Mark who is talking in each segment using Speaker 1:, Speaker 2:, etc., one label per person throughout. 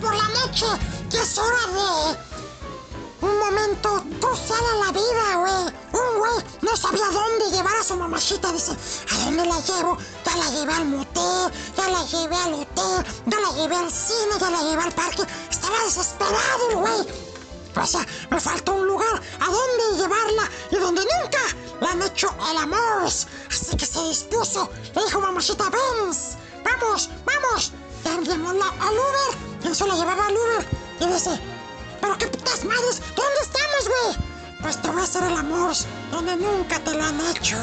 Speaker 1: por la noche que es hora de un momento crucial en la vida, güey. Un güey no sabía dónde llevar a su mamachita. Dice, ¿a dónde la llevo? Ya la llevé al motel, ya la llevé al hotel, ya la llevé al cine, ya la llevé al parque. Estaba desesperado el güey. O sea, me falta un lugar a dónde llevarla y donde nunca le han hecho el amor. Así que se dispuso. Le dijo mamachita, vamos, vamos. Ya llamóla al Uber. Eso la llevaba al Uber. Y dice, pero qué putas madres, ¿dónde estamos, güey? Pues te voy a hacer el amor donde nunca te lo han hecho.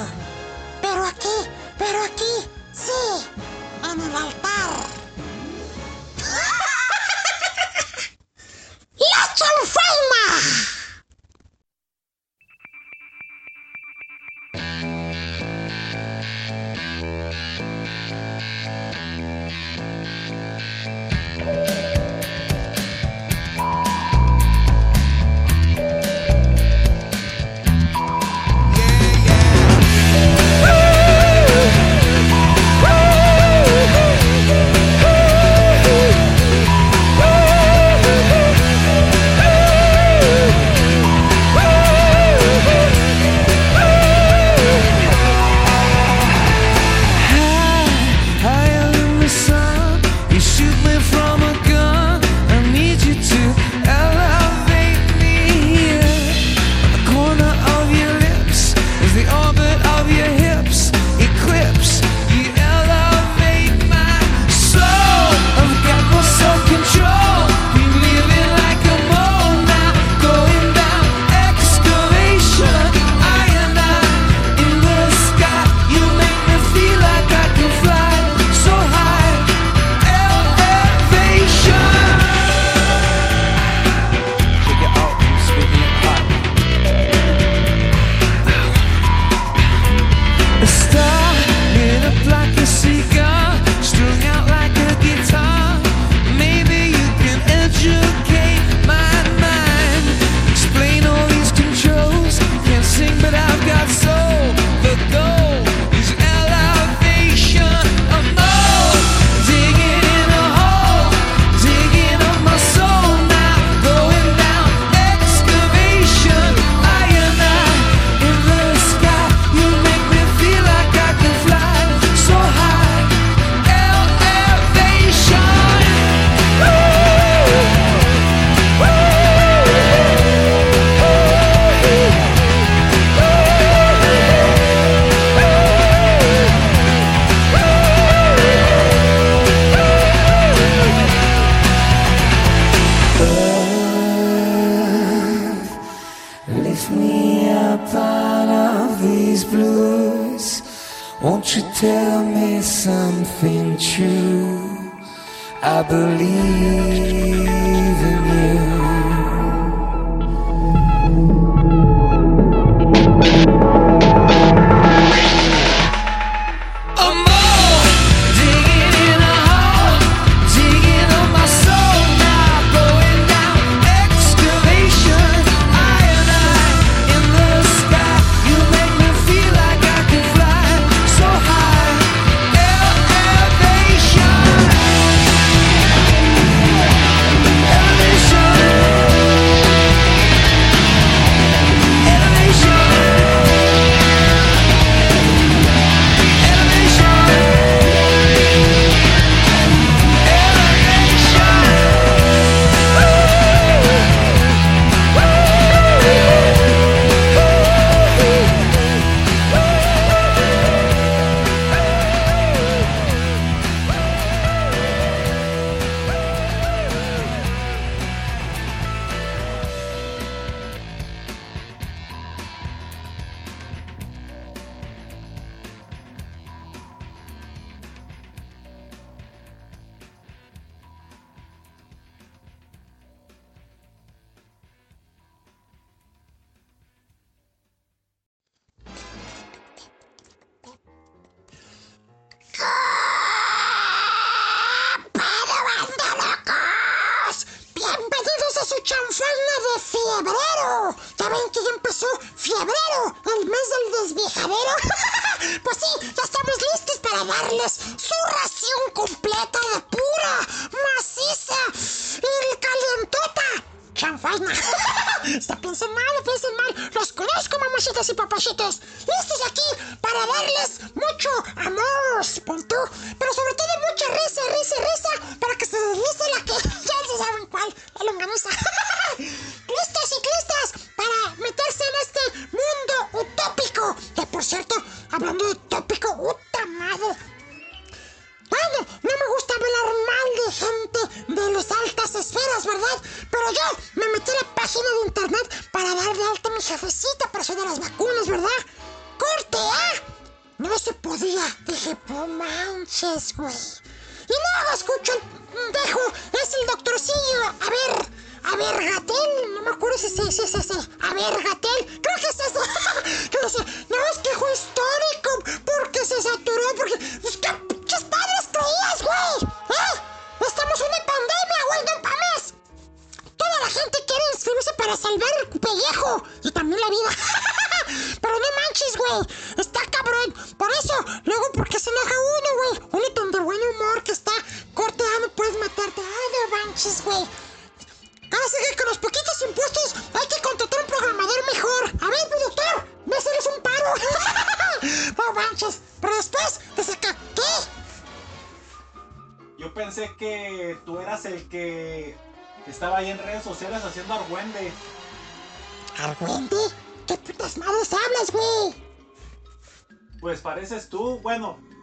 Speaker 1: Pero aquí, pero aquí, sí, en el altar. ¡La chanfaina!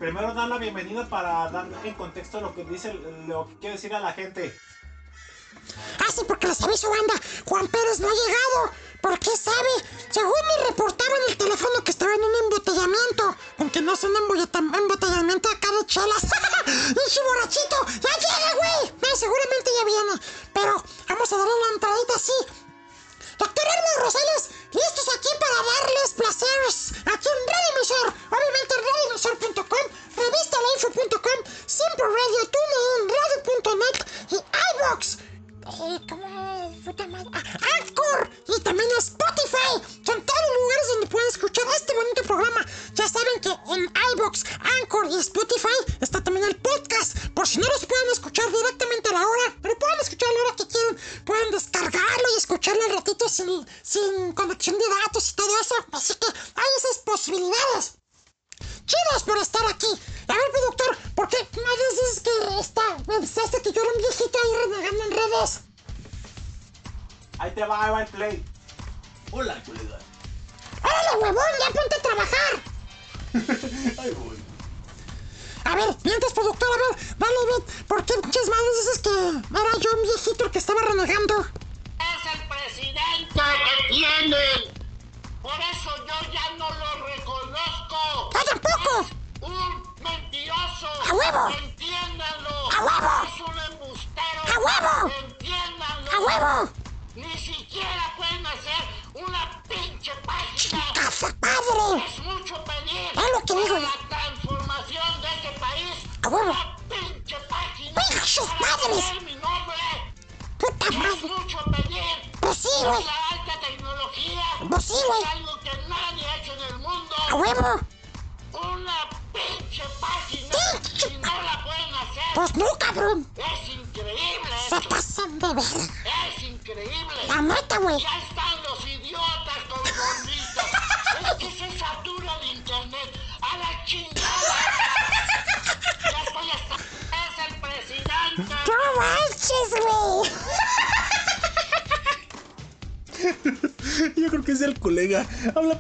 Speaker 2: primero dar la bienvenida para dar en contexto lo que dice, lo que quiere decir a la gente.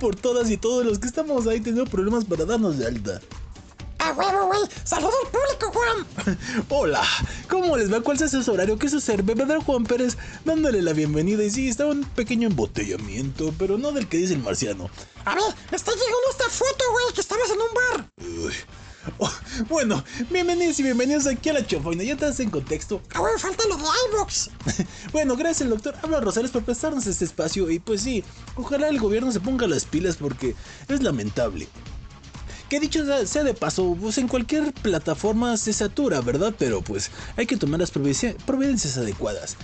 Speaker 3: por
Speaker 4: todas y todos los que estamos ahí teniendo problemas para darnos de alta.
Speaker 3: ¡A huevo, güey! ¡Saludos al público, Juan!
Speaker 4: Hola, ¿cómo les va? ¿Cuál es su horario? ¿Qué sucede? Bebedero Juan Pérez dándole la bienvenida. Y sí, está un pequeño embotellamiento, pero no del que dice el marciano.
Speaker 3: A ver, está llegando esta foto, güey, que estabas en un bar.
Speaker 4: Uy. Oh, bueno, bienvenidos y bienvenidos aquí a la Chofoina. Ya estás en contexto.
Speaker 3: ¡Ah, bueno, falta lo de iBox!
Speaker 4: bueno, gracias doctor Habla Rosales por prestarnos este espacio. Y pues sí, ojalá el gobierno se ponga las pilas porque es lamentable. Que dicho sea de paso, pues en cualquier plataforma se satura, ¿verdad? Pero pues hay que tomar las providencias adecuadas.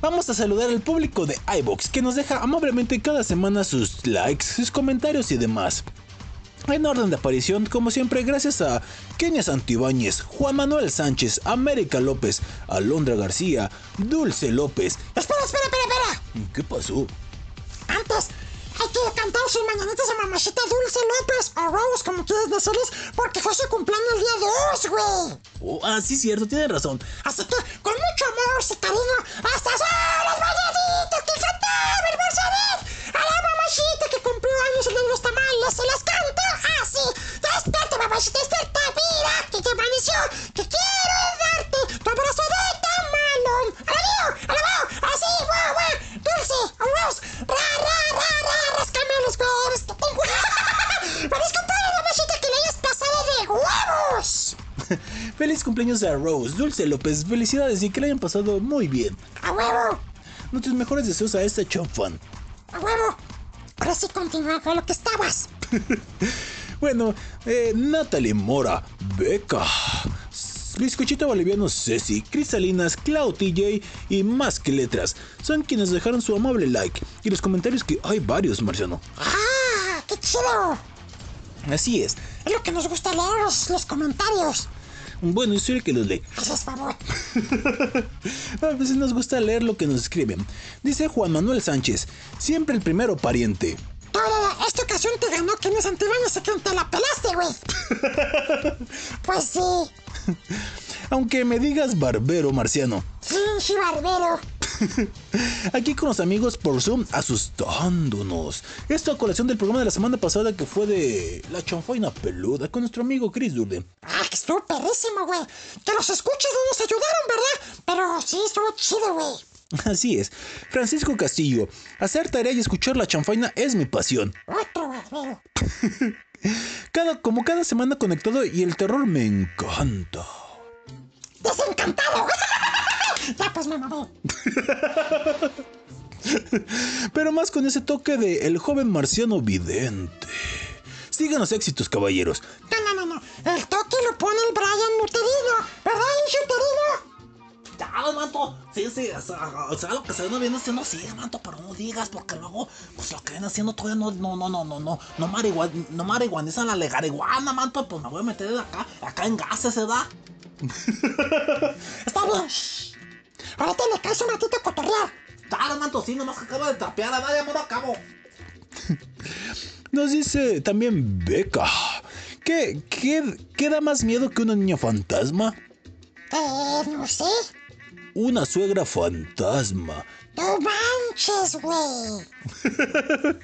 Speaker 4: Vamos a saludar al público de iBox que nos deja amablemente cada semana sus likes, sus comentarios y demás. En orden de aparición, como siempre, gracias a Kenia Santibáñez, Juan Manuel Sánchez, América López, Alondra García, Dulce López.
Speaker 3: Espera, espera, espera, espera.
Speaker 4: ¿Qué pasó?
Speaker 3: Antes, hay que
Speaker 2: cantar sus mañanitas a mamachita Dulce López, o Rose, como quieras decirles, porque fue su cumpleaños el día 2, güey.
Speaker 4: Oh, ah, sí, cierto, tienes razón.
Speaker 2: Así que, con mucho amor y cariño, hasta hacer mañanitas que cantaba el Bolsonaro a la mamacita que cumplió años de los tamales. Se las canto así. Despierta, mamacita, despierta. Mira que te amaneció, que quiero darte tu abrazo de tamalón. ¡A la mío! ¡A la mío! ¡Así, guau, guau! Dulce, Rose, ra, ra, ra, ra, rascame los huevos que tengo. ¡Feliz cumpleaños, mamacita, que le hayas pasado de huevos!
Speaker 4: Feliz cumpleaños a Rose, Dulce López. Felicidades y que le hayan pasado muy bien.
Speaker 2: ¡A huevo!
Speaker 4: Nuestros mejores deseos a este chofan.
Speaker 2: ¡A huevo! Ahora sí continúa con lo que estabas.
Speaker 4: Bueno, eh, Natalie Mora, Beca, Luis Cochito Boliviano Ceci, Crisalinas, Clau TJ y más que letras son quienes dejaron su amable like y los comentarios que hay varios, Marciano.
Speaker 2: ¡Ah! ¡Qué chido!
Speaker 4: Así es.
Speaker 2: Es lo que nos gusta leer los, los comentarios.
Speaker 4: Bueno, yo soy el que los lee.
Speaker 2: Haces favor.
Speaker 4: A veces nos gusta leer lo que nos escriben. Dice Juan Manuel Sánchez, siempre el primero pariente.
Speaker 2: Toda esta ocasión te ganó Kenny Santibáñez y que te la pelaste, güey. pues sí.
Speaker 4: Aunque me digas barbero, Marciano.
Speaker 2: Pinche barbero.
Speaker 4: Aquí con los amigos por Zoom asustándonos. Esto a colación del programa de la semana pasada que fue de La Chanfaina Peluda con nuestro amigo Chris Durden.
Speaker 2: Ah, que estuvo perrísimo, güey. Que los escuches no nos ayudaron, ¿verdad? Pero sí, estuvo chido, güey.
Speaker 4: Así es. Francisco Castillo, hacer tarea y escuchar la chanfaina es mi pasión.
Speaker 2: Otro barbero.
Speaker 4: Cada, como cada semana conectado y el terror me encanta.
Speaker 2: Desencantado. ya, pues me mamé.
Speaker 4: Pero más con ese toque de el joven marciano vidente. Sigan los éxitos, caballeros.
Speaker 2: No, no, no, no. El toque lo pone el Brian Uterino. ¿Verdad, Inge Uterino?
Speaker 5: Ya, manto. Sí, sí, o sea, o sea, lo que se viene haciendo así, manto, pero no digas, porque luego, pues lo que viene haciendo todavía no, no, no, no, no, no, no, marihuana, no marihuanizan la legariguana, manto, pues me voy a meter de acá, acá en gases, ¿se da?
Speaker 2: Está bien. shh. Ahorita le caes un ratito a cotorrear.
Speaker 5: Dale, manto, sí, nomás que acabo de trapear, a nadie me lo acabo.
Speaker 4: Nos dice también Beca. ¿Qué, qué, qué da más miedo que una niña fantasma?
Speaker 2: Eh, no sé.
Speaker 4: Una suegra fantasma.
Speaker 2: No manches, güey.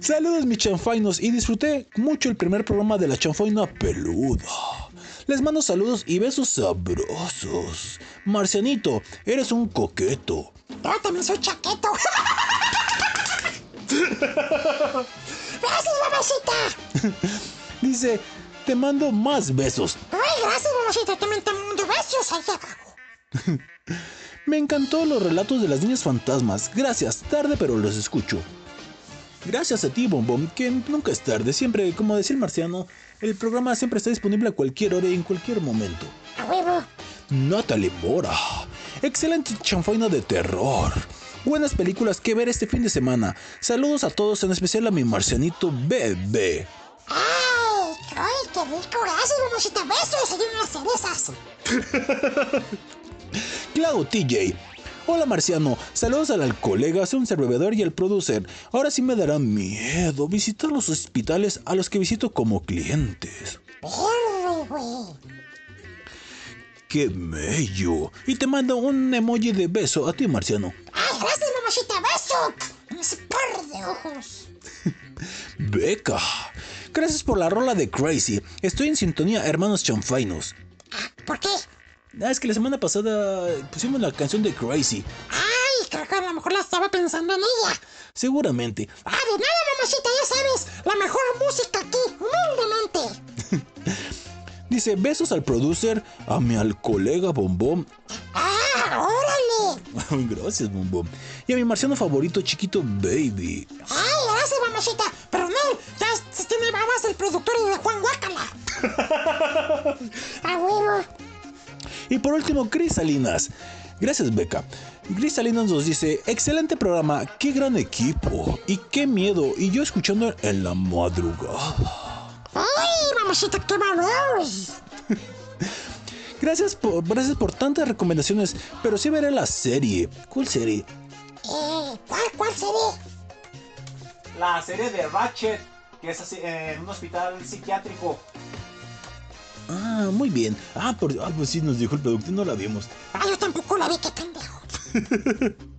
Speaker 4: Saludos mis chanfainos y disfruté mucho el primer programa de la chanfaina peluda. Les mando saludos y besos sabrosos. Marcianito, eres un coqueto.
Speaker 2: Yo también soy chaqueto. Gracias, mamacita.
Speaker 4: Dice, te mando más besos.
Speaker 2: Ay, gracias, mamacita. También te mando besos abajo.
Speaker 4: Me encantó los relatos de las niñas fantasmas. Gracias, tarde pero los escucho. Gracias a ti, Bombom, que nunca es tarde. Siempre, como decía el marciano, programa siempre está disponible a cualquier hora y en cualquier momento.
Speaker 2: A huevo.
Speaker 4: Natalie Mora. Excelente chanfaina de terror. Buenas películas que ver este fin de semana. Saludos a todos, en especial a mi marcianito bebé.
Speaker 2: Ay, ay, qué rico. Gracias, mamacita. Besos y unas cerezas.
Speaker 4: Clau TJ. Hola Marciano, saludos al colega, un servidor y al producer. Ahora sí me dará miedo visitar los hospitales a los que visito como clientes. ¡Qué mello! Y te mando un emoji de beso a ti, Marciano.
Speaker 2: Ay, gracias, mamacita. Beso. En ese par de ojos.
Speaker 4: Beca. Gracias por la rola de Crazy. Estoy en sintonía, hermanos chanfainos.
Speaker 2: Ah, ¿Por qué?
Speaker 4: Ah, es que la semana pasada pusimos la canción de Crazy.
Speaker 2: Ay, creo que a lo mejor la estaba pensando en ella.
Speaker 4: Seguramente.
Speaker 2: Ah, de nada, mamacita, ya sabes. La mejor música aquí, humildemente.
Speaker 4: Dice besos al producer, a mi al colega Bombón.
Speaker 2: Ah, órale.
Speaker 4: Gracias, Bombón. Y a mi marciano favorito, chiquito Baby.
Speaker 2: Ay, gracias, mamacita. Pero no, ya se tiene babas del productor de Juan Guácala. A huevo.
Speaker 4: Y por último, Chris Salinas. Gracias, Beca. Chris Salinas nos dice, excelente programa, qué gran equipo y qué miedo. Y yo escuchando en la madrugada.
Speaker 2: Ay, mamacita, qué valor.
Speaker 4: Gracias por, gracias por tantas recomendaciones, pero sí veré la serie. ¿Cuál serie?
Speaker 2: Eh, ¿cuál, cuál serie?
Speaker 6: la serie de Ratchet, que es así, en un hospital psiquiátrico.
Speaker 4: Ah, muy bien. Ah, por, ah, pues sí, nos dijo el productor, no la vimos.
Speaker 2: Ah, yo tampoco la vi, qué pendejo.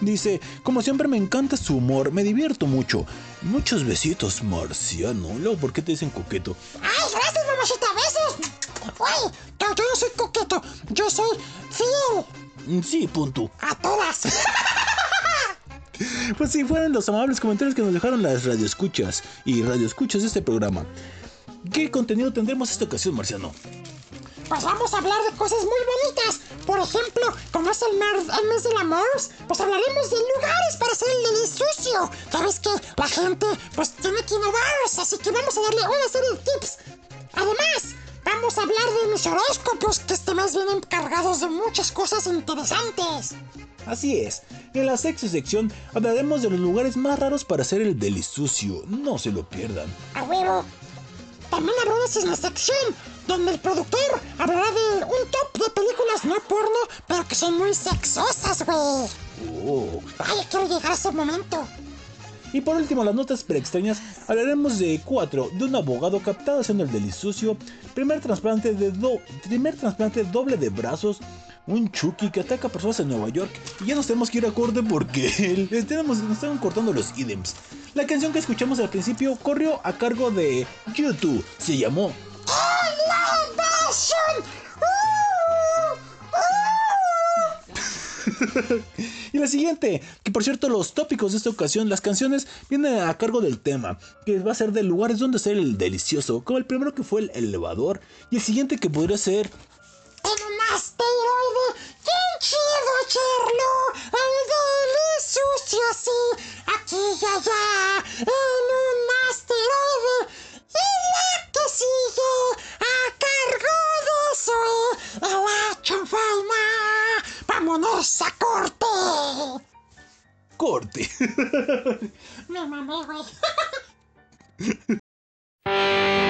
Speaker 4: Dice, como siempre me encanta su humor, me divierto mucho. Muchos besitos, marciano. Luego, ¿por qué te dicen coqueto?
Speaker 2: Ay, gracias, mamacita, besos. Güey, yo, yo no soy coqueto, yo soy fiel
Speaker 4: Mm, Sí, punto.
Speaker 2: a todas.
Speaker 4: Pues sí, fueron los amables comentarios que nos dejaron las radioescuchas y radioescuchas de este programa. ¿Qué contenido tendremos esta ocasión, Marciano?
Speaker 2: Pues vamos a hablar de cosas muy bonitas. Por ejemplo, como es el, mar- el mes del amor, pues hablaremos de lugares para hacer el delicioso. Ya ves que la gente pues tiene que innovar, así que vamos a darle una serie de tips. Además, vamos a hablar de mis horóscopos, que este mes vienen cargados de muchas cosas interesantes.
Speaker 4: Así es, en la sexta sección hablaremos de los lugares más raros para hacer el delisucio. No se lo pierdan.
Speaker 2: A huevo. También habrá una sección, donde el productor hablará de un top de películas no porno, pero que son muy sexosas, güey.
Speaker 4: Oh.
Speaker 2: Quiero llegar a ese momento.
Speaker 4: Y por último, las notas preextrañas, hablaremos de 4, de un abogado captado haciendo el delisucio, primer trasplante de do- primer trasplante doble de brazos, un Chucky que ataca personas en Nueva York, y ya nos tenemos que ir a corte porque tenemos, nos están cortando los ítems. La canción que escuchamos al principio corrió a cargo de YouTube, se llamó Y la siguiente, que por cierto los tópicos de esta ocasión, las canciones vienen a cargo del tema, que va a ser de lugares donde ser el delicioso, como el primero que fue el elevador, y el siguiente que podría ser
Speaker 2: En un asteroide, bien chido, Cherlo. El delicioso, sí. Aquí y allá, en un asteroide. Y la que sigue, a cargo de Zoe, el chanfaina. Vámonos a corte.
Speaker 4: corte.
Speaker 2: Me mamé, güey.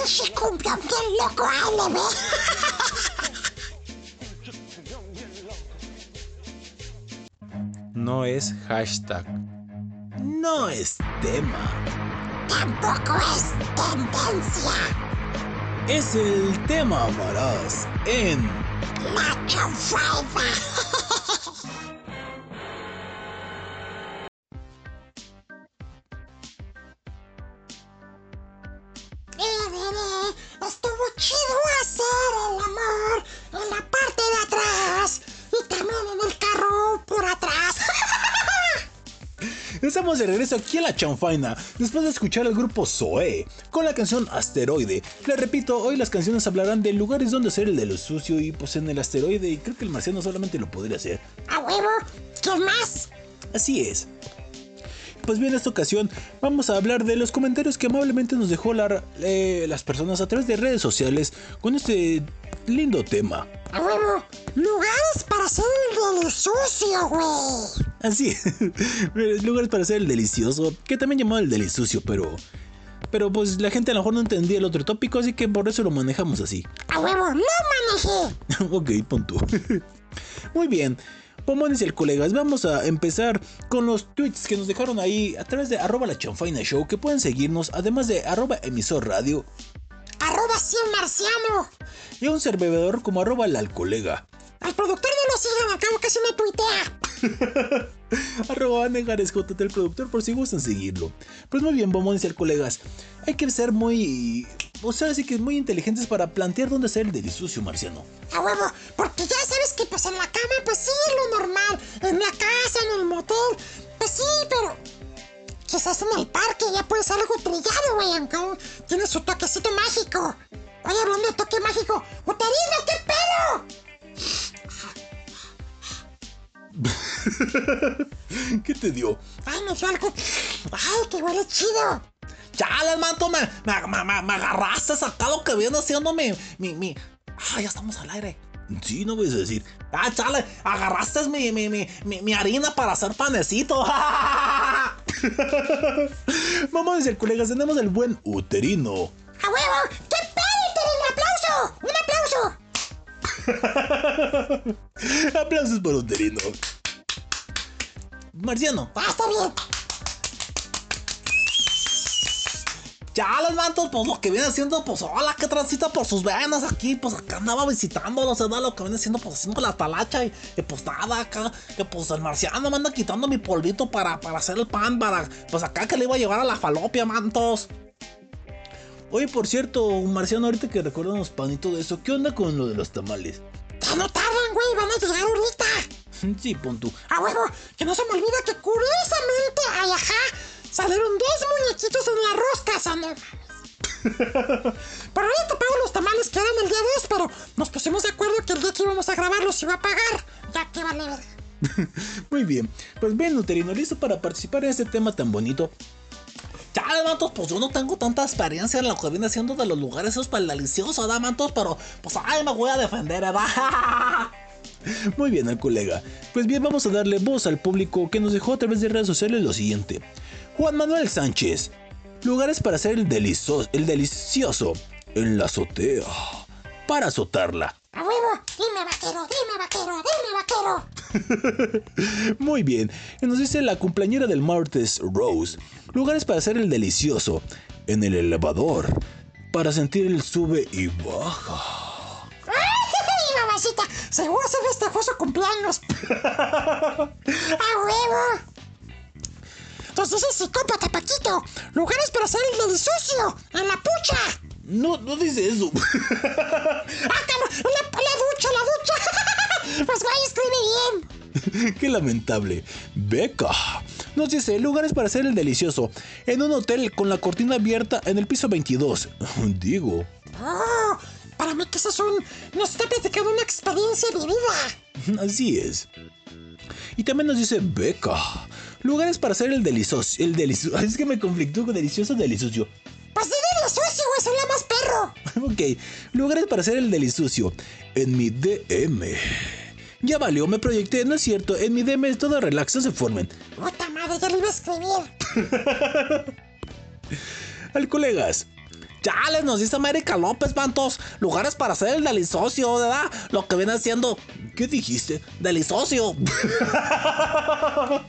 Speaker 2: Bien loco ALB.
Speaker 4: No es hashtag. No es tema.
Speaker 2: Tampoco es tendencia.
Speaker 4: Es el tema, amarás, en
Speaker 2: La chanfaiba. Estuvo chido hacer el amor en la parte de atrás y también en el carro por atrás.
Speaker 4: Estamos de regreso aquí a la chanfaina después de escuchar al grupo Zoe con la canción Asteroide. Les repito, hoy las canciones hablarán de lugares donde hacer el de lo sucio y pues en el asteroide y creo que el marciano solamente lo podría hacer.
Speaker 2: A huevo, ¿qué más?
Speaker 4: Así es. Pues bien, en esta ocasión vamos a hablar de los comentarios que amablemente nos dejó la- eh, las personas a través de redes sociales con este lindo tema.
Speaker 2: A huevo, lugares para hacer el del sucio, güey.
Speaker 4: Así, lugares para hacer el delicioso, que también llamado el delisucio, pero... Pero pues la gente a lo mejor no entendía el otro tópico, así que por eso lo manejamos así.
Speaker 2: A huevo, lo manejé.
Speaker 4: ok, punto. Muy bien. Pomones y el colegas, vamos a empezar con los tweets que nos dejaron ahí a través de arroba la chanfaina show, que pueden seguirnos, además de arroba emisor radio,
Speaker 2: Arroba 100 marciano.
Speaker 4: y a un servidor como arroba la colega.
Speaker 2: Al productor no lo sigan, acabo casi no tuitea.
Speaker 4: Arroba el productor, por si gustan seguirlo. Pues muy bien, bombones y colegas. Hay que ser muy. O sea, sí que muy inteligentes para plantear dónde hacer el delisucio marciano.
Speaker 2: A huevo, porque ya sabes que pues en la cama pues sí es lo normal. En la casa, en el motel, pues sí, pero... Quizás en el parque ya puede ser algo trillado, güey, aunque tiene su toquecito mágico. Oye, hablando de toque mágico, ¡Uterino, qué pedo!
Speaker 4: ¿Qué te dio?
Speaker 2: Ay, me dio algo... Ay, que huele chido.
Speaker 5: Chale, manto, me, me, me, me- me agarraste acá lo que viene haciendo mi, mi, mi. Ah, ya estamos al aire.
Speaker 4: Sí, no vas a decir.
Speaker 5: Ah, chale, agarraste mi, mi, mi, mi, mi harina para hacer panecito.
Speaker 4: Bombones y colegas, tenemos el buen uterino.
Speaker 2: ¡A huevo! ¡Qué pedo, Uterino! ¡Aplauso! ¡Un aplauso!
Speaker 4: Aplausos por uterino.
Speaker 5: Marciano,
Speaker 2: Ah, está bien.
Speaker 5: Chale, mantos, pues lo que viene haciendo, pues hola, que transita por sus venas aquí, pues acá andaba visitándolos, ¿verdad? Lo que viene haciendo, pues haciendo la talacha y, y, pues nada, acá, que pues el marciano me anda quitando mi polvito para, para hacer el pan, para, pues acá que le iba a llevar a la falopia, mantos.
Speaker 4: Oye, por cierto, un marciano, ahorita que recuerdan los panitos de eso, ¿qué onda con lo de los tamales?
Speaker 2: Ya no tardan, güey, van a llegar ahorita.
Speaker 4: Sí, pon tú.
Speaker 2: A huevo, que no se me olvida que curiosamente, ay, ajá, salieron dos muñequitos en la rosca, o sea, no ahorita pago los tamales que eran el día 2, pero nos pusimos de acuerdo que el día que íbamos a grabar los iba a pagar. Ya que vale.
Speaker 4: Muy bien. Pues bien, uterino, listo para participar en este tema tan bonito.
Speaker 5: Chale, mantos, pues yo no tengo tanta experiencia en lo que viene haciendo de los lugares esos para el delicioso, ¿verdad, mantos? Pero, pues, ay, me voy a defender, ¿verdad?
Speaker 4: Muy bien, al colega. Pues bien, vamos a darle voz al público que nos dejó a través de redes sociales lo siguiente. Juan Manuel Sánchez. Lugares para hacer el, delizo- el delicioso en la azotea. Para azotarla.
Speaker 2: A huevo, dime vaquero, dime vaquero, dime vaquero.
Speaker 4: Muy bien. Nos dice la cumpleañera del martes, Rose. Lugares para hacer el delicioso en el elevador. Para sentir el sube y baja.
Speaker 2: ¡Ay, mamacita! Seguro se festejó su cumpleaños. ¡A huevo! Entonces es psicópata, Paquito. Lugares para hacer el delisucio. En la pucha.
Speaker 4: No, no dice eso.
Speaker 2: ¡Ah, cabrón! ¡La, la ducha, la ducha! pues güey, escribe bien.
Speaker 4: Qué lamentable. Beca. Nos dice lugares para hacer el delicioso. En un hotel con la cortina abierta en el piso 22. Digo.
Speaker 2: Oh, para mí que eso es un... Nos está platicando una experiencia vivida.
Speaker 4: Así es. Y también nos dice Beca. Lugares para hacer el delicioso. El delicioso. Es que me conflictó con delicioso delicioso.
Speaker 2: Pues de delisucio, güey, suena más perro.
Speaker 4: Ok. Lugares para hacer el delicioso. En mi DM. Ya valió, me proyecté, no es cierto. En mi DM es todo relax, no se formen.
Speaker 2: Puta madre, ya lo iba a escribir.
Speaker 4: Al colegas.
Speaker 5: Chale, nos dice América López, mantos. Lugares para hacer el delicioso, ¿verdad? Lo que viene siendo. ¿Qué dijiste? Delicioso. ah,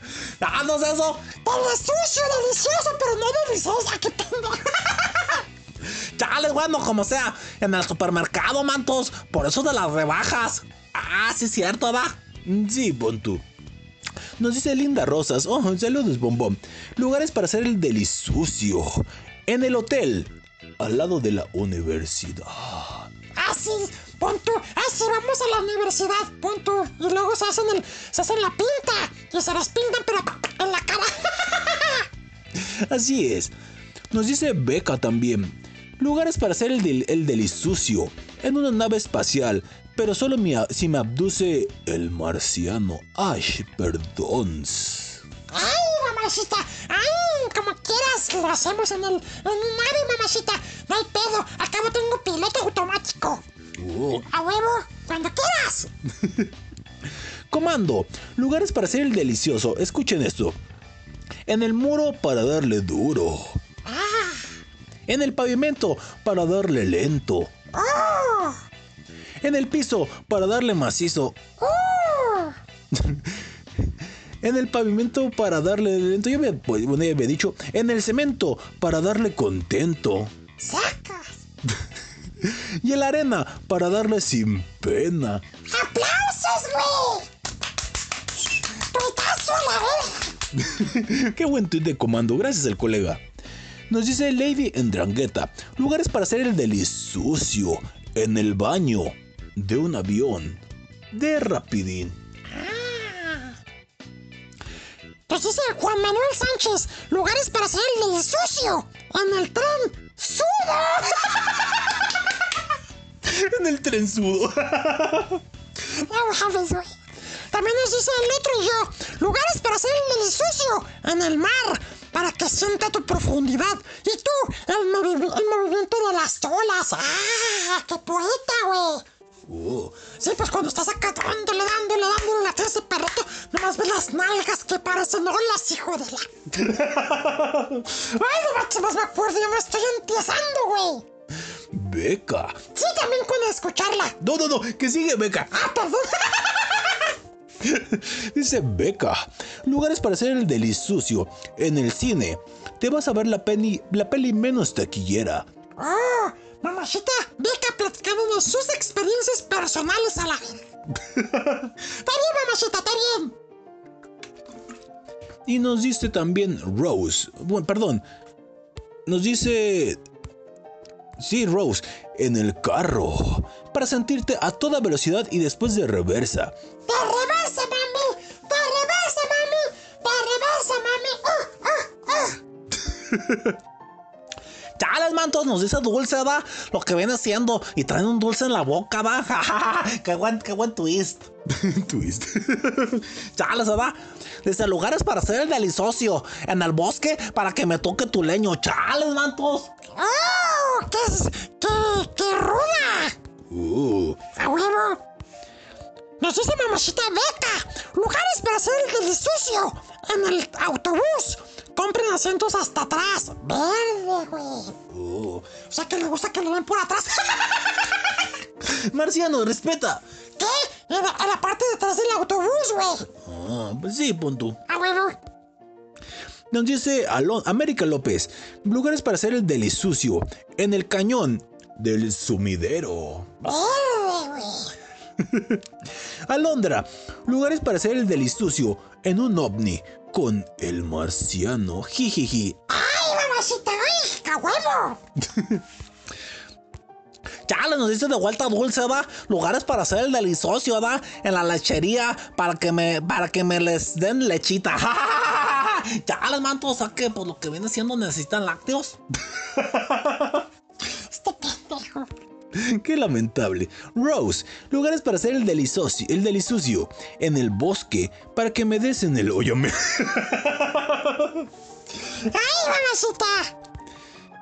Speaker 5: no es eso.
Speaker 2: Delicioso, delicioso, pero no deliciosa que tengo.
Speaker 5: Chale, bueno, como sea. En el supermercado, mantos. Por eso de las rebajas. Ah, sí, es cierto, ¿verdad?
Speaker 4: Sí, pon tú. Nos dice Linda Rosas. Oh, saludos, bombón. Lugares para hacer el delisucio. En el hotel. Al lado de la universidad.
Speaker 2: Así, pon tú. Así vamos a la universidad, pon tú. Y luego se hacen, el, se hacen la pinta. Y se las pintan, pero en la cara.
Speaker 4: Así es. Nos dice Beca también. Lugares para hacer el, del, el delisucio. En una nave espacial. Pero solo mi si me abduce el marciano. Ay, perdón.
Speaker 2: Ay, mamacita. Ay, como quieras. Lo hacemos en el, en mi nave, mamacita. No hay pedo. Acabo tengo piloto automático.
Speaker 4: Oh.
Speaker 2: A huevo, cuando quieras.
Speaker 4: Comando. Lugares para hacer el delicioso. Escuchen esto. En el muro para darle duro.
Speaker 2: Ah,
Speaker 4: En el pavimento para darle lento.
Speaker 2: oh,
Speaker 4: En el piso para darle macizo.
Speaker 2: oh.
Speaker 4: En el pavimento para darle lento. Yo había, pues, bueno, ya había dicho. En el cemento para darle contento.
Speaker 2: Sacas.
Speaker 4: Y en la arena para darle sin pena.
Speaker 2: ¡Aplausos, güey! ¡Tuitazo a la verga!
Speaker 4: Qué buen tuit de comando. Gracias al colega. Nos dice Lady Endrangueta. Lugares para hacer el delisucio. En el baño. De un avión. De rapidín.
Speaker 2: Pues dice Juan Manuel Sánchez, lugares para hacer el delisucio. En el tren, sudo.
Speaker 4: En el
Speaker 2: mames, güey. También nos dice el otro y yo, lugares para hacer el delisucio. En el mar, para que sienta tu profundidad. Y tú, el, movi- el movimiento de las olas. ¡Ah! ¡Qué poeta, güey!
Speaker 4: Oh,
Speaker 2: Sí, pues cuando estás acá dándole, dándole, dándole a ese perrito, nomás ves las nalgas que parecen olas, hijo de la. Ay, no manches, más me acuerdo, ya me estoy empiezando, güey.
Speaker 4: Beca.
Speaker 2: Sí, también con escucharla.
Speaker 4: No, no, no. Que sigue Beca.
Speaker 2: Ah, perdón.
Speaker 4: Dice Beca. Lugares para hacer el delisucio. En el cine. Te vas a ver la, peli, la peli menos taquillera.
Speaker 2: Oh, mamacita, Beca platicando de sus experiencias personales a la. Está bien, mamacita, está bien.
Speaker 4: Y nos dice también Rose. Bueno, perdón. Nos dice. Sí, Rose. En el carro. Para sentirte a toda velocidad y después de reversa.
Speaker 2: ¡Te reversa, mami! ¡Te reversa, mami! ¡Te reversa, mami! ¡Uh, uh, uh!
Speaker 5: Chales, mantos, nos dice dulce, ¿verdad? Lo que viene haciendo. Y traen un dulce en la boca, ¿verdad? qué buen, qué buen twist.
Speaker 4: Twist.
Speaker 5: Chales, ¿verdad? Dice lugares para hacer el delicioso. En el bosque para que me toque tu leño. Chales, mantos.
Speaker 2: ¡Oh! ¡Qué, qué, qué ruda!
Speaker 4: Uh,
Speaker 2: ¡A huevo! Nos dice mamacita Beca, lugares para hacer el delisucio en el autobús. Compren asientos hasta atrás. Verde, güey.
Speaker 4: uh.
Speaker 2: O sea que le gusta que le den por atrás.
Speaker 4: Marciano, respeta.
Speaker 2: ¿Qué? En la, la parte de atrás del autobús, güey.
Speaker 4: Ah, pues sí, pon tú.
Speaker 2: A huevo.
Speaker 4: Nos dice Alon América López. Lugares para hacer el delisucio. En el cañón del sumidero.
Speaker 2: Verde, güey.
Speaker 4: Alondra. Lugares para hacer el delisucio. En un ovni. Con el marciano. Jijiji.
Speaker 2: ¡Ay, mamacita! ¡Ay, a huevo!
Speaker 5: Chales, nos dice de vuelta dulce, ¿verdad? Lugares para hacer el delicioso, ¿verdad? En la lechería para que me, para que me les den lechita. Chales, mantos, o sea que por lo que viene siendo necesitan lácteos.
Speaker 2: Este pendejo.
Speaker 4: Qué lamentable. Rose, lugares para hacer el delicioso, el delisucio en el bosque para que me des en el hoyo.
Speaker 2: ¡Ay, mamacita!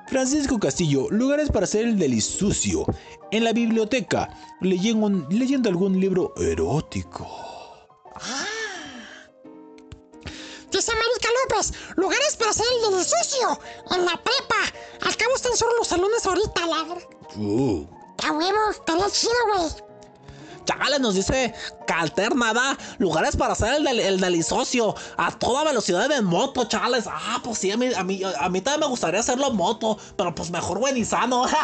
Speaker 4: Francisco Castillo, lugares para hacer el delisucio en la biblioteca, leyendo, leyendo algún libro erótico.
Speaker 2: Dice América López, lugares para hacer el delicioso en la prepa, Al cabo están solo los salones ahorita, la verdad.
Speaker 4: Uh.
Speaker 2: A huevo, estaría chido, güey.
Speaker 5: Chale, nos dice Calternada, lugares para hacer el, del, el delicioso a toda velocidad en moto, chales. Ah, pues sí, a mí, a mí, a mí también me gustaría hacerlo en moto, pero pues mejor buen y sano.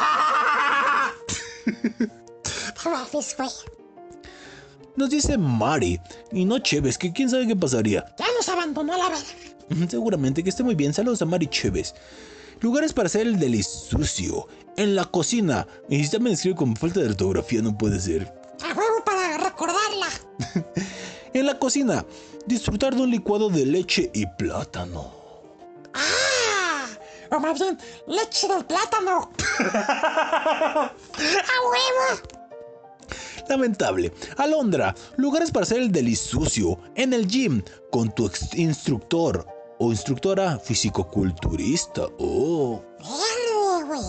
Speaker 4: Nos dice Mari. Y no Chévez, que quién sabe qué pasaría.
Speaker 2: Ya nos abandonó la verdad.
Speaker 4: Seguramente que esté muy bien. Saludos a Mari Chévez. Lugares para hacer el delisucio. En la cocina. Y si también escribe con falta de ortografía, no puede ser.
Speaker 2: A huevo para recordarla.
Speaker 4: En la cocina. Disfrutar de un licuado de leche y plátano.
Speaker 2: ¡Ah! O más bien, leche del plátano. ¡A huevo!
Speaker 4: Lamentable. Alondra. Lugares para hacer el delisucio. En el gym. Con tu ex- instructor. O instructora fisicoculturista. Oh.
Speaker 2: Güey.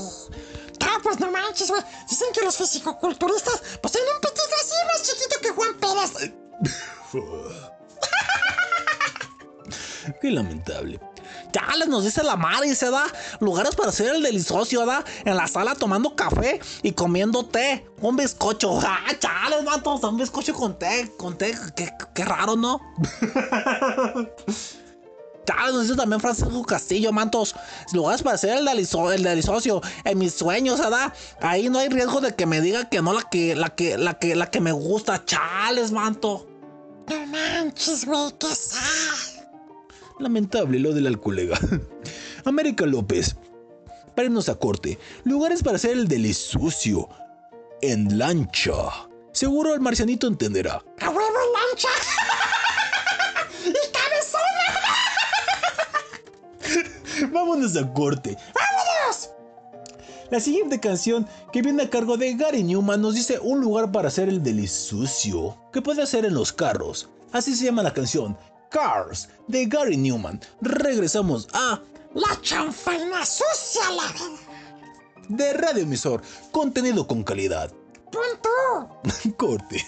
Speaker 2: No, pues no manches, güey. Dicen que los fisicoculturistas, pues tienen un petito así más chiquito que Juan Pérez.
Speaker 4: Qué lamentable.
Speaker 5: Chales, nos dice la Mari, se da lugares para hacer el delicioso, ¿verdad? En la sala tomando café y comiendo té, un bizcocho. Ah, chales, mantos, un bizcocho con té, con té, qué, qué raro, ¿no? Nos dice también Francisco Castillo, mantos. Lugares para hacer el, delizo- el en mis sueños, ¿verdad? Ahí no hay riesgo de que me diga que no la que, la que, la que, la que me gusta. Chales, manto.
Speaker 2: No manches, güey, qué sad.
Speaker 4: Lamentable lo del colega. América López. Para irnos a corte. Lugares para hacer el delisucio. En lancha. Seguro el marcianito entenderá.
Speaker 2: A huevo lancha.
Speaker 4: Vámonos a corte.
Speaker 2: ¡Vámonos!
Speaker 4: La siguiente canción que viene a cargo de Gary Newman nos dice un lugar para hacer el delisucio que puede hacer en los carros. Así se llama la canción Cars de Gary Newman. Regresamos a
Speaker 2: La chanfaina sucia, la
Speaker 4: de Radio Emisor, contenido con calidad.
Speaker 2: Punto.
Speaker 4: Corte.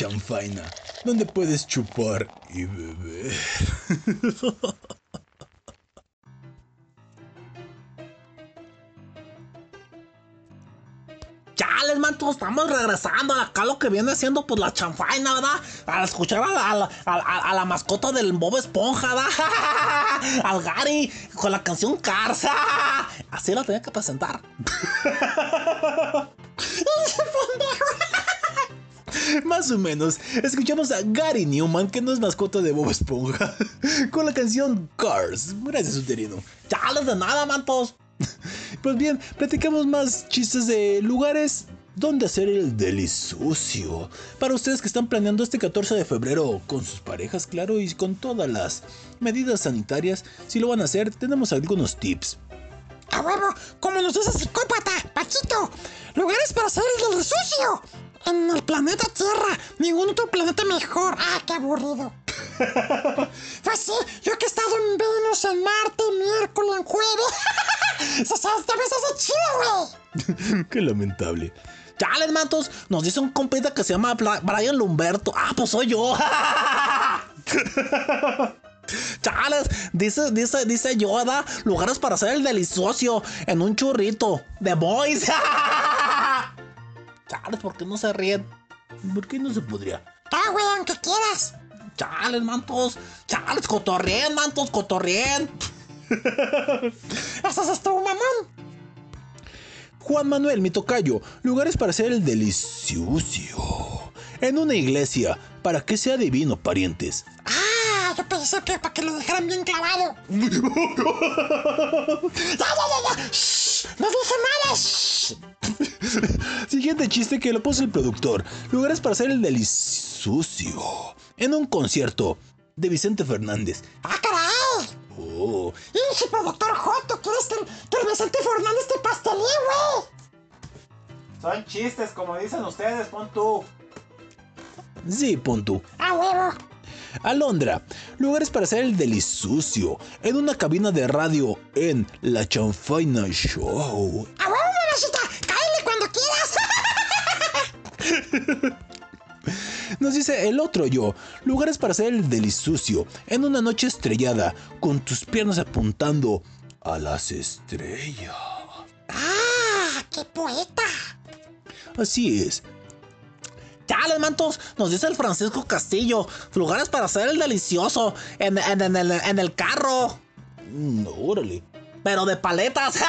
Speaker 4: Chanfaina, donde puedes chupar y beber.
Speaker 5: Chales, manto, estamos regresando acá lo que viene siendo pues la chanfaina, ¿verdad? Al escuchar a la, a la- a la- a la mascota del Bob Esponja, ¿verdad? Al Gary con la canción Cars. Así la tenía que presentar.
Speaker 4: Más o menos, escuchamos a Gary Newman, que no es mascota de Bob Esponja, con la canción Cars. Gracias, Uterino.
Speaker 5: Chales de nada, mantos.
Speaker 4: Pues bien, platicamos más chistes de lugares donde hacer el delisucio. Para ustedes que están planeando este 14 de febrero con sus parejas, claro, y con todas las medidas sanitarias, si lo van a hacer, tenemos algunos tips.
Speaker 2: A huevo, como nos dice psicópata, Paquito. Lugares para hacer el del sucio. En el planeta Tierra, ningún otro planeta mejor. Ah, qué aburrido. pues sí, yo que he estado en Venus, en Marte, miércoles, en jueves. Se sabe, esta vez hace chido, güey.
Speaker 4: Qué lamentable.
Speaker 5: Chales, mantos. Nos dice un compita que se llama Brian Lumberto. Ah, pues soy yo. Chales, dice, dice, dice Yoda, lugares para hacer el delicioso en un churrito. The Boys. Chales, ¿por qué no se ríen?
Speaker 4: ¿Por qué no se podría?
Speaker 2: Ah, güey, aunque quieras.
Speaker 5: Chales, mantos. Chales, cotorrien, mantos, cotorrien.
Speaker 2: Ese es tu mamón.
Speaker 4: Juan Manuel, mi tocayo, lugares para hacer el delicioso. En una iglesia, para que sea divino, parientes.
Speaker 2: Ah, yo pensé que para que lo dejaran bien clavado. ya, ya, ya, ya. Shh, no dije nada. Shh.
Speaker 4: Siguiente chiste que lo puso el productor. Lugares para hacer el delicioso. En un concierto de Vicente Fernández.
Speaker 2: Ah, caray.
Speaker 4: Oh,
Speaker 2: Pinche productor Joto, ¿quieres que, que el Vicente Fernández te pastelee, güey?
Speaker 6: Son chistes, como dicen ustedes, pon tú.
Speaker 4: sí, pon tú.
Speaker 2: A huevo.
Speaker 4: Alondra, lugares para hacer el delicioso. En una cabina de radio en La Chanfaina Show.
Speaker 2: A huevo, mamacita.
Speaker 4: Nos dice el otro yo, lugares para hacer el delicioso. En una noche estrellada, con tus piernas apuntando a las estrellas.
Speaker 2: ah, qué poeta.
Speaker 4: Así es.
Speaker 5: Chales, mantos, nos dice el Francisco Castillo. Lugares para hacer el delicioso en, en- en el, en el carro.
Speaker 4: Mm, órale.
Speaker 5: Pero de paletas.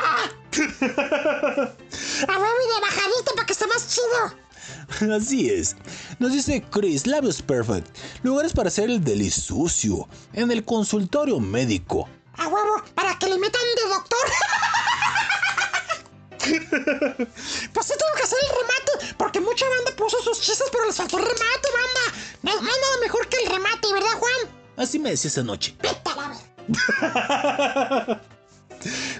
Speaker 2: A huevo y de bajadita para que esté más chido.
Speaker 4: Así es. Nos dice Chris, Labios Perfect. Lugares para hacer el delicioso. En el consultorio médico.
Speaker 2: A huevo, para que le metan de doctor. pues sí tengo que hacer el remate, porque mucha banda puso sus chistes, pero les faltó el remate, banda. No, no hay nada mejor que el remate, ¿verdad, Juan?
Speaker 4: Así me decía esa noche.
Speaker 2: Vete a la.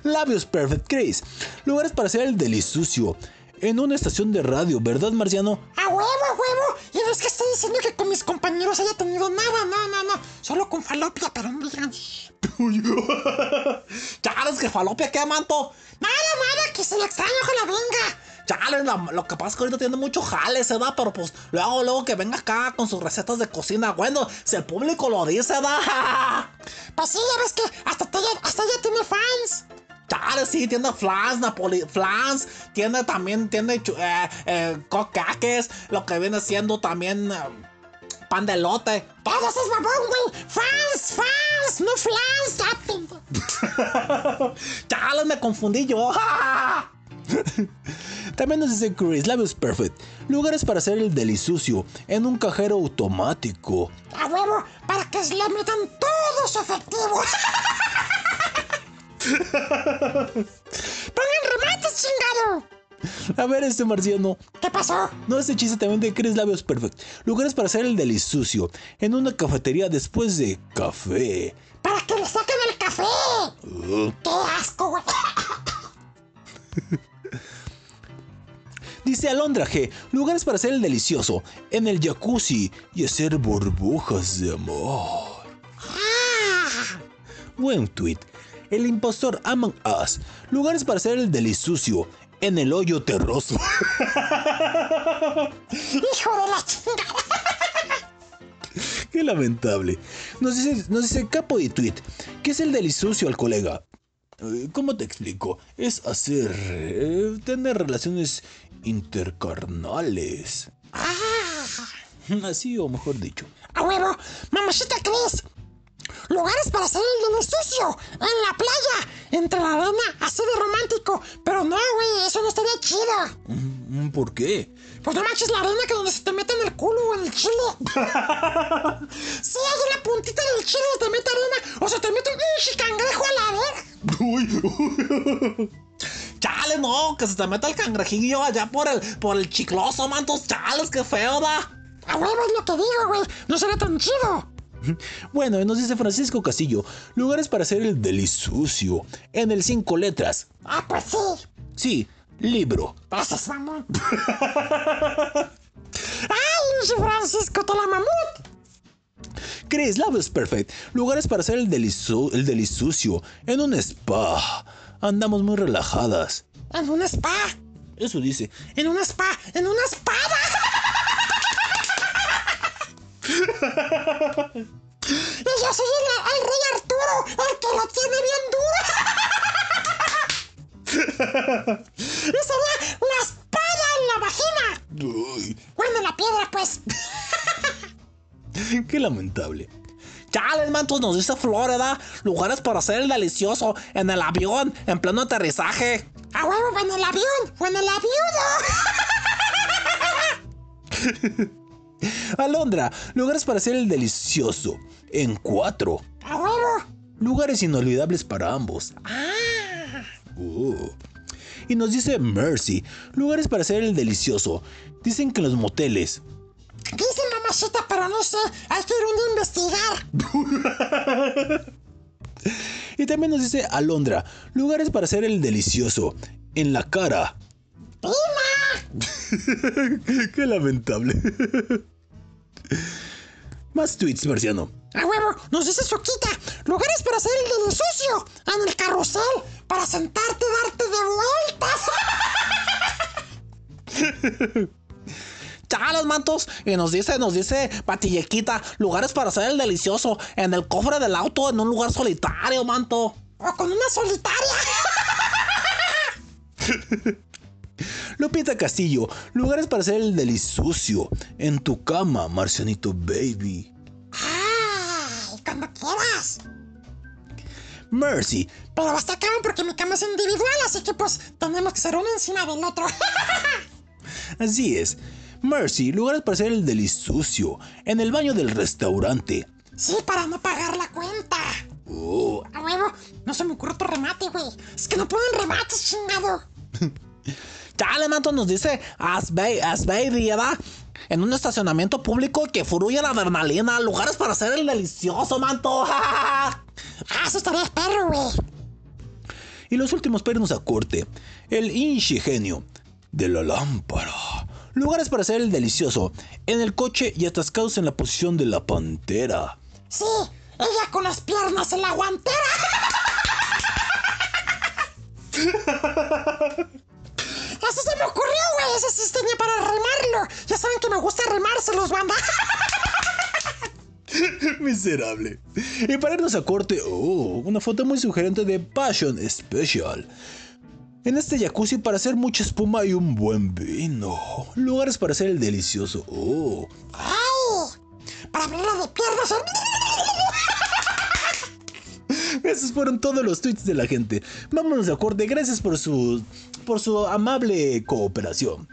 Speaker 4: Labios Perfect Chris. Lugares para hacer el delicioso. En una estación de radio, ¿verdad, Marciano?
Speaker 2: A huevo, a huevo. Y no es que estoy diciendo que con mis compañeros haya tenido nada, no, no, no. Solo con falopia, pero no digan. "Shh".
Speaker 5: Chales, que falopia, ¿qué, manto?
Speaker 2: Nada, nada, que se le extraño, ojalá venga.
Speaker 5: Chales, la- lo que pasa es que ahorita tiene mucho jale, se da, pero pues luego, luego que venga acá con sus recetas de cocina. Bueno, si el público lo dice, da.
Speaker 2: Pues sí, ya ves que hasta ella, hasta ella tiene fans.
Speaker 5: Chales, sí, tiene flans, napoli, flans, tiene también, tiene eh, eh, cocaques, lo que viene siendo también eh, pan de lote.
Speaker 2: Todo eso es babón, güey. Fans, fans, no flans.
Speaker 5: Chales, me confundí yo.
Speaker 4: También nos dice Chris, Labios Perfect. Lugares para hacer el delicioso. En un cajero automático.
Speaker 2: A huevo, para que le metan todo su efectivo. Pongan remates, chingado.
Speaker 4: A ver, este marciano.
Speaker 2: ¿Qué pasó?
Speaker 4: No, este chiste también de Chris Labios Perfect. Lugares para hacer el delicioso. En una cafetería después de café.
Speaker 2: Para que le saquen el café. Qué asco, güey.
Speaker 4: Dice Alondra G. Lugares para hacer el delicioso. En el jacuzzi y hacer burbujas de amor.
Speaker 2: Ah,
Speaker 4: Buen tweet. El impostor Among Us. Lugares para hacer el delicioso. en el hoyo terroso.
Speaker 2: Hijo de la chingada.
Speaker 4: Qué lamentable. Nos dice, nos dice Capo de Tweet, ¿qué es el delisucio al colega? Eh, ¿Cómo te explico? Es hacer... eh, tener relaciones intercarnales. Así o mejor dicho.
Speaker 2: A huevo, mamacita Cris. Lugares para hacer el dedo sucio. En la playa. Entre la arena. Así de romántico. Pero no, güey. Eso no estaría chido.
Speaker 4: Mm, ¿Por qué?
Speaker 2: Pues no manches la arena que donde se te mete en el culo o en el chile. sí, en la puntita del chile se te mete arena. O se te mete un cangrejo a la verga.
Speaker 5: Chale, no, que se te meta el cangrejillo allá por el, por el chicloso, mantos. Chales, qué feo, da.
Speaker 2: A huevo es lo que digo, güey. No será tan chido.
Speaker 4: Bueno, nos dice Francisco Castillo, lugares para hacer el delisucio. En el cinco letras.
Speaker 2: Ah, pues sí.
Speaker 4: Sí, libro.
Speaker 2: Gracias, mamón. ¡Ay, Francisco, te la mamut!
Speaker 4: Chris, Love is Perfect. Lugares para hacer el, delisu- el delisucio. En un spa. Andamos muy relajadas.
Speaker 2: En un spa.
Speaker 4: Eso dice.
Speaker 2: En un spa. En una espada. y yo soy el, el rey Arturo, el que lo tiene bien duro. y sería la espada en la vagina.
Speaker 4: Uy,
Speaker 2: Bueno, en la piedra, pues.
Speaker 4: qué lamentable.
Speaker 5: Chales, mantos, nos dice Florida. Lugares para hacer el delicioso. En el avión, en pleno aterrizaje.
Speaker 2: A huevo, en el avión. O en el avión.
Speaker 4: Alondra, lugares para hacer el delicioso. En cuatro. Lugares inolvidables para ambos. Oh. Y nos dice Mercy, lugares para hacer el delicioso. Dicen que los moteles.
Speaker 2: Dice mamacita, pero no sé. Hay que ir a investigar.
Speaker 4: Y también nos dice Alondra, lugares para hacer el delicioso. En la cara. Qué lamentable. Más tweets, Marciano.
Speaker 2: A huevo, nos dice Suquita. Lugares para hacer el del sucio. En el carrusel. Para sentarte y darte de vueltas.
Speaker 5: Chales, mantos. Y nos dice, nos dice Patillequita. Lugares para hacer el delicioso. En el cofre del auto, en un lugar solitario, manto.
Speaker 2: O con una solitaria.
Speaker 4: Lupita Castillo, lugares para hacer el delisucio. En tu cama, Marcianito Baby.
Speaker 2: Ay, cuando quieras.
Speaker 4: Mercy,
Speaker 2: Pero hasta acá porque mi cama es individual, así que pues tenemos que ser uno encima del otro.
Speaker 4: así es. Mercy, lugares para hacer el delisucio. En el baño del restaurante.
Speaker 2: sí, para no pagar la cuenta.
Speaker 4: Oh,
Speaker 2: A huevo, no se me ocurre otro remate, güey. Es que no ponen remates, chingado.
Speaker 5: Chale, manto, nos dice Asbay, Asbay, ¿verdad? En un estacionamiento público que fluye la adrenalina. Lugares para hacer el delicioso, manto.
Speaker 2: Ah, eso güey.
Speaker 4: y los últimos pernos a corte. El ingenio de la lámpara. Lugares para hacer el delicioso. En el coche y atascados en la posición de la pantera.
Speaker 2: Sí, ella con las piernas en la guantera. Eso se me ocurrió, güey. Ese sí tenía para remarlo. Ya saben que me gusta remárselos, banda.
Speaker 4: Miserable. Y para irnos a corte, oh, una foto muy sugerente de Passion Special. En este jacuzzi para hacer mucha espuma y un buen vino. Lugares para hacer el delicioso. Oh.
Speaker 2: ¡Ay! Para abrirla de piernas.
Speaker 4: Esos fueron todos los tweets de la gente. Vámonos a corte. Gracias por su por su amable cooperación.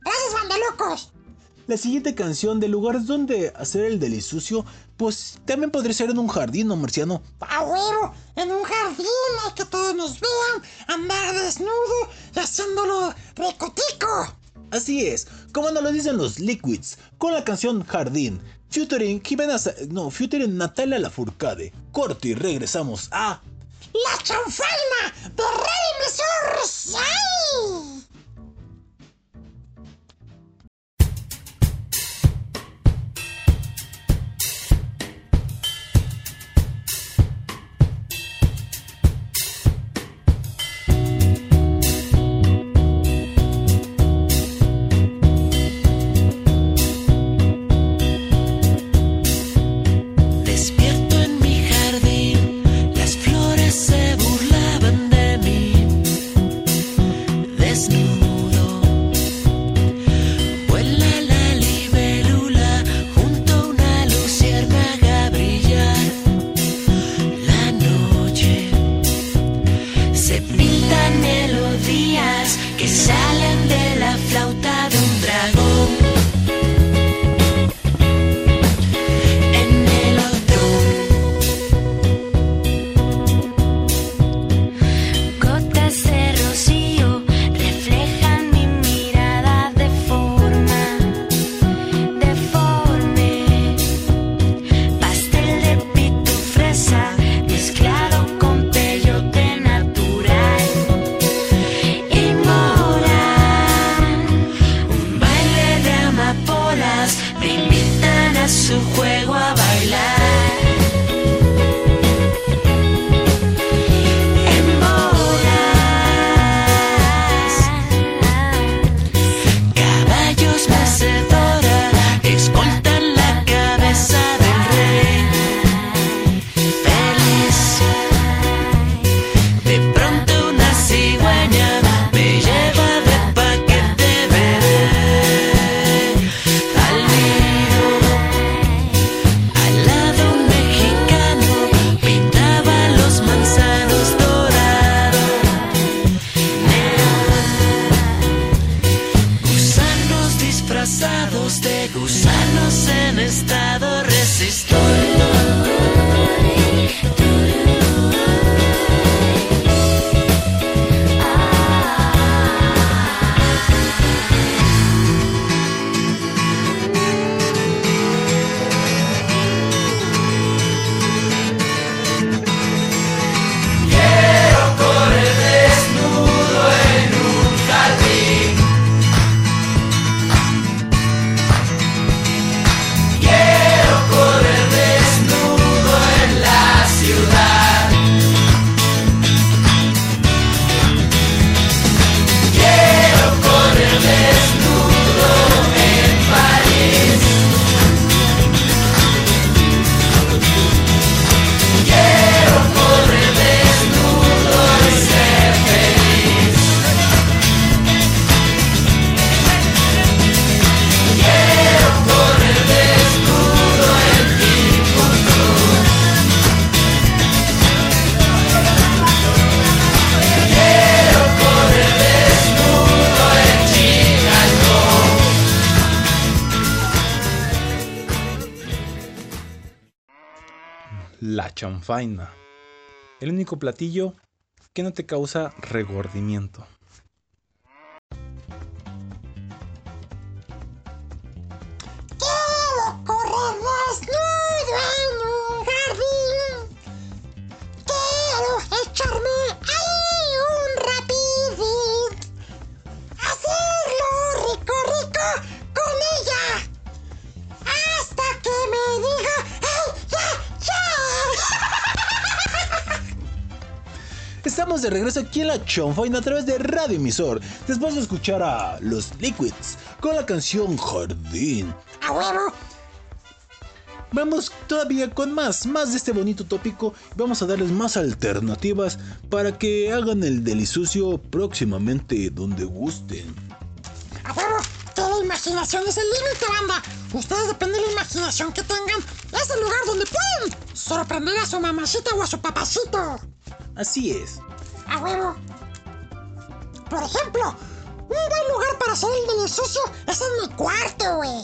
Speaker 2: Gracias, banda locos.
Speaker 4: La siguiente canción de lugares donde hacer el delisucio, pues también podría ser en un jardín, ¿no, Marciano?
Speaker 2: A huevo, en un jardín, hay que todos nos vean, andar desnudo y haciéndolo ricotico.
Speaker 4: Así es, como nos lo dicen los Liquids, con la canción Jardín, featuring Jimena, Sa- no, featuring Natalia Lafourcade. Corte y regresamos a
Speaker 2: La chanfaina de Rey.
Speaker 4: El único platillo que no te causa regordimiento.
Speaker 2: Echarme
Speaker 4: Estamos de regreso aquí en la Chonfaina a través de Radio Emisor, después de escuchar a Los Liquids con la canción Jardín.
Speaker 2: ¡A huevo!
Speaker 4: Vamos todavía con más, más de este bonito tópico. Vamos a darles más alternativas para que hagan el delisucio próximamente donde gusten.
Speaker 2: ¡A huevo! La imaginación es el límite, banda. Ustedes depende de la imaginación que tengan. Es el lugar donde pueden sorprender a su mamacita o a su papacito.
Speaker 4: Así es.
Speaker 2: ¡A huevo! Por ejemplo, un buen lugar para hacer el delisucio es en mi cuarto, güey.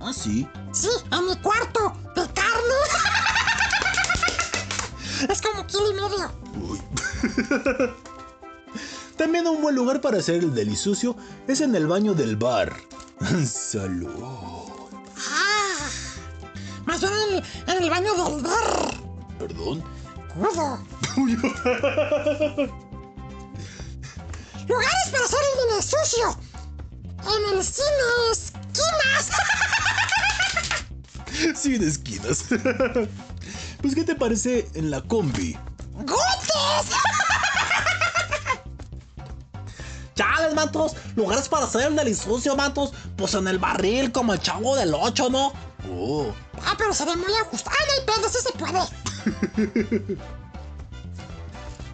Speaker 4: Ah, sí.
Speaker 2: Sí, en mi cuarto de carne. es como kilo y medio.
Speaker 4: Uy. También un buen lugar para hacer el delisucio es en el baño del bar. Salud.
Speaker 2: Ah, más bien en el, en el baño del bar.
Speaker 4: Perdón.
Speaker 2: Cudo. Lugares para hacer el delisucio. En el cine esquinas.
Speaker 4: Sin esquinas. Pues, ¿qué te parece en la combi?
Speaker 2: ¡Gutes!
Speaker 5: Chales, mantos. Lugares para hacer el delisucio, mantos. Pues en el barril, como el chavo del 8, ¿no?
Speaker 4: Oh,
Speaker 2: Ah, pero sería muy ajustado. No hay pedo, sí se puede.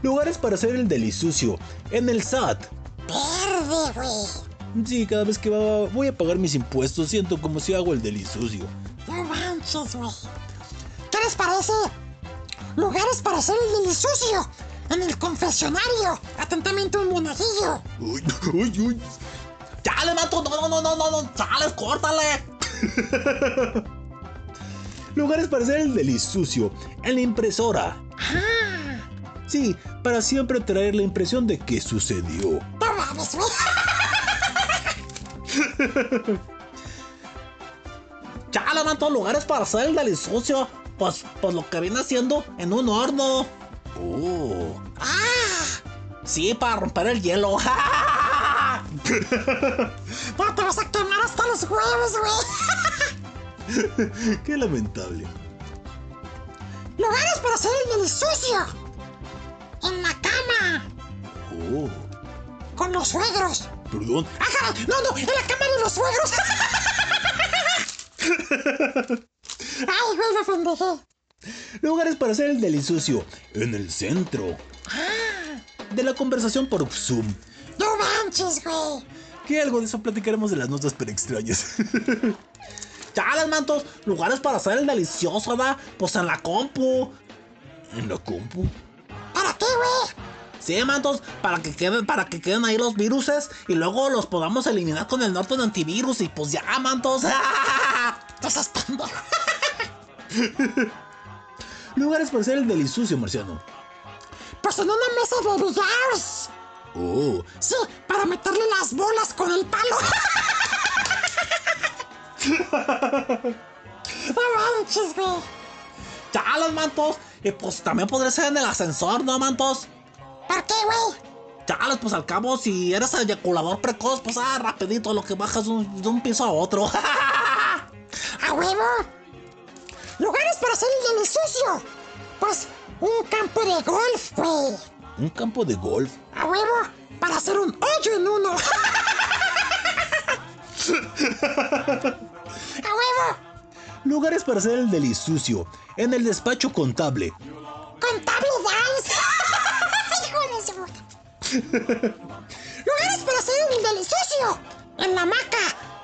Speaker 4: lugares para hacer el delisucio en el SAT.
Speaker 2: Verde, güey.
Speaker 4: Sí, cada vez que va- voy a pagar mis impuestos siento como si hago el delisucio.
Speaker 2: No manches, güey. ¿Qué les parece? Lugares para hacer el delisucio. En el confesionario. Atentamente un monaguillo.
Speaker 4: Uy, uy, uy.
Speaker 5: Chale, manto. No, no, no, no, no. Chales, córtale.
Speaker 4: Lugares para hacer el delisucio en la impresora.
Speaker 2: Ah,
Speaker 4: Sí, para siempre traer la impresión de que sucedió.
Speaker 2: güey.
Speaker 5: Chale, manto. Lugares para hacer el delisucio. Pues, pues lo que viene haciendo en un horno.
Speaker 4: Oh,
Speaker 2: Ah,
Speaker 5: Sí, para romper el hielo.
Speaker 2: ya te vas a quemar hasta los huevos, güey.
Speaker 4: qué lamentable.
Speaker 2: Lugares para hacer el delisucio. En la cama.
Speaker 4: Oh,
Speaker 2: Con los suegros.
Speaker 4: perdón.
Speaker 2: Ah, caray, no, no, en la cama de los suegros. Ay, güey, me pendejé.
Speaker 4: Lugares para hacer el delisucio en el centro. De la conversación por Zoom.
Speaker 2: No manches, güey.
Speaker 4: Que algo de eso platicaremos de las notas pero extrañas.
Speaker 5: Chales, mantos. Lugares para hacer el delicioso, ¿verdad? Pues en la compu.
Speaker 4: ¿En la compu?
Speaker 2: ¿Para qué, güey?
Speaker 5: Sí, mantos, para que queden, para que queden ahí los viruses y luego los podamos eliminar con el Norton antivirus y pues ya, mantos.
Speaker 2: Seas pendejo.
Speaker 4: Lugares para hacer el delisucio, Marciano.
Speaker 2: Pues en una mesa de billars.
Speaker 4: Oh,
Speaker 2: Sí, para meterle las bolas con el palo. no manches, güey.
Speaker 5: Chales, mantos. Y pues también podría ser en el ascensor, ¿no, mantos?
Speaker 2: ¿Por qué, güey?
Speaker 5: Chales, pues al cabo, si eres eyaculador precoz, pues ah, rapidito lo que bajas de un, de un piso a otro.
Speaker 2: ¿A huevo? Lugares para hacer el delisucio. Pues un campo de golf, güey.
Speaker 4: un campo de golf.
Speaker 2: A huevo, para hacer un hoyo en uno. A huevo,
Speaker 4: Lugares para hacer el delisucio en el despacho contable.
Speaker 2: contable dance. Hijo de. Lugares para hacer el delisucio. En la maca.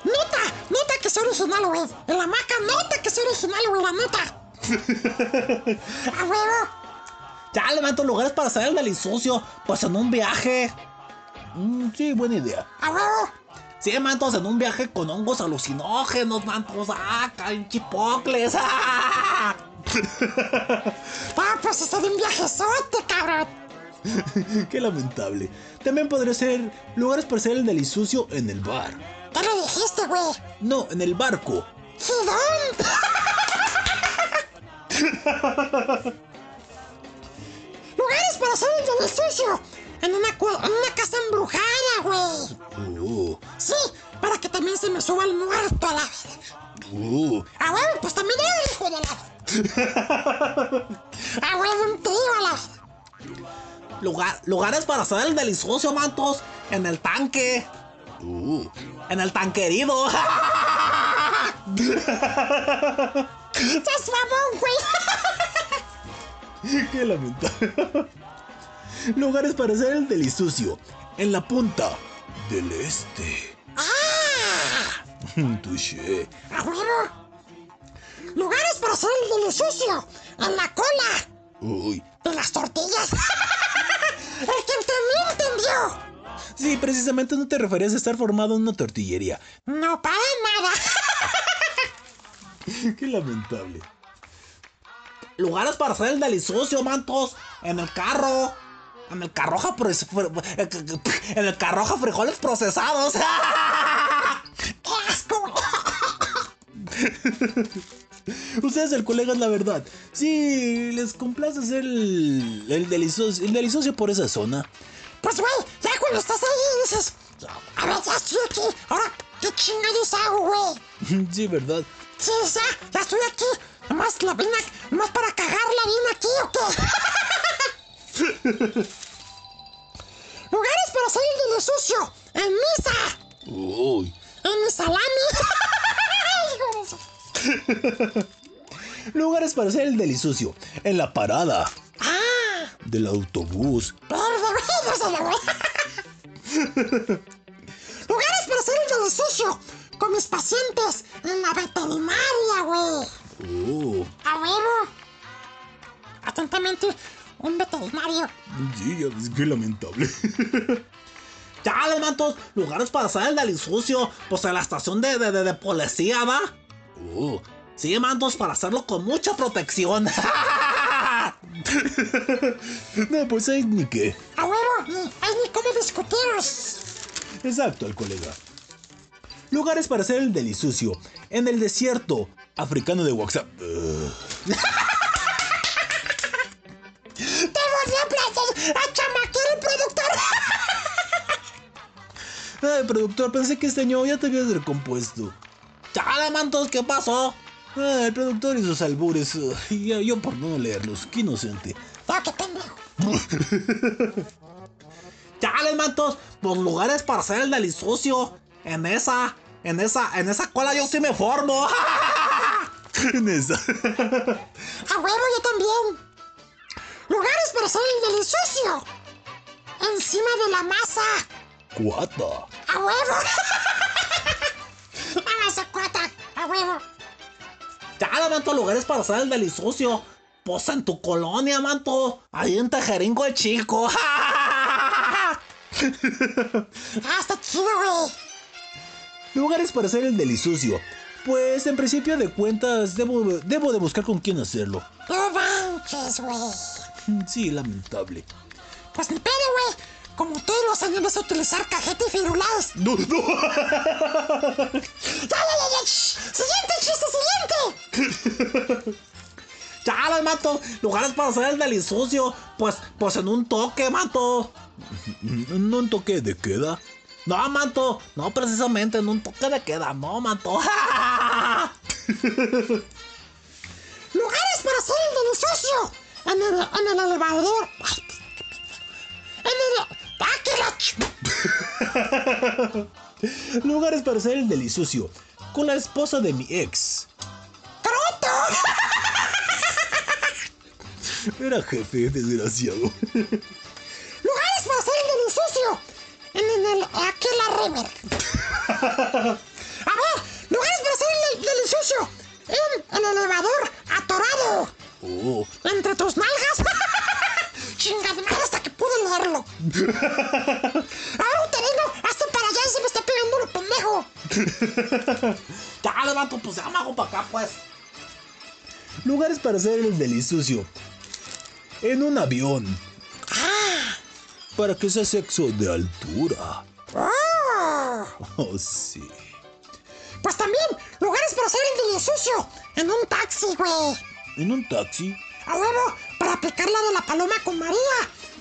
Speaker 2: Nota, nota que es original, güey. En la maca, nota que es original, güey, la neta. A huevo.
Speaker 5: Chale, mantos, lugares para hacer el delicioso, pues en un viaje.
Speaker 4: Mm, sí, buena idea.
Speaker 2: A huevo.
Speaker 5: Sí, mantos, en un viaje con hongos alucinógenos, mantos. Ah, chipocles. Ah.
Speaker 2: Ah, pues está de un viajezote, cabrón.
Speaker 4: Qué lamentable. También podría ser lugares para hacer el delisucio en el bar.
Speaker 2: ¿Qué le dijiste, güey?
Speaker 4: No, en el barco.
Speaker 2: ¿Gidón? Lugares para hacer el delisucio. En una, en una casa embrujada, güey.
Speaker 4: Uh,
Speaker 2: Sí, para que también se me suba el muerto a la
Speaker 4: uh.
Speaker 2: Ah, huevo, pues también era hijo de la. Ah, huevo, un tío a la.
Speaker 5: Lugar, lugares para hacer el delicioso, mantos. En el tanque.
Speaker 4: Uh.
Speaker 5: En el tanquerido.
Speaker 2: ¡Estás mamón, güey!
Speaker 4: Qué lamentable. Lugares para hacer el delisucio. En la punta del este.
Speaker 2: ¡Ah!
Speaker 4: Touché.
Speaker 2: ¡A huevo! Lugares para hacer el delisucio. En la cola.
Speaker 4: Uy.
Speaker 2: De las tortillas. El que entendió, entendió.
Speaker 4: Sí, precisamente no te referías a estar formado en una tortillería.
Speaker 2: No para nada.
Speaker 4: Qué lamentable.
Speaker 5: Lugares para hacer el delicioso, mantos. En el carro. En el carroja fr- En el carroja frijoles procesados.
Speaker 2: ¡Qué asco!
Speaker 4: Ustedes el colega es la verdad. Sí, les complace hacer el, el, delicioso, el delicioso por esa zona.
Speaker 2: Pues, güey, ya cuando estás ahí dices, a ver, ya estoy aquí. Ahora, ¿qué chingados hago, güey?
Speaker 4: Sí, ¿verdad?
Speaker 2: Sí, ya, ya estoy aquí. Nomás la vine, nomás para cagarla bien aquí, ¿o qué? Lugares para hacer el delisucio. En misa.
Speaker 4: Uy.
Speaker 2: En mi salami. De
Speaker 4: Lugares para hacer el delisucio. En la parada
Speaker 2: Ah,
Speaker 4: del autobús.
Speaker 2: Lugares para hacer el delisucio. Con mis pacientes. En la veterinaria, güey.
Speaker 4: Oh.
Speaker 2: A huevo. Atentamente, un veterinario.
Speaker 4: Sí, ya ves, qué lamentable.
Speaker 5: Chale, mantos. Lugares para hacer el delicioso. Pues en la estación de, de, de, de policía, ¿va?
Speaker 4: Oh.
Speaker 5: Sí, mantos, para hacerlo con mucha protección.
Speaker 4: No, pues ahí ni qué.
Speaker 2: A huevo, ni, cómo discutir.
Speaker 4: Exacto, el colega. Lugares para hacer el delisucio. En el desierto africano de WhatsApp. Ugh.
Speaker 2: Te volví a plantar a chamaquear el productor.
Speaker 4: Ay, productor, pensé que este año ya te habías recompuesto.
Speaker 5: Chale, mantos, ¿qué pasó?
Speaker 4: Ah, el productor y sus albures. yo, yo por no leerlos, qué inocente.
Speaker 2: Ya que pendejo.
Speaker 5: Chale, mantos. Los lugares para hacer el delicioso. En esa, en esa, en esa cola yo sí me formo.
Speaker 4: En esa.
Speaker 2: A huevo, yo también. Lugares para hacer el delicioso. Encima de la masa.
Speaker 4: Cuata.
Speaker 2: A huevo. La masa cuata. A huevo.
Speaker 5: Chale, manto, lugares para hacer el delicioso. Pues en tu colonia, manto. Ahí en Tejeringo el Chico.
Speaker 2: Güey.
Speaker 4: Lugares para hacer el delisucio. Pues en principio de cuentas debo, debo de buscar con quién hacerlo.
Speaker 2: No manches, güey.
Speaker 4: Sí, lamentable.
Speaker 2: Pues ni pedo, güey. Como todos los años vas a utilizar cajeta y firulados.
Speaker 4: No, no.
Speaker 2: ¡Ya, ya, ya, ya! ¡Siguiente chiste, siguiente!
Speaker 5: Chale, manto. Lugares para hacer el delicioso. Pues, pues en un toque, manto.
Speaker 4: No un toque de queda.
Speaker 5: No, manto. No precisamente en un toque de queda. No, manto.
Speaker 2: Lugares para hacer el delicioso. En el, en el elevador. En el... ¡Ah, que la ch-
Speaker 4: Lugares para hacer el delisucio. Con la esposa de mi ex.
Speaker 2: ¡Croto!
Speaker 4: Era jefe, desgraciado.
Speaker 2: Lugares para hacer el delicioso. En, en el... Aquí la rever. A ver, lugares para hacer el delicioso. En el elevador atorado.
Speaker 4: Oh.
Speaker 2: Entre tus nalgas. Chingada madre hasta pude leerlo. Ahora te hasta para allá y se me está pegando lo pendejo.
Speaker 5: Chale, manto. Pues ya para acá, pues.
Speaker 4: Lugares para hacer el delisucio. En un avión. Para que sea sexo de altura.
Speaker 2: ¡Oh!
Speaker 4: Oh, sí.
Speaker 2: Pues también, lugares para hacer el día sucio. En un taxi, güey.
Speaker 4: En un taxi.
Speaker 2: A huevo, para aplicar la de la paloma con María.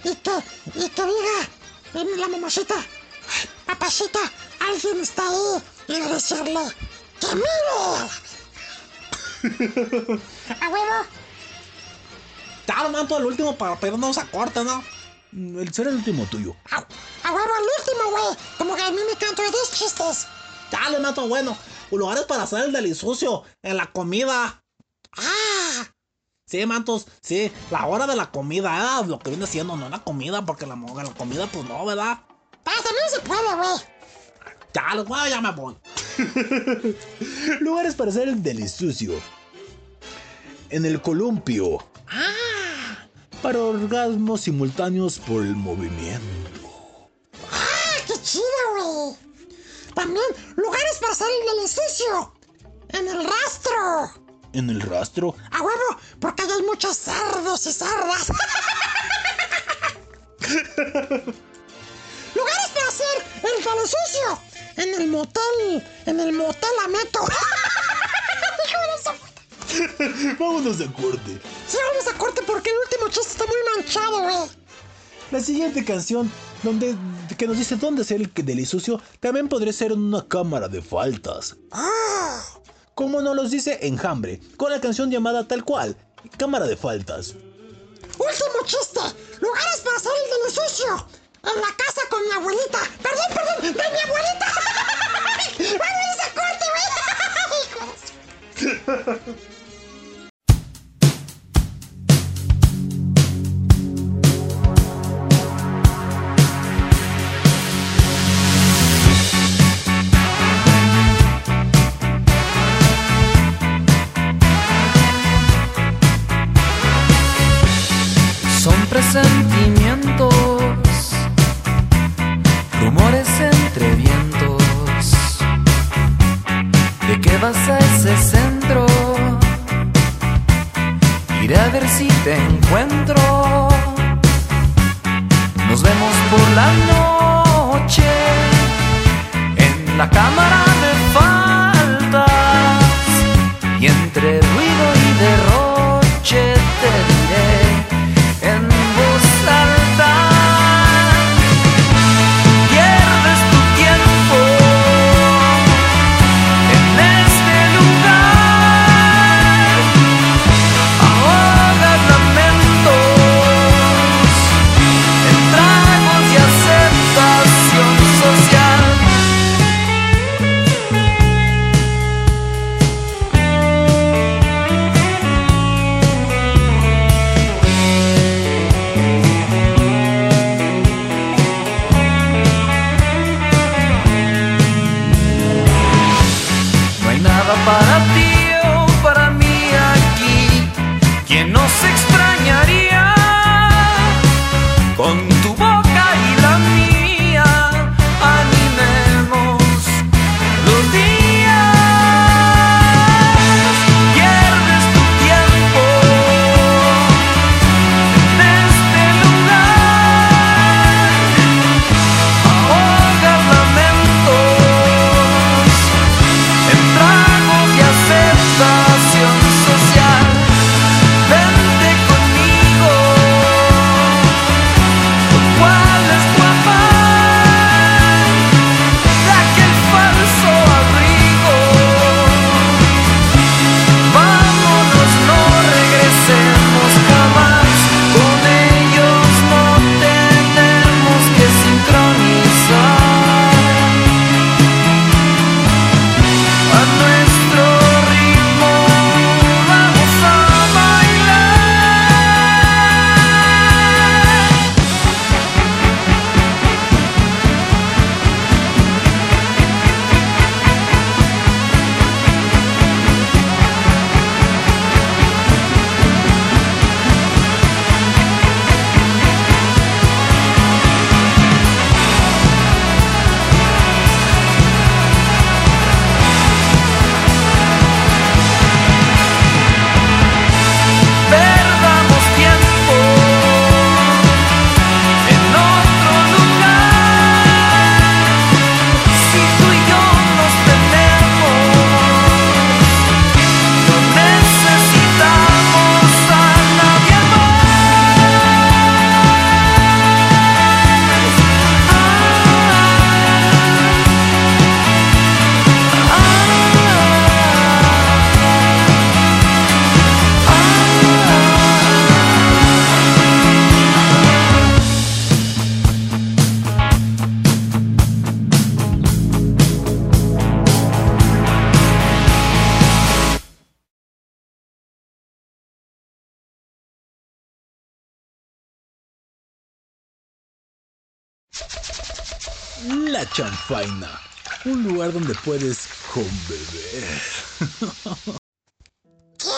Speaker 2: Y que, y que diga en la mamacita, "Ay, papacita, alguien está ahí. Y decirle, que mire. A huevo.
Speaker 5: Claro, manto, el último para pedir no se corta, ¿no?
Speaker 4: El será el último tuyo.
Speaker 2: A, a huevo el último, güey. Como que a mí me canto de 10 chistes.
Speaker 5: Dale, manto, bueno. Lugares para hacer el delisucio en la comida.
Speaker 2: Ah,
Speaker 5: Sí, mantos, sí, la hora de la comida, ¿eh? lo que viene siendo, no la comida, porque la, comida, pues no, ¿verdad?
Speaker 2: pero también se puede, güey.
Speaker 5: Ya, bueno, ya me voy.
Speaker 4: Lugares para hacer el delisucio. En el columpio. Para orgasmos simultáneos por el movimiento.
Speaker 2: Ah, qué chido, güey. También lugares para hacer el delisucio. En el rastro.
Speaker 4: En el rastro.
Speaker 2: A huevo, porque hay muchos cerdos y cerdas. Lugares para hacer el palo sucio. En el motel. En el motel Ameto. Su puta.
Speaker 4: Vámonos de corte.
Speaker 2: Sí, vamos a corte porque el último chiste está muy manchado, güey.
Speaker 4: La siguiente canción, donde que nos dice dónde hacer el delisucio, también podría ser en una cámara de faltas.
Speaker 2: Ah,
Speaker 4: Como nos los dice Enjambre, con la canción llamada tal cual, Cámara de Faltas.
Speaker 2: último chiste. Lugares para hacer el delisucio. En la casa con mi abuelita. Perdón, perdón, de mi abuelita. Vamos a corte, güey.
Speaker 1: Presentimientos, rumores entre vientos. ¿De qué vas a ese centro? Iré a ver si te encuentro. Nos vemos por la noche en la cámara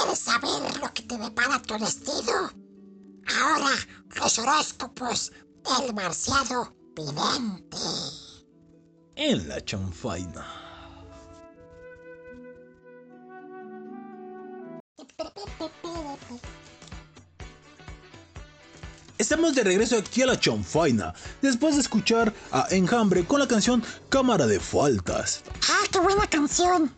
Speaker 2: ¿Quieres saber lo que te depara tu destino? Ahora, los horóscopos del marciano vidente.
Speaker 4: En la chanfaina. Estamos de regreso aquí a la chanfaina, después de escuchar a Enjambre con la canción Cámara de Faltas.
Speaker 2: ¡Ah, qué buena canción!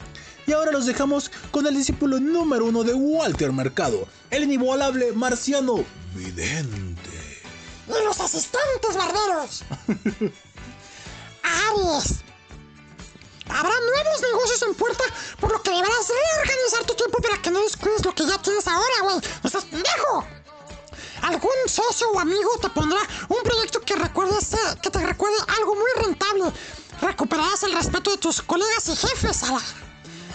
Speaker 4: Y ahora los dejamos con el discípulo número uno de Walter Mercado, el inigualable marciano vidente.
Speaker 2: ¡Y los asistentes barberos! Aries. Habrá nuevos negocios en puerta, por lo que deberás reorganizar tu tiempo para que no descuides lo que ya tienes ahora, güey. ¡No estás pendejo! Algún socio o amigo te pondrá un proyecto que, que te recuerde algo muy rentable. Recuperarás el respeto de tus colegas y jefes, a la...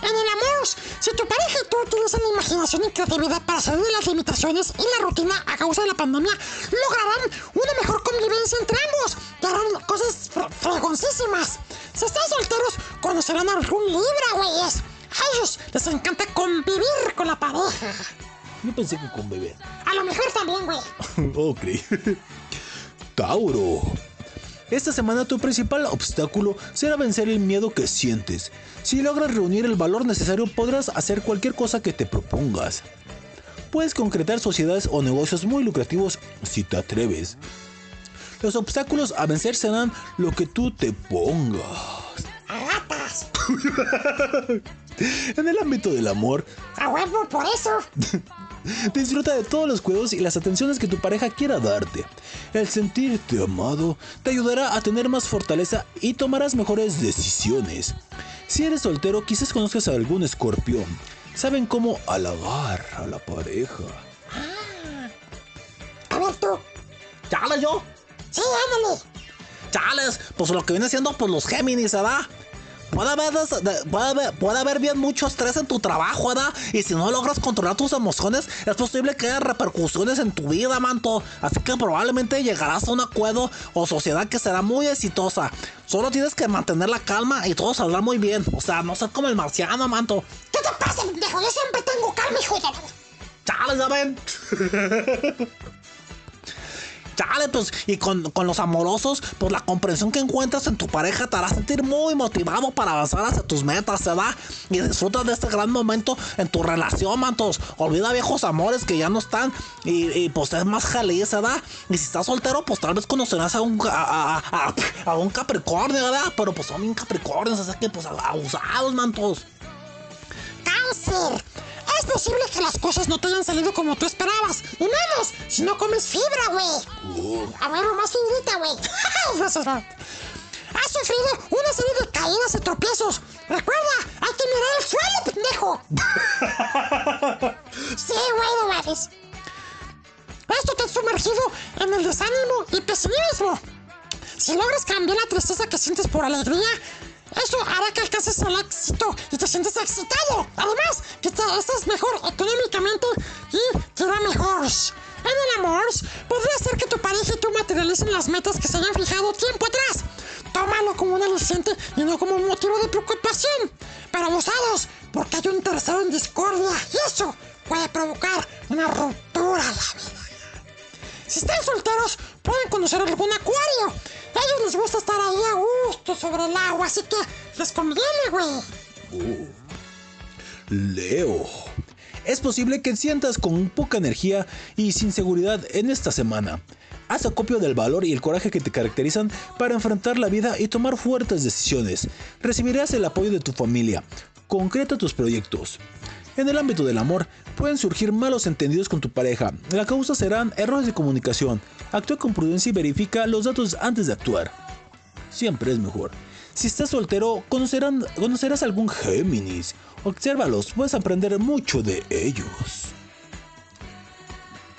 Speaker 2: En el amor, si tu pareja y tú utilizan la imaginación y creatividad para salir de las limitaciones y la rutina a causa de la pandemia, lograrán una mejor convivencia entre ambos y harán cosas fre- fregoncísimas. Si están solteros, conocerán a algún libra, güeyes. A ellos les encanta convivir con la pareja.
Speaker 4: Yo pensé que con beber.
Speaker 2: A lo mejor también, güey.
Speaker 4: ok. Tauro. Esta semana tu principal obstáculo será vencer el miedo que sientes. Si logras reunir el valor necesario podrás hacer cualquier cosa que te propongas. Puedes concretar sociedades o negocios muy lucrativos si te atreves. Los obstáculos a vencer serán lo que tú te pongas. En el ámbito del amor,
Speaker 2: A huevo, por eso.
Speaker 4: Disfruta de todos los cuidados y las atenciones que tu pareja quiera darte. El sentirte amado te ayudará a tener más fortaleza y tomarás mejores decisiones. Si eres soltero, quizás conozcas a algún escorpión. Saben cómo halagar a la pareja.
Speaker 2: A ver tú.
Speaker 5: Chale yo.
Speaker 2: Sí, ándale.
Speaker 5: Chales, pues lo que viene siendo pues los Géminis, ¿verdad? Puede haber, puede, haber, puede haber bien mucho estrés en tu trabajo, ¿verdad? Y si no logras controlar tus emociones, es posible que haya repercusiones en tu vida, manto. Así que probablemente llegarás a un acuerdo o sociedad que será muy exitosa. Solo tienes que mantener la calma y todo saldrá muy bien. O sea, no ser como el marciano, manto.
Speaker 2: ¿Qué te pasa, pendejo? Yo siempre tengo calma, hijo de... la-
Speaker 5: Chale, ya ven. Chale, pues, y con, los amorosos, pues la comprensión que encuentras en tu pareja te hará sentir muy motivado para avanzar hacia tus metas, ¿verdad? Y disfruta de este gran momento en tu relación, mantos. Olvida viejos amores que ya no están y, pues es más feliz, ¿verdad? Y si estás soltero, pues tal vez conocerás a un, a, a- a- a un Capricornio, ¿verdad? Pero pues son bien Capricornios, así que pues abusados, mantos.
Speaker 2: ¡Cáncer! Es posible que las cosas no te hayan salido como tú esperabas. Y menos si no comes fibra, güey. A ver, más fibrita, güey. Has sufrido una serie de caídas y tropiezos. Recuerda, hay que mirar el suelo, pendejo. sí, güey, no mames. Esto te ha sumergido en el desánimo y pesimismo. Si logras cambiar la tristeza que sientes por alegría, eso hará que alcances el éxito y te sientes excitado. Además, que te, estés mejor económicamente y te irá mejor. En el amor, podría ser que tu pareja y tú materialicen las metas que se hayan fijado tiempo atrás. Tómalo como un aliciente y no como un motivo de preocupación. Pero abusados, porque hay un tercero en discordia y eso puede provocar una ruptura en la vida. Si están solteros, pueden conocer algún acuario. A ellos les gusta estar ahí a gusto sobre el agua, así que les conviene, güey.
Speaker 4: Leo. Es posible que sientas con poca energía y sin seguridad en esta semana. Haz acopio del valor y el coraje que te caracterizan para enfrentar la vida y tomar fuertes decisiones. Recibirás el apoyo de tu familia. Concreta tus proyectos. En el ámbito del amor, pueden surgir malos entendidos con tu pareja. La causa serán errores de comunicación. Actúa con prudencia y verifica los datos antes de actuar. Siempre es mejor. Si estás soltero, conocerán, conocerás algún Géminis. Obsérvalos, puedes aprender mucho de ellos.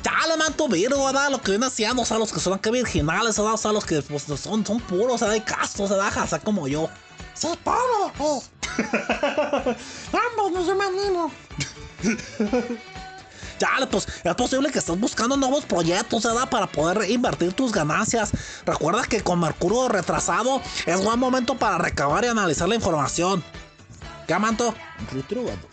Speaker 5: Chale, manto virgo, ¿verdad? Lo que viene haciendo, o sea, los que son que virginales, ¿verdad? O sea, los que pues, son, son puros, ¿verdad? Y castos, ¿verdad? O sea, como yo.
Speaker 2: Sí, pobre, güey. Hombre, no yo me animo.
Speaker 4: Chale, pues es posible que estés buscando nuevos proyectos, ¿verdad? Para poder invertir tus ganancias. Recuerda que con Mercurio retrasado es buen momento para recabar y analizar la información. ¿Qué, manto?
Speaker 7: Retrógrado.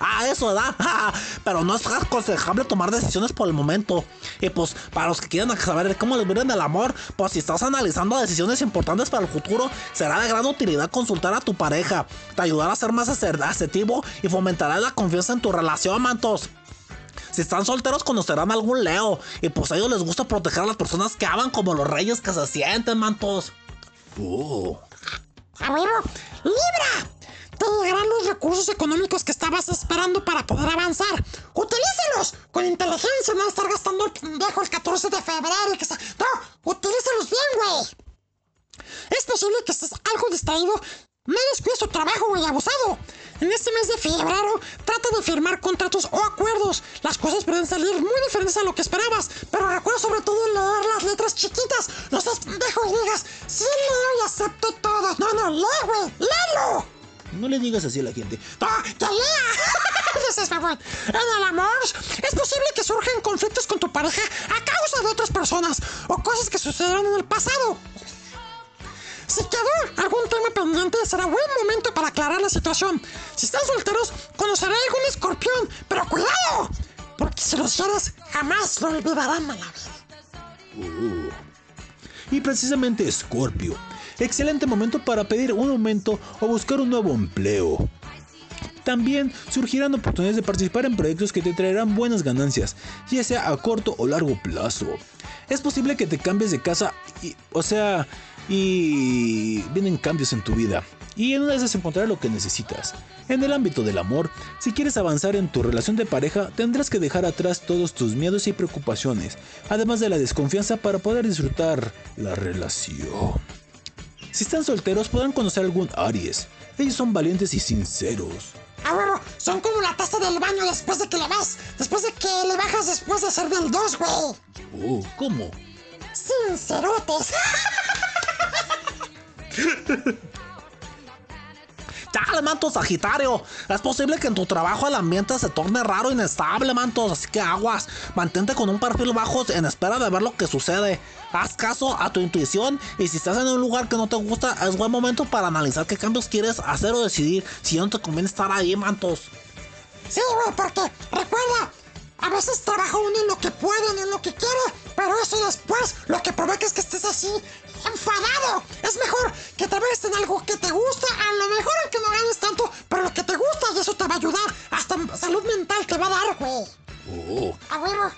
Speaker 4: Ah, eso, ¿verdad? Pero no es aconsejable tomar decisiones por el momento. Y pues, para los que quieran saber cómo les viene el amor, pues si estás analizando decisiones importantes para el futuro, será de gran utilidad consultar a tu pareja. Te ayudará a ser más aser- asertivo y fomentará la confianza en tu relación, mantos. Si están solteros, conocerán a algún Leo. Y pues a ellos les gusta proteger a las personas que aman como los reyes que se sienten, mantos.
Speaker 7: Oh.
Speaker 2: A huevo. ¡Libra! Te llegarán los recursos económicos que estabas esperando para poder avanzar. ¡Utilízalos! Con inteligencia, no estar gastando el pendejo el 14 de febrero y que está... No, utilízalos bien, güey. Es posible que estés algo distraído. No descuides tu trabajo, güey, abusado. En este mes de febrero, trata de firmar contratos o acuerdos. Las cosas pueden salir muy diferentes a lo que esperabas, pero recuerda sobre todo leer las letras chiquitas. No seas pendejo y digas, sí leo y acepto todo. No, no, lee, güey, léelo.
Speaker 7: No le digas así a la gente.
Speaker 2: ¡Ah. En el amor, es posible que surjan conflictos con tu pareja a causa de otras personas o cosas que sucedieron en el pasado. Si quedó algún tema pendiente, será buen momento para aclarar la situación. Si están solteros, conocerá algún escorpión, pero cuidado, porque si los quieres, jamás lo olvidarán a vida.
Speaker 7: Y precisamente Scorpio. Excelente momento para pedir un aumento o buscar un nuevo empleo. También surgirán oportunidades de participar en proyectos que te traerán buenas ganancias, ya sea a corto o largo plazo. Es posible que te cambies de casa, y, o sea, y vienen cambios en tu vida. Y en una de esas encontrarás lo que necesitas. En el ámbito del amor, si quieres avanzar en tu relación de pareja, tendrás que dejar atrás todos tus miedos y preocupaciones, además de la desconfianza para poder disfrutar la relación. Si están solteros podrán conocer algún Aries. Ellos son valientes y sinceros.
Speaker 2: Ah, bueno, son como la taza del baño después de que le vas, después de que le bajas después de hacer del 2, güey.
Speaker 7: Oh, ¿cómo?
Speaker 2: Sincerotes.
Speaker 4: Chale, manto Sagitario. Es posible que en tu trabajo el ambiente se torne raro e inestable, mantos. Así que aguas. Mantente con un perfil bajo en espera de ver lo que sucede. Haz caso a tu intuición. Y si estás en un lugar que no te gusta, es buen momento para analizar qué cambios quieres hacer o decidir si no te conviene estar ahí, mantos.
Speaker 2: Sí, güey, porque recuerda, a veces trabaja uno en lo que puede, en lo que quiere, pero eso después lo que provoca es que estés así, enfadado. Es mejor que trabajes en algo que te gusta, a lo mejor aunque no ganes tanto, pero lo que te gusta y eso te va a ayudar. Hasta salud mental te va a dar, güey.
Speaker 7: Oh,
Speaker 2: A huevo.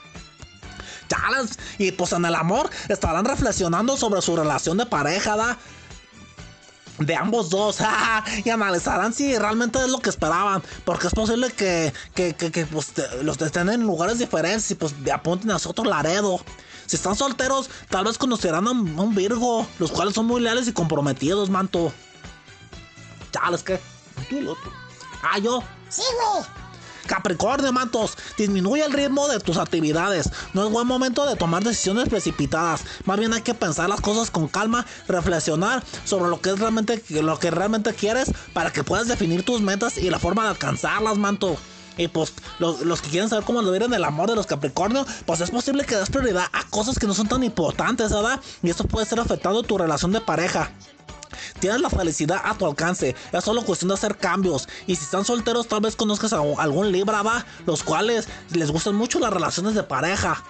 Speaker 4: Chales. Y pues en el amor estarán reflexionando sobre su relación de pareja, ¿da? De ambos dos, y analizarán si realmente es lo que esperaban. Porque es posible que, que, que, que, pues, te- los estén en lugares diferentes y pues apunten hacia otro Laredo. Si están solteros, tal vez conocerán a un, a un Virgo, los cuales son muy leales y comprometidos, manto. Chales, ¿qué?
Speaker 7: tú el otro.
Speaker 4: Ah, yo.
Speaker 2: Sí, güey.
Speaker 4: Capricornio, mantos, disminuye el ritmo de tus actividades. No es buen momento de tomar decisiones precipitadas. Más bien hay que pensar las cosas con calma, reflexionar sobre lo que es realmente lo que realmente quieres para que puedas definir tus metas y la forma de alcanzarlas, manto. Y pues los, los que quieren saber cómo lo en el amor de los Capricornio, pues es posible que des prioridad a cosas que no son tan importantes, ¿verdad? Y esto puede estar afectando tu relación de pareja. Tienes la felicidad a tu alcance. Es solo cuestión de hacer cambios. Y si están solteros, tal vez conozcas a algún Libra, va. Los cuales les gustan mucho las relaciones de pareja.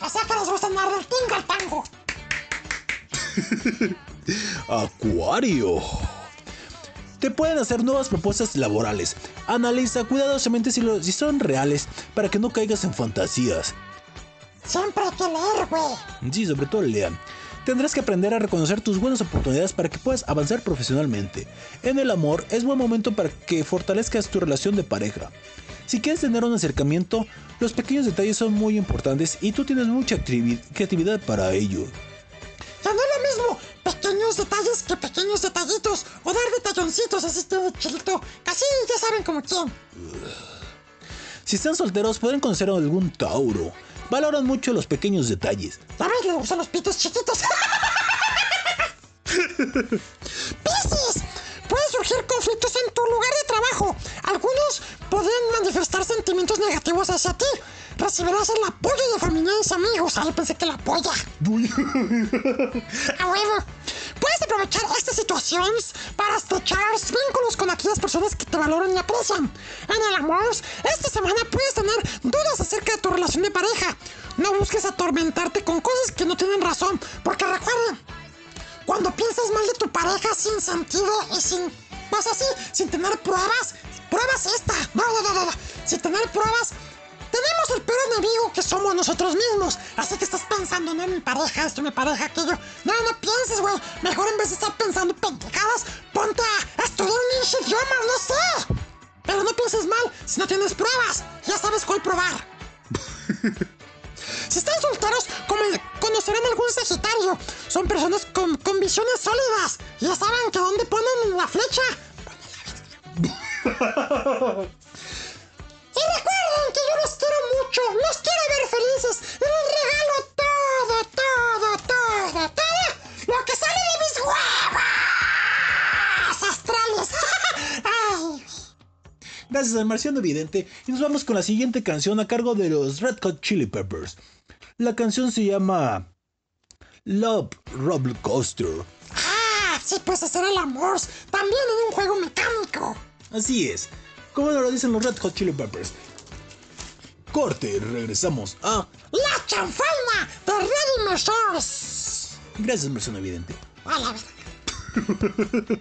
Speaker 2: O sea que les gusta andar del tingo al tango.
Speaker 7: Acuario. Te pueden hacer nuevas propuestas laborales. Analiza cuidadosamente si, lo- si son reales para que no caigas en fantasías.
Speaker 2: Siempre hay que leer, güey.
Speaker 7: Sí, sobre todo lean. Tendrás que aprender a reconocer tus buenas oportunidades para que puedas avanzar profesionalmente. En el amor es buen momento para que fortalezcas tu relación de pareja. Si quieres tener un acercamiento, los pequeños detalles son muy importantes y tú tienes mucha creatividad para ello.
Speaker 2: Ya no es lo mismo pequeños detalles que pequeños detallitos o dar detalloncitos así todo chilito. Casi ya saben como quién.
Speaker 7: Si están solteros pueden conocer a algún Tauro. Valoran mucho los pequeños detalles.
Speaker 2: Ya ves, le gustan los pitos chiquitos. Piscis, pueden surgir conflictos en tu lugar de trabajo. Algunos pueden manifestar sentimientos negativos hacia ti. Recibirás el apoyo de familiares y amigos. Ah, yo pensé que la polla. A huevo. Puedes aprovechar estas situaciones para estrechar vínculos con aquellas personas que te valoran y aprecian. En el amor, esta semana puedes tener dudas acerca de tu relación de pareja. No busques atormentarte con cosas que no tienen razón, porque recuerda, cuando piensas mal de tu pareja sin sentido y sin. Pues así, sin tener pruebas. Pruebas esta. No, no, no. no. Sin tener pruebas. Tenemos el peor enemigo que somos nosotros mismos. Así que estás pensando, no en mi pareja, esto, mi pareja, aquello. No, no pienses, güey. Mejor en vez de estar pensando pendejadas, ponte a, estudiar un idiomas, no sé. Pero no pienses mal si no tienes pruebas. Ya sabes cuál probar. Si están solteros, como conocerán algún sagitario. Son personas con, con visiones sólidas. Ya saben que dónde ponen la flecha. Y que yo los quiero mucho. Los quiero ver felices. Y les regalo todo, todo, todo, todo. Lo que sale de mis huevas astrales. Ay.
Speaker 4: Gracias al marciano evidente. Y nos vamos con la siguiente canción a cargo de los Red Hot Chili Peppers. La canción se llama Love Roller Coaster.
Speaker 2: Ah, sí, pues hacer el amor. También en un juego mecánico.
Speaker 4: Así es. Como lo dicen los Red Hot Chili Peppers. Corte, regresamos a.
Speaker 2: La chanfaina de Ready Source.
Speaker 4: Gracias, marciano evidente.
Speaker 2: A la verdad.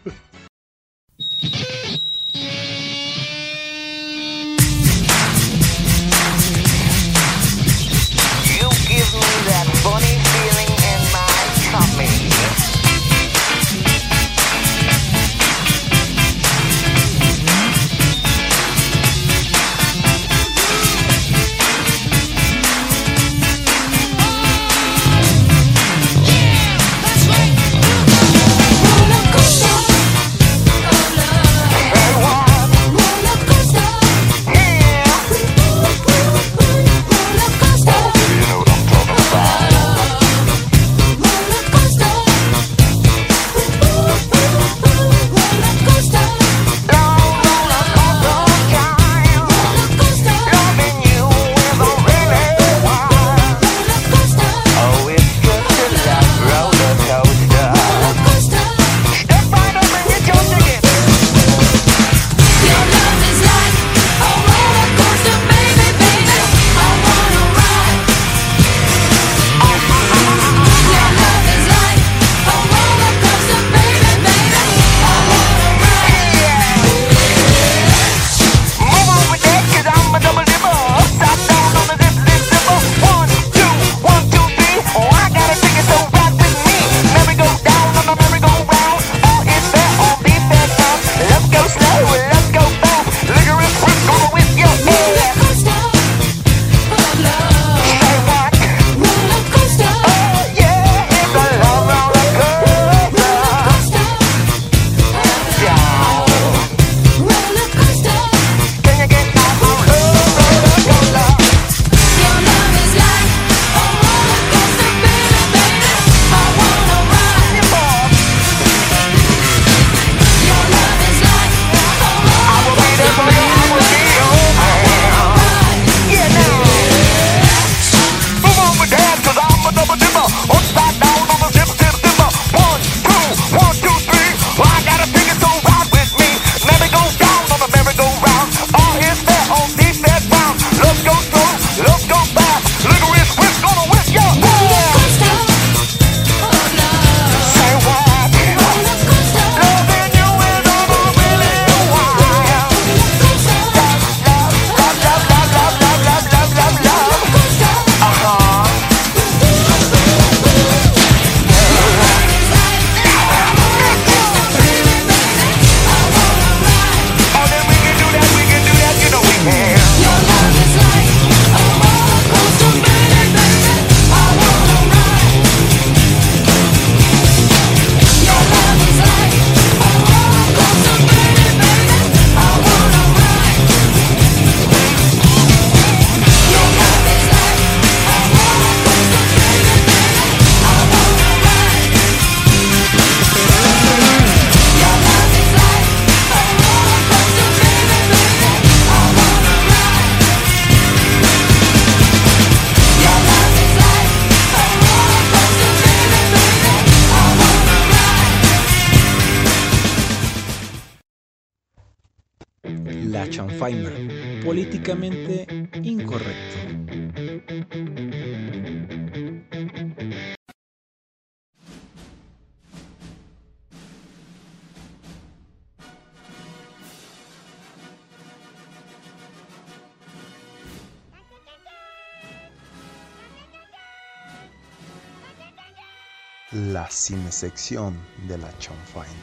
Speaker 8: Cinesección de la chanfaina.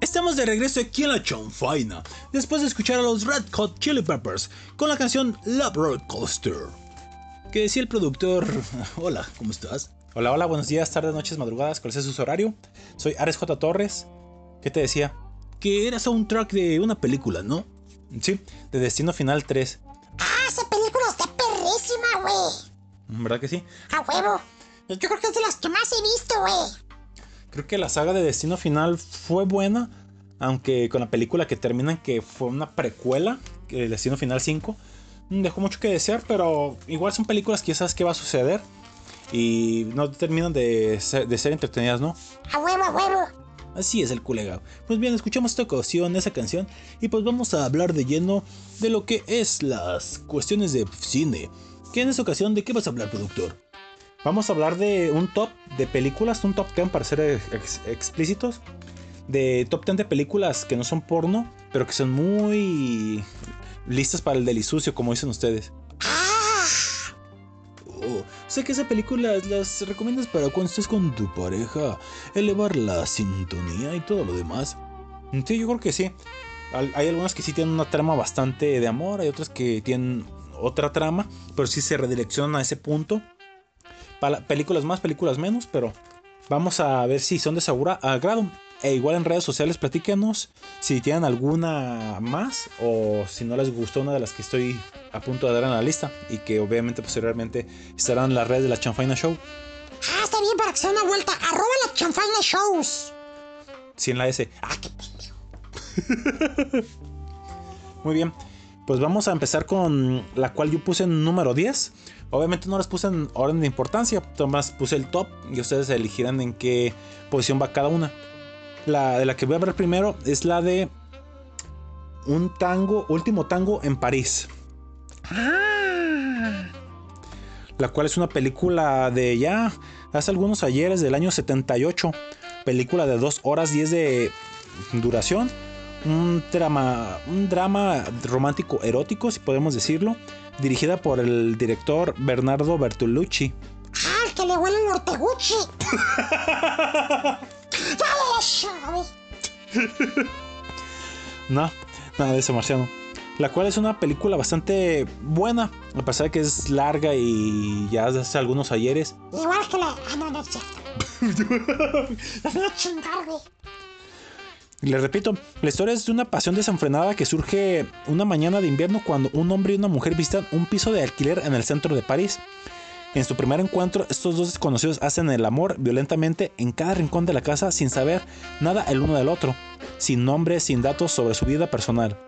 Speaker 4: Estamos de regreso aquí en la chanfaina, después de escuchar a los Red Hot Chili Peppers con la canción Love Roller Coaster. Que decía el productor, hola, ¿cómo estás? Hola, hola, buenos días, tardes, noches, madrugadas, ¿cuál es su horario? Soy Ares J. Torres. ¿Qué te decía? Que era soundtrack de una película, ¿no? Sí, de Destino Final 3.
Speaker 2: Ah, esa película está perrísima, güey.
Speaker 4: ¿Verdad que sí?
Speaker 2: A huevo. Yo creo que es de las que más he visto, güey.
Speaker 4: Creo que la saga de Destino Final fue buena, aunque con la película que terminan que fue una precuela, que Destino Final 5, mm, dejó mucho que desear, pero igual son películas que ya sabes qué va a suceder y no terminan de ser, de ser entretenidas, ¿no?
Speaker 2: A huevo, a huevo.
Speaker 4: Así es el culegado. Pues bien, escuchamos esta ocasión, esa canción, y pues vamos a hablar de lleno de lo que es las cuestiones de cine. Que en esta ocasión, ¿de qué vas a hablar, productor? Vamos a hablar de un top de películas, un top 10 para ser ex- explícitos, de top 10 de películas que no son porno, pero que son muy listas para el delisucio, como dicen ustedes. Sé que esa película las recomiendas para cuando estés con tu pareja, elevar la sintonía y todo lo demás. Sí, yo creo que sí. Hay algunas que sí tienen una trama bastante de amor, hay otras que tienen otra trama, pero sí se redireccionan a ese punto. Pala- películas más, películas menos, pero vamos a ver si son de agra- agrado. E igual en redes sociales platíquenos si tienen alguna más o si no les gustó una de las que estoy a punto de dar en la lista y que obviamente posteriormente estarán en las redes de la Chanfaina Show.
Speaker 2: Ah, está bien para que se dé una vuelta. Arroba la chanfaina shows.
Speaker 4: Si en la S. Ah, qué. Muy bien. Pues vamos a empezar con la cual yo puse en número 10. Obviamente no las puse en orden de importancia, nomás puse el top y ustedes elegirán en qué posición va cada una. La de la que voy a hablar primero es la de un tango, último tango en París. La cual es una película de ya hace algunos ayeres del año 78. Película de 2 horas 10 de duración. Un drama, un drama romántico erótico, si podemos decirlo. Dirigida por el director Bernardo Bertolucci.
Speaker 2: Ah, el que le huele el orteguchi.
Speaker 4: No, nada de eso, Marciano. La cual es una película bastante buena, a pesar de que es larga y ya hace algunos ayeres.
Speaker 2: Igual que la. Ah, no, no es cierto.
Speaker 4: Les repito, la historia es de una pasión desenfrenada que surge una mañana de invierno cuando un hombre y una mujer visitan un piso de alquiler en el centro de París. En su primer encuentro, estos dos desconocidos hacen el amor violentamente en cada rincón de la casa sin saber nada el uno del otro, sin nombres, sin datos sobre su vida personal.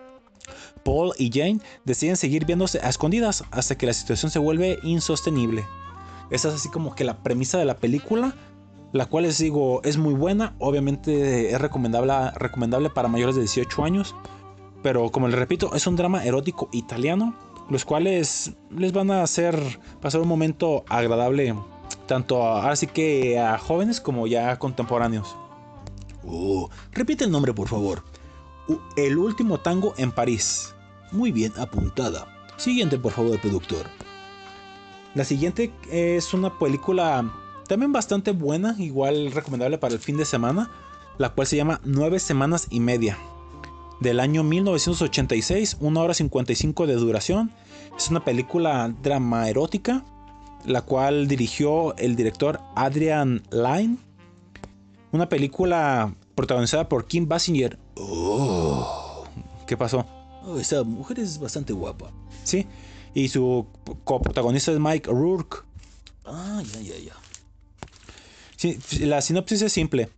Speaker 4: Paul y Jane deciden seguir viéndose a escondidas hasta que la situación se vuelve insostenible. Esa es así como que la premisa de la película, la cual les digo es muy buena, obviamente es recomendable, recomendable para mayores de 18 años, pero como les repito, es un drama erótico italiano, los cuales les van a hacer pasar un momento agradable tanto a, ahora sí que a jóvenes como ya contemporáneos. Oh, repite el nombre por favor. El último tango en París. Muy bien apuntada. Siguiente por favor, productor. La siguiente es una película también bastante buena, igual recomendable para el fin de semana, la cual se llama Nueve Semanas y Media. Del año 1986, 1 hora 55 de duración. Es una película drama erótica, la cual dirigió el director Adrian Lyne. Una película protagonizada por Kim Basinger. Oh, ¿Qué pasó? Oh, esa mujer es bastante guapa. Sí, y su coprotagonista es Mike Rourke. Ah, ya, ya, ya. Sí, la sinopsis es simple.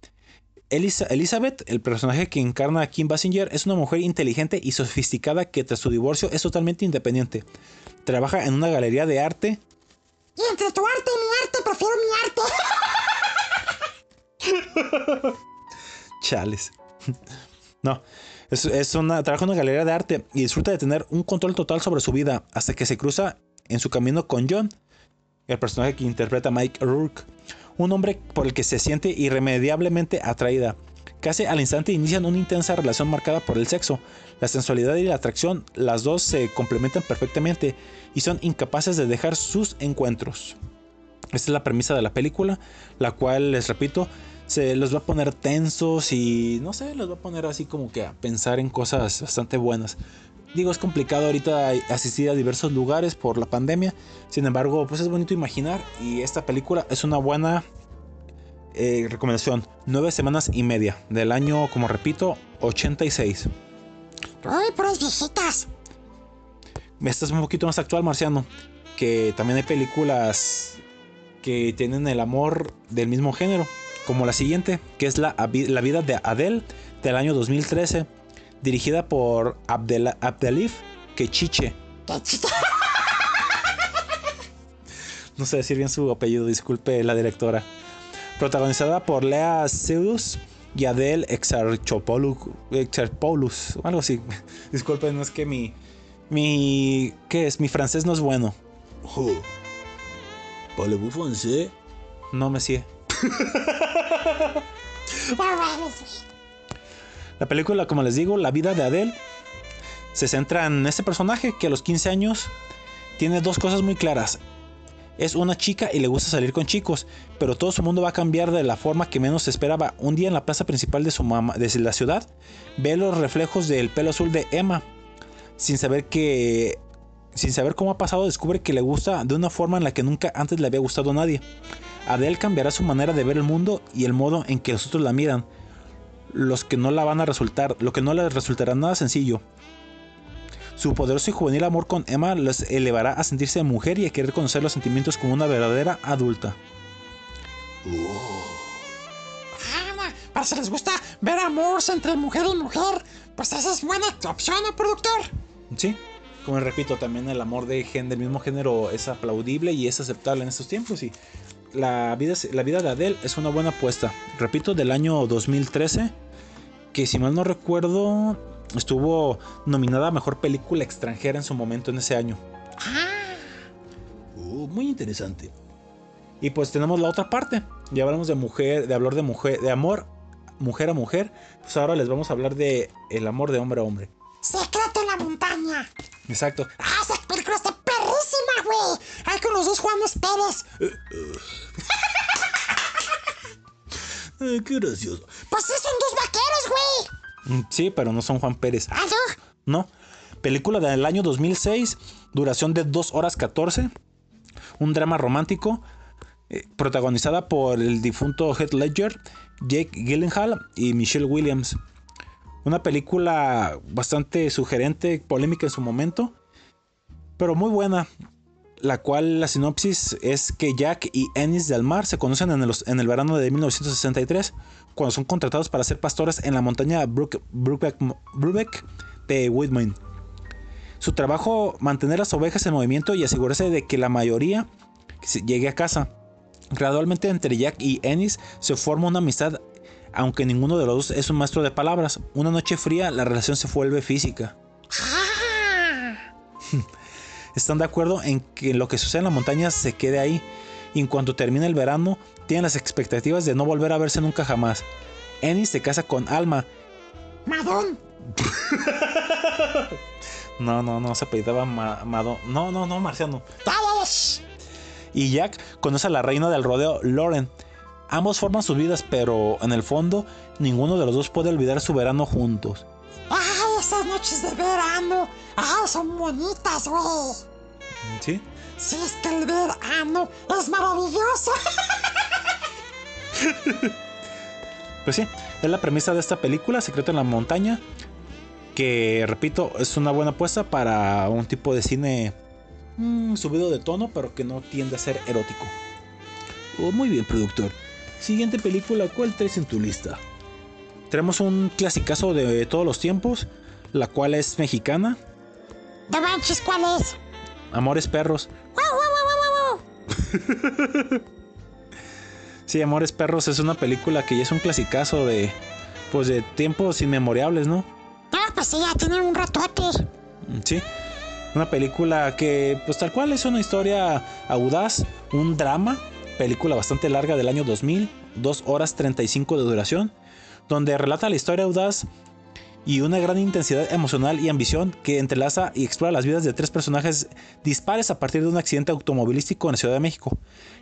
Speaker 4: Elisa- Elizabeth, el personaje que encarna a Kim Basinger, es una mujer inteligente y sofisticada que tras su divorcio es totalmente independiente. Trabaja en una galería de arte
Speaker 2: Y entre tu arte y mi arte, prefiero mi arte.
Speaker 4: Chales. No, es, es una, trabaja en una galería de arte y disfruta de tener un control total sobre su vida hasta que se cruza en su camino con John, el personaje que interpreta Mike Rourke, un hombre por el que se siente irremediablemente atraída. Casi al instante inician una intensa relación marcada por el sexo. La sensualidad y la atracción, las dos se complementan perfectamente y son incapaces de dejar sus encuentros. Esta es la premisa de la película, la cual, les repito, se los va a poner tensos y no sé, los va a poner así como que a pensar en cosas bastante buenas. Digo, es complicado ahorita asistir a diversos lugares por la pandemia, sin embargo, pues es bonito imaginar y esta película es una buena eh, recomendación. Nueve semanas y media del año, como repito, 86.
Speaker 2: Uy, puras viejitas.
Speaker 4: Esta es un poquito más actual, Marciano, que también hay películas que tienen el amor del mismo género, como la siguiente, que es La, la vida de Adele del año 2013, dirigida por Abdel, Abdelif Kechiche. No sé decir bien su apellido, disculpe la directora. Protagonizada por Lea Seydoux y Adele Exarchopoulos, Exarchopoulos, algo así. Disculpen, no es que mi mi ¿qué es? Mi francés no es bueno.
Speaker 5: Oh. Parlez-vous français?
Speaker 4: No me sé. La película, como les digo, la vida de Adele se centra en este personaje que a los 15 años tiene dos cosas muy claras. Es una chica y le gusta salir con chicos, pero todo su mundo va a cambiar de la forma que menos se esperaba. Un día en la plaza principal de su mamá, de la ciudad, ve los reflejos del pelo azul de Emma, sin saber que sin saber cómo ha pasado, descubre que le gusta de una forma en la que nunca antes le había gustado a nadie. Adele cambiará su manera de ver el mundo y el modo en que los otros la miran, los que no la van a resultar, lo que no le resultará nada sencillo. Su poderoso y juvenil amor con Emma los elevará a sentirse mujer y a querer conocer los sentimientos como una verdadera adulta.
Speaker 2: Ah, para si les gusta ver amor entre mujer y mujer, pues esa es buena opción, ¿no, productor?
Speaker 4: Sí, como repito, también el amor de gen del mismo género es aplaudible y es aceptable en estos tiempos. Y la vida, la vida de Adele es una buena apuesta. Repito, del año 2013, que si mal no recuerdo, estuvo nominada a mejor película extranjera en su momento en ese año.
Speaker 5: Oh, muy interesante.
Speaker 4: Y pues tenemos la otra parte. Ya hablamos de mujer, de hablar de mujer, de amor, mujer a mujer. Pues ahora les vamos a hablar de el amor de hombre a hombre.
Speaker 2: Secreto en la montaña.
Speaker 4: Exacto.
Speaker 2: Ah, esa película está perrísima, güey. Ay, con los dos Juanes Pérez.
Speaker 5: Eh, qué gracioso.
Speaker 2: Pues sí, son dos vaqueros, güey.
Speaker 4: Mm, Sí, pero no son Juan Pérez.
Speaker 2: Ah, no.
Speaker 4: No. Película del año 2006, duración de 2 horas 14. Un drama romántico eh, protagonizada por el difunto Heath Ledger, Jake Gyllenhaal y Michelle Williams. Una película bastante sugerente, polémica en su momento, pero muy buena. La cual la sinopsis es que Jack y Ennis del Mar se conocen en el, verano de 1963, cuando son contratados para ser pastores en la montaña Brook- Brookback de Whitman. Su trabajo, mantener las ovejas en movimiento y asegurarse de que la mayoría llegue a casa. Gradualmente entre Jack y Ennis se forma una amistad, aunque ninguno de los dos es un maestro de palabras. Una noche fría la relación se vuelve física.
Speaker 2: Ah.
Speaker 4: Están de acuerdo en que lo que sucede en la montaña se quede ahí. Y en cuanto termine el verano, tienen las expectativas de no volver a verse nunca jamás. Ennis se casa con Alma.
Speaker 2: Madón.
Speaker 4: No, no, no, se apellidaba Ma-. No, no, no, Marciano.
Speaker 2: Todos.
Speaker 4: Y Jack conoce a la reina del rodeo, Lauren. Ambos forman sus vidas, pero en el fondo, ninguno de los dos puede olvidar su verano juntos.
Speaker 2: Ay, esas noches de verano. Ay, son bonitas, güey.
Speaker 4: ¿Sí?
Speaker 2: Sí, es que el verano es maravilloso.
Speaker 4: Pues sí, es la premisa de esta película, Secreto en la Montaña, que repito, es una buena apuesta para un tipo de cine mm, subido de tono, pero que no tiende a ser erótico.
Speaker 5: Oh, muy bien, productor. Siguiente película, ¿cuál traes en tu lista?
Speaker 4: Tenemos un clasicazo de todos los tiempos, la cual es mexicana,
Speaker 2: ¿De manches cuál es?
Speaker 4: Amores Perros. Sí, Amores Perros es una película que ya es un clasicazo de, pues de tiempos inmemorables, ¿no?
Speaker 2: Ah, pues sí, ya tiene un ratote.
Speaker 4: Sí. Una película que, pues tal cual es una historia audaz, un drama, película bastante larga del año 2000, 2 horas 35 de duración, donde relata la historia audaz y una gran intensidad emocional y ambición que entrelaza y explora las vidas de tres personajes dispares a partir de un accidente automovilístico en la Ciudad de México,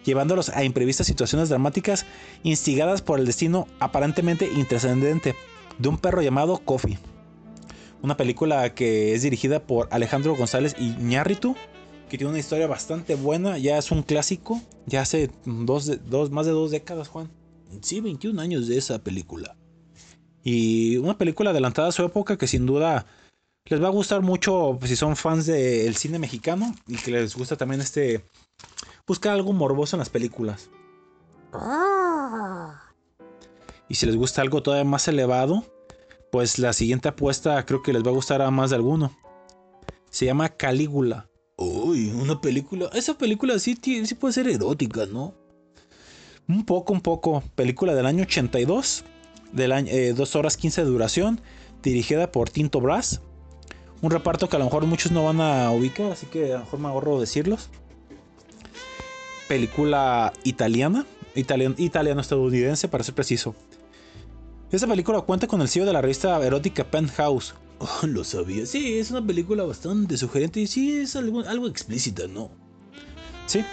Speaker 4: llevándolos a imprevistas situaciones dramáticas instigadas por el destino aparentemente intrascendente de un perro llamado Coffee. Una película que es dirigida por Alejandro González Iñárritu, que tiene una historia bastante buena, ya es un clásico, ya hace dos, dos- más de dos décadas, Juan. Sí, 21 años de esa película. Y una película adelantada a su época que sin duda les va a gustar mucho pues, si son fans del cine mexicano y que les gusta también este buscar algo morboso en las películas.
Speaker 2: Oh.
Speaker 4: Y si les gusta algo todavía más elevado, pues la siguiente apuesta creo que les va a gustar a más de alguno. Se llama Calígula. Una película. Esa película sí, sí puede ser erótica, ¿no? Un poco, un poco. Película del año 82. Del año, 2 horas 15 de duración. Dirigida por Tinto Brass. Un reparto que a lo mejor muchos no van a ubicar, así que a lo mejor me ahorro decirlos. Película italiana. Italian- Italiano-estadounidense, para ser preciso. Esta película cuenta con el sello de la revista erótica Penthouse. Oh, lo sabía. Sí, es una película bastante sugerente y sí es algo, algo explícita, ¿no? Sí,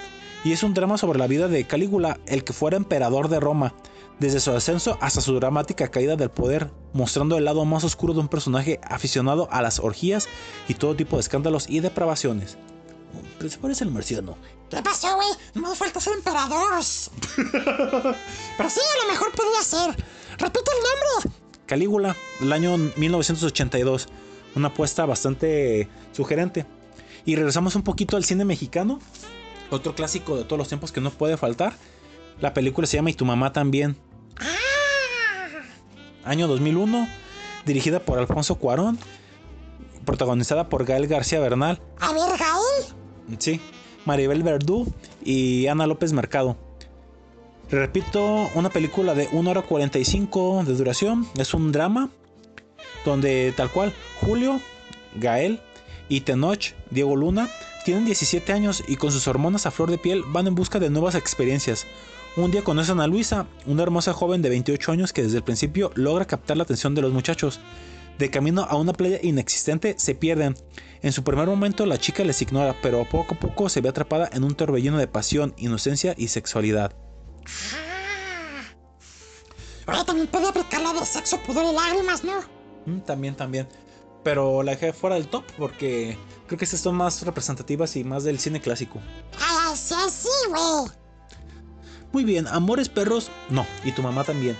Speaker 4: y es un drama sobre la vida de Calígula, el que fuera emperador de Roma, desde su ascenso hasta su dramática caída del poder, mostrando el lado más oscuro de un personaje aficionado a las orgías y todo tipo de escándalos y depravaciones. Pero se parece al marciano.
Speaker 2: ¿Qué pasó, güey? No me falta ser emperador. Pero sí, a lo mejor podría ser. Repite el nombre.
Speaker 4: Calígula, del año 1982. Una apuesta bastante sugerente. Y regresamos un poquito al cine mexicano. Otro clásico de todos los tiempos que no puede faltar. La película se llama Y tu mamá también. Año 2001. Dirigida por Alfonso Cuarón. Protagonizada por Gael García Bernal.
Speaker 2: A ver, Gael.
Speaker 4: Sí. Maribel Verdú y Ana López Mercado. Repito, una película de 1 hora 45 de duración. Es un drama donde tal cual Julio, Gael y Tenoch, Diego Luna, tienen 17 años y con sus hormonas a flor de piel van en busca de nuevas experiencias. Un día conocen a Luisa, una hermosa joven de 28 años que desde el principio logra captar la atención de los muchachos. De camino a una playa inexistente se pierden. En su primer momento la chica les ignora, pero poco a poco se ve atrapada en un torbellino de pasión, inocencia y sexualidad.
Speaker 2: Oye, también puede aplicar la de sexo, pudor y lágrimas, ¿no?
Speaker 4: Mm, también, también. Pero la dejé fuera del top porque creo que estas son más representativas y más del cine clásico.
Speaker 2: Ay, sí, sí, güey.
Speaker 4: Muy bien, Amores Perros, no, y tu mamá también.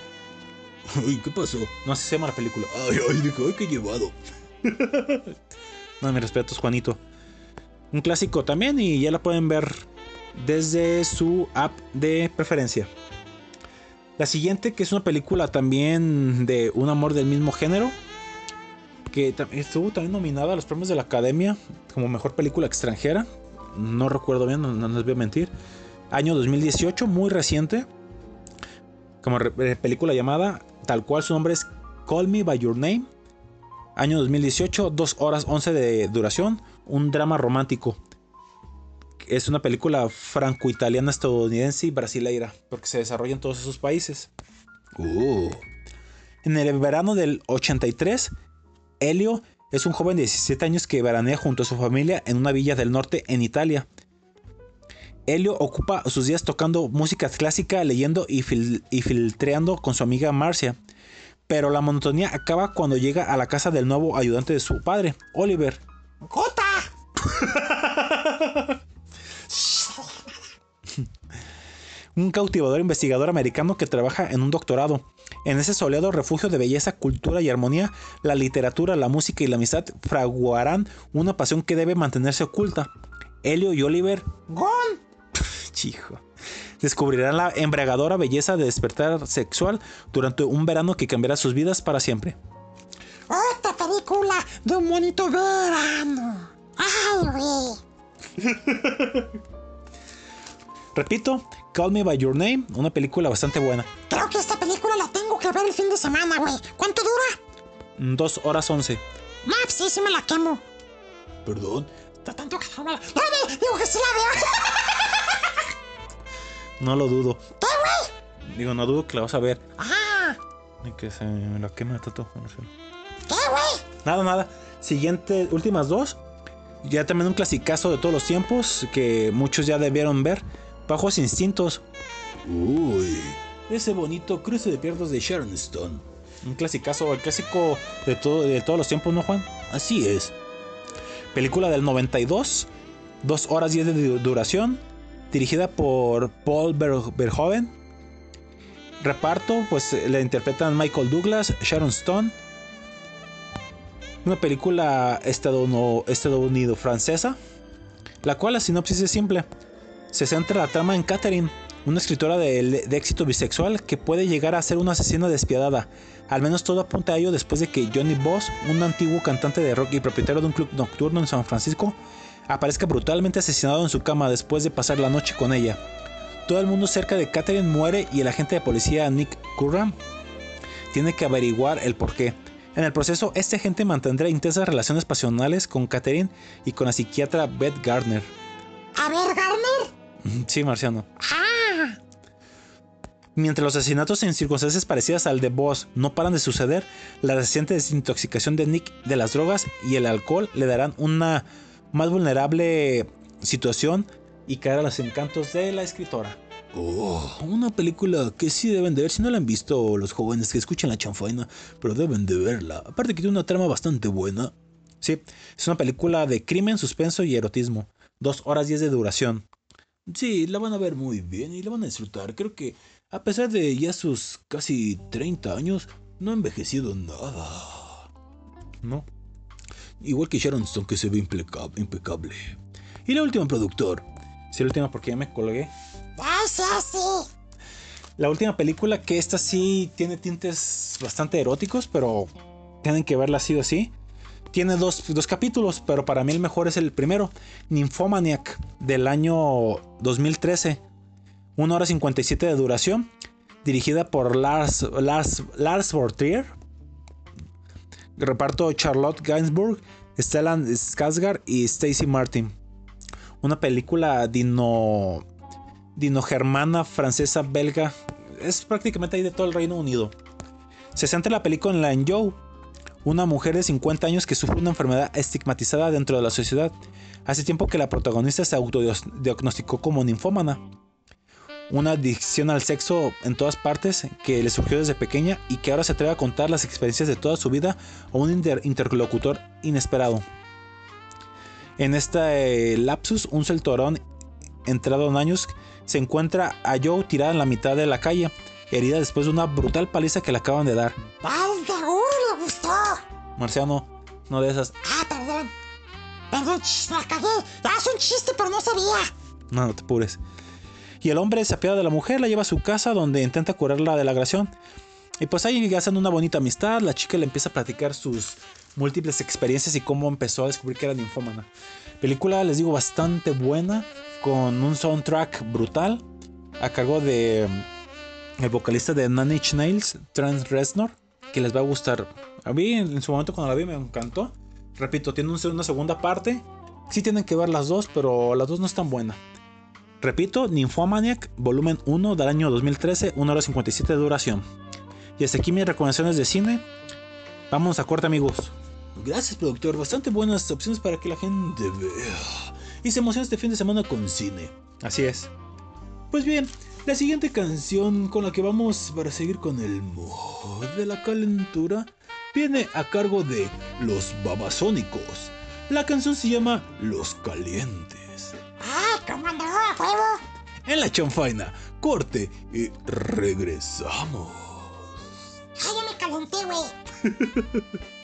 Speaker 4: Ay, ¿qué pasó? No así se llama la película. Ay, ay, dije, ay, qué llevado. no, mis respetos, Juanito. Un clásico también y ya la pueden ver desde su app de preferencia. La siguiente, que es una película también de un amor del mismo género, que estuvo también nominada a los premios de la Academia como mejor película extranjera. No recuerdo bien, no, no les voy a mentir. Año 2018, muy reciente. Como eh, película llamada, tal cual su nombre es Call Me By Your Name. Año 2018, 2 horas 11 de duración. Un drama romántico. Es una película franco-italiana, estadounidense y brasileira, porque se desarrolla en todos esos países. Uh. En el verano del 83, Elio es un joven de 17 años que veranea junto a su familia en una villa del norte en Italia. Helio ocupa sus días tocando música clásica, leyendo y, fil- y filtreando con su amiga Marcia. Pero la monotonía acaba cuando llega a la casa del nuevo ayudante de su padre, Oliver.
Speaker 2: ¡Gota!
Speaker 4: un cautivador investigador americano que trabaja en un doctorado. En ese soleado refugio de belleza, cultura y armonía, la literatura, la música y la amistad fraguarán una pasión que debe mantenerse oculta. Helio y Oliver,
Speaker 2: ¡Gol!
Speaker 4: chijo, descubrirán la embriagadora belleza de despertar sexual durante un verano que cambiará sus vidas para siempre.
Speaker 2: Otra película de un bonito verano. ¡Ay, güey!
Speaker 4: Repito, Call Me By Your Name, una película bastante buena.
Speaker 2: Creo que esta película la tengo que ver el fin de semana, güey. ¿Cuánto dura?
Speaker 4: Mm, Dos horas once.
Speaker 2: No, sí, sí me la quemo.
Speaker 4: Perdón.
Speaker 2: Está tanto que no me la... No, no, digo que sí la veo.
Speaker 4: No lo dudo.
Speaker 2: ¿Qué, güey?
Speaker 4: Digo, no dudo que la vas a ver.
Speaker 2: Ah,
Speaker 4: Ni que se me la queme tanto.
Speaker 2: ¿qué, güey?
Speaker 4: Nada, nada. Siguiente, últimas dos. Ya también un clasicazo de todos los tiempos que muchos ya debieron ver. Bajos instintos. Uy, ese bonito cruce de piernas de Sharon Stone. Un clasicazo, el clásico de, todo, de todos los tiempos, ¿no, Juan? Así es. Película del 92, 2 horas 10 de du- duración, dirigida por Paul Ver- Verhoeven. Reparto, pues la interpretan Michael Douglas, Sharon Stone, una película estadounidense estadounidense francesa, la cual la sinopsis es simple. Se centra la trama en Catherine, una escritora de, éxito bisexual que puede llegar a ser una asesina despiadada. Al menos todo apunta a ello después de que Johnny Boss, un antiguo cantante de rock y propietario de un club nocturno en San Francisco, aparezca brutalmente asesinado en su cama después de pasar la noche con ella. Todo el mundo cerca de Catherine muere y el agente de policía Nick Curran tiene que averiguar el porqué. En el proceso, este agente mantendrá intensas relaciones pasionales con Catherine y con la psiquiatra Beth Gardner.
Speaker 2: A ver.
Speaker 4: Sí, Marciano.
Speaker 2: Ah,
Speaker 4: Mientras los asesinatos en circunstancias parecidas al de Boss no paran de suceder, la reciente desintoxicación de Nick de las drogas y el alcohol le darán una más vulnerable situación y caer a los encantos de la escritora. Oh, una película que sí deben de ver si no la han visto los jóvenes que escuchan la chanfaina, pero deben de verla. Aparte que tiene una trama bastante buena. Sí, es una película de crimen, suspenso y erotismo. Dos horas diez de duración. Sí, la van a ver muy bien y la van a disfrutar. Creo que a pesar de ya sus casi 30 años, no ha envejecido nada. No. Igual que Sharon Stone que se ve impeca- impecable. Y la última productor. Sí, la última porque ya me colgué. La última película que esta sí tiene tintes bastante eróticos, pero tienen que verla sí o sí. Tiene dos, dos capítulos, pero para mí el mejor es el primero, Nymphomaniac, del año 2013. 1 hora 57 de duración, dirigida por Lars, Lars, Lars Vortier. Reparto Charlotte Gainsbourg, Stellan Skarsgård y Stacy Martin. Una película dino dino-germana, francesa, belga. Es prácticamente ahí de todo el Reino Unido. Se centra la película en Joe, una mujer de 50 años que sufre una enfermedad estigmatizada dentro de la sociedad. Hace tiempo que la protagonista se autodiagnosticó como ninfómana. Una adicción al sexo en todas partes que le surgió desde pequeña y que ahora se atreve a contar las experiencias de toda su vida a un inter- interlocutor inesperado. En este lapsus, un solterón entrado en años se encuentra a Joe tirada en la mitad de la calle, herida después de una brutal paliza que le acaban de dar.
Speaker 2: Gustó.
Speaker 4: Marciano, no de esas.
Speaker 2: Ah, perdón. Perdón, la cagué. Es un chiste, pero no sabía.
Speaker 4: No, no te apures. Y el hombre se apiada de la mujer, la lleva a su casa donde intenta curarla de la agresión. Y pues ahí hacen una bonita amistad. La chica le empieza a platicar sus múltiples experiencias y cómo empezó a descubrir que era ninfómana. Película, les digo, bastante buena. Con un soundtrack brutal. A cargo de mm, el vocalista de Nine Inch Nails, Trent Reznor. Que les va a gustar. A mí en su momento cuando la vi me encantó. Repito, tiene un- una segunda parte. Sí tienen que ver las dos, pero las dos no están buenas. Repito, Nymphomaniac, volumen 1 del año 2013, 1 hora 57 de duración. Y hasta aquí mis recomendaciones de cine. Vamos a corte, amigos. Gracias, productor. Bastante buenas opciones para que la gente vea. Y se emocione este fin de semana con cine. Así es. Pues bien, la siguiente canción con la que vamos para seguir con el mood de la calentura viene a cargo de Los Babasónicos. La canción se llama Los Calientes.
Speaker 2: Ah, cómo no, a huevo.
Speaker 4: En la chanfaina, corte y regresamos.
Speaker 2: Ay, ya me calenté, güey.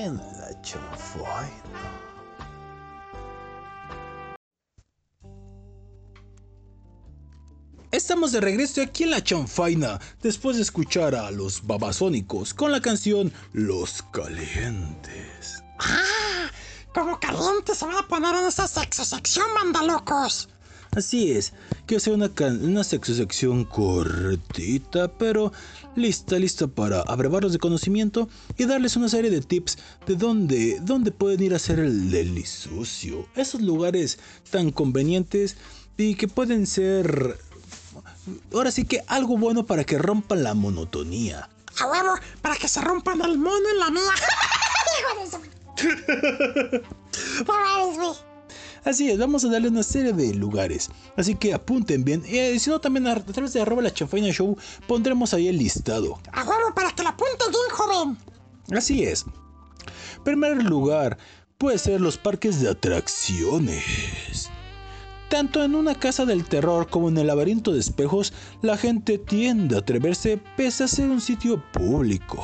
Speaker 4: En la chanfaina. Estamos de regreso aquí en la chanfaina, después de escuchar a los babasónicos con la canción Los Calientes.
Speaker 2: Ah, como caliente se van a poner en esa sexo sección, manda locos.
Speaker 4: Así es, quiero hacer una, una sexo sección cortita, pero lista, lista para abrevarlos de conocimiento y darles una serie de tips de dónde, dónde pueden ir a hacer el delisucio. Esos lugares tan convenientes y que pueden ser, ahora sí que algo bueno para que rompan la monotonía.
Speaker 2: A huevo, para que se rompan el mono en la mía.
Speaker 4: Así es, vamos a darle una serie de lugares. Así que apunten bien. Y si no, también a, a través de arroba la chanfaina show pondremos ahí el listado.
Speaker 2: A huevo, para que la apunte bien, joven.
Speaker 4: Así es. Primer lugar, puede ser los parques de atracciones. Tanto en una casa del terror como en el laberinto de espejos, la gente tiende a atreverse pese a ser un sitio público.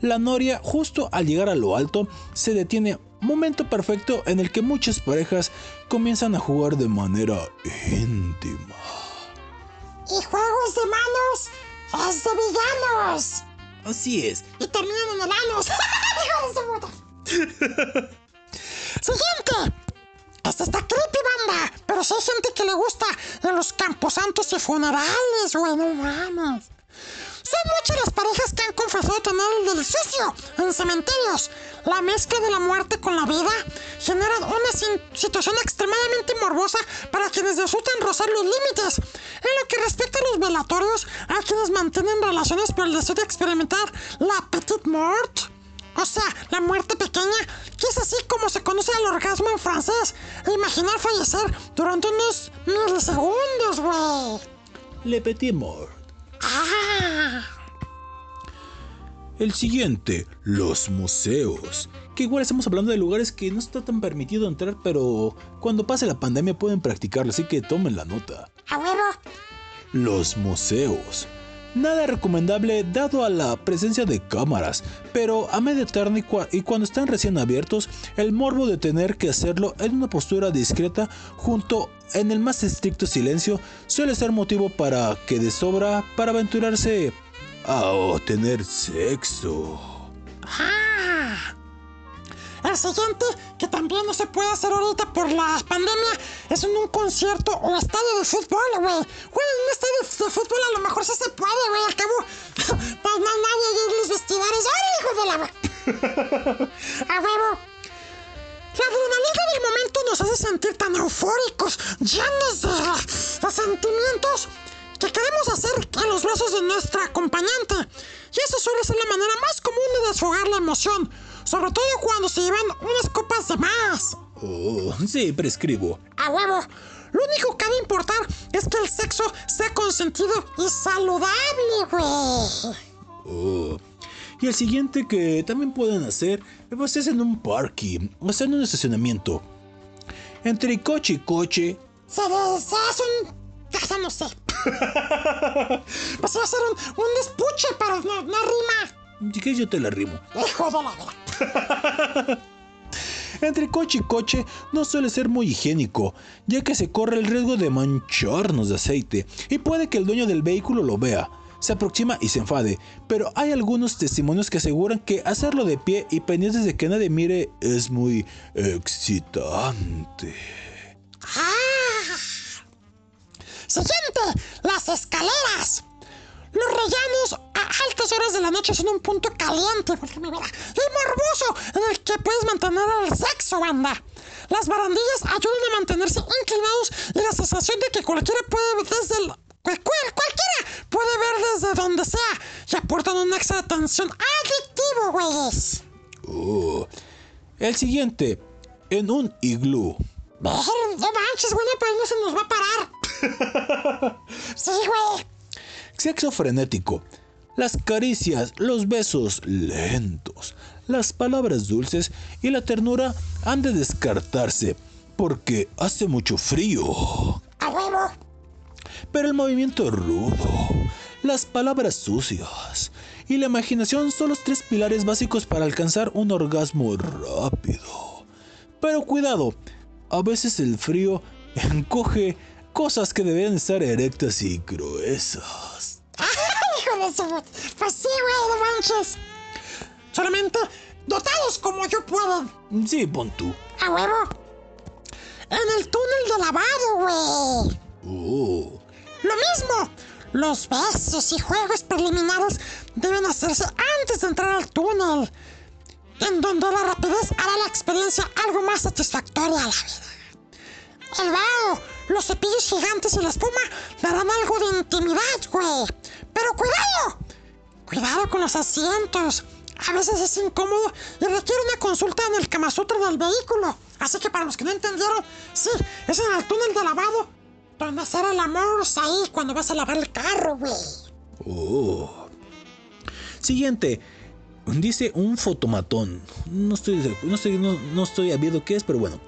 Speaker 4: La noria, justo al llegar a lo alto, se detiene, momento perfecto en el que muchas parejas comienzan a jugar de manera íntima.
Speaker 2: Y juegos de manos es de villanos.
Speaker 4: Así es,
Speaker 2: Y terminan en el anus. Hijo de su puta. Siguiente. Esta está creepy, banda. Pero si hay gente que le gusta en los camposantos y funerales, güey, no mames. Son muchas las parejas que han confesado tener el delicioso en cementerios. La mezcla de la muerte con la vida genera una situación extremadamente morbosa para quienes disfrutan rozar los límites. En lo que respecta a los velatorios, hay quienes mantienen relaciones por el deseo de experimentar la petite mort. O sea, la muerte pequeña, que es así como se conoce al orgasmo en francés. E imaginar fallecer durante unos milisegundos, güey.
Speaker 4: Le Petit Mort.
Speaker 2: Ah.
Speaker 4: El siguiente, los museos. Que igual estamos hablando de lugares que no está tan permitido entrar, pero cuando pase la pandemia pueden practicarlo, así que tomen la nota.
Speaker 2: A huevo.
Speaker 4: Los museos. Nada recomendable dado a la presencia de cámaras, pero a media tarde y, cua- y cuando están recién abiertos, el morbo de tener que hacerlo en una postura discreta junto en el más estricto silencio suele ser motivo para que de sobra para aventurarse a tener sexo.
Speaker 2: El siguiente, que también no se puede hacer ahorita por la pandemia, es en un concierto o estadio de fútbol, güey. Güey, en un estadio de fútbol a lo mejor sí se puede, güey. Al cabo, pues no hay nadie en los vestidores. ¡Ay, hijo de la... A huevo. La adrenalina del momento nos hace sentir tan eufóricos, llenos de, de sentimientos, que queremos hacer en los brazos de nuestra acompañante. Y eso suele ser la manera más común de desfogar la emoción, sobre todo cuando se llevan unas copas de más.
Speaker 4: Oh, sí, prescribo.
Speaker 2: A huevo. Lo único que ha de importar es que el sexo sea consentido y saludable, güey.
Speaker 4: Oh. Y el siguiente que también pueden hacer, pues es en un parking, o sea, en un estacionamiento. Entre coche y coche,
Speaker 2: Se, de- se hace un... Ya no sé. pues va a hacer un, un despuche, pero no, no rima.
Speaker 4: Quieres yo te la rimo.
Speaker 2: Hijo de la.
Speaker 4: Entre coche y coche no suele ser muy higiénico, ya que se corre el riesgo de mancharnos de aceite y puede que el dueño del vehículo lo vea, se aproxima y se enfade, pero hay algunos testimonios que aseguran que hacerlo de pie y pendientes de que nadie mire es muy excitante.
Speaker 2: Ah. Siguiente, las escaleras. Los rellanos a altas horas de la noche son un punto caliente porque me verá, y morboso en el que puedes mantener el sexo, banda. Las barandillas ayudan a mantenerse inclinados y la sensación de que cualquiera puede ver desde el... cual- cual- cualquiera puede ver desde donde sea y aportan un extra de tensión adictivo, güeyes.
Speaker 4: Oh. El siguiente, en un iglú.
Speaker 2: Ver, no manches, güey, pues no se nos va a parar. Sí, güey.
Speaker 4: Sexo frenético. Las caricias, los besos lentos, las palabras dulces y la ternura han de descartarse porque hace mucho frío.
Speaker 2: A huevo.
Speaker 4: Pero el movimiento rudo, las palabras sucias y la imaginación son los tres pilares básicos para alcanzar un orgasmo rápido. Pero cuidado, a veces el frío encoge cosas que deben estar erectas y gruesas.
Speaker 2: Hijo de su... Pues sí, güey, no manches. Solamente dotados como yo pueden.
Speaker 4: Sí, pon tú.
Speaker 2: A huevo. En el túnel de lavado, güey.
Speaker 4: Oh,
Speaker 2: Lo mismo. Los besos y juegos preliminares deben hacerse antes de entrar al túnel, en donde la rapidez hará la experiencia algo más satisfactoria a la vida. El vaho, los cepillos gigantes y la espuma darán algo de intimidad, güey. Pero cuidado, cuidado con los asientos. A veces es incómodo y requiere una consulta en el Kama Sutra del vehículo. Así que para los que no entendieron, sí, es en el túnel de lavado donde hacer el amor ahí cuando vas a lavar el carro, güey.
Speaker 4: oh. Siguiente. Dice un fotomatón. No estoy, no estoy, no, no estoy qué es, pero bueno.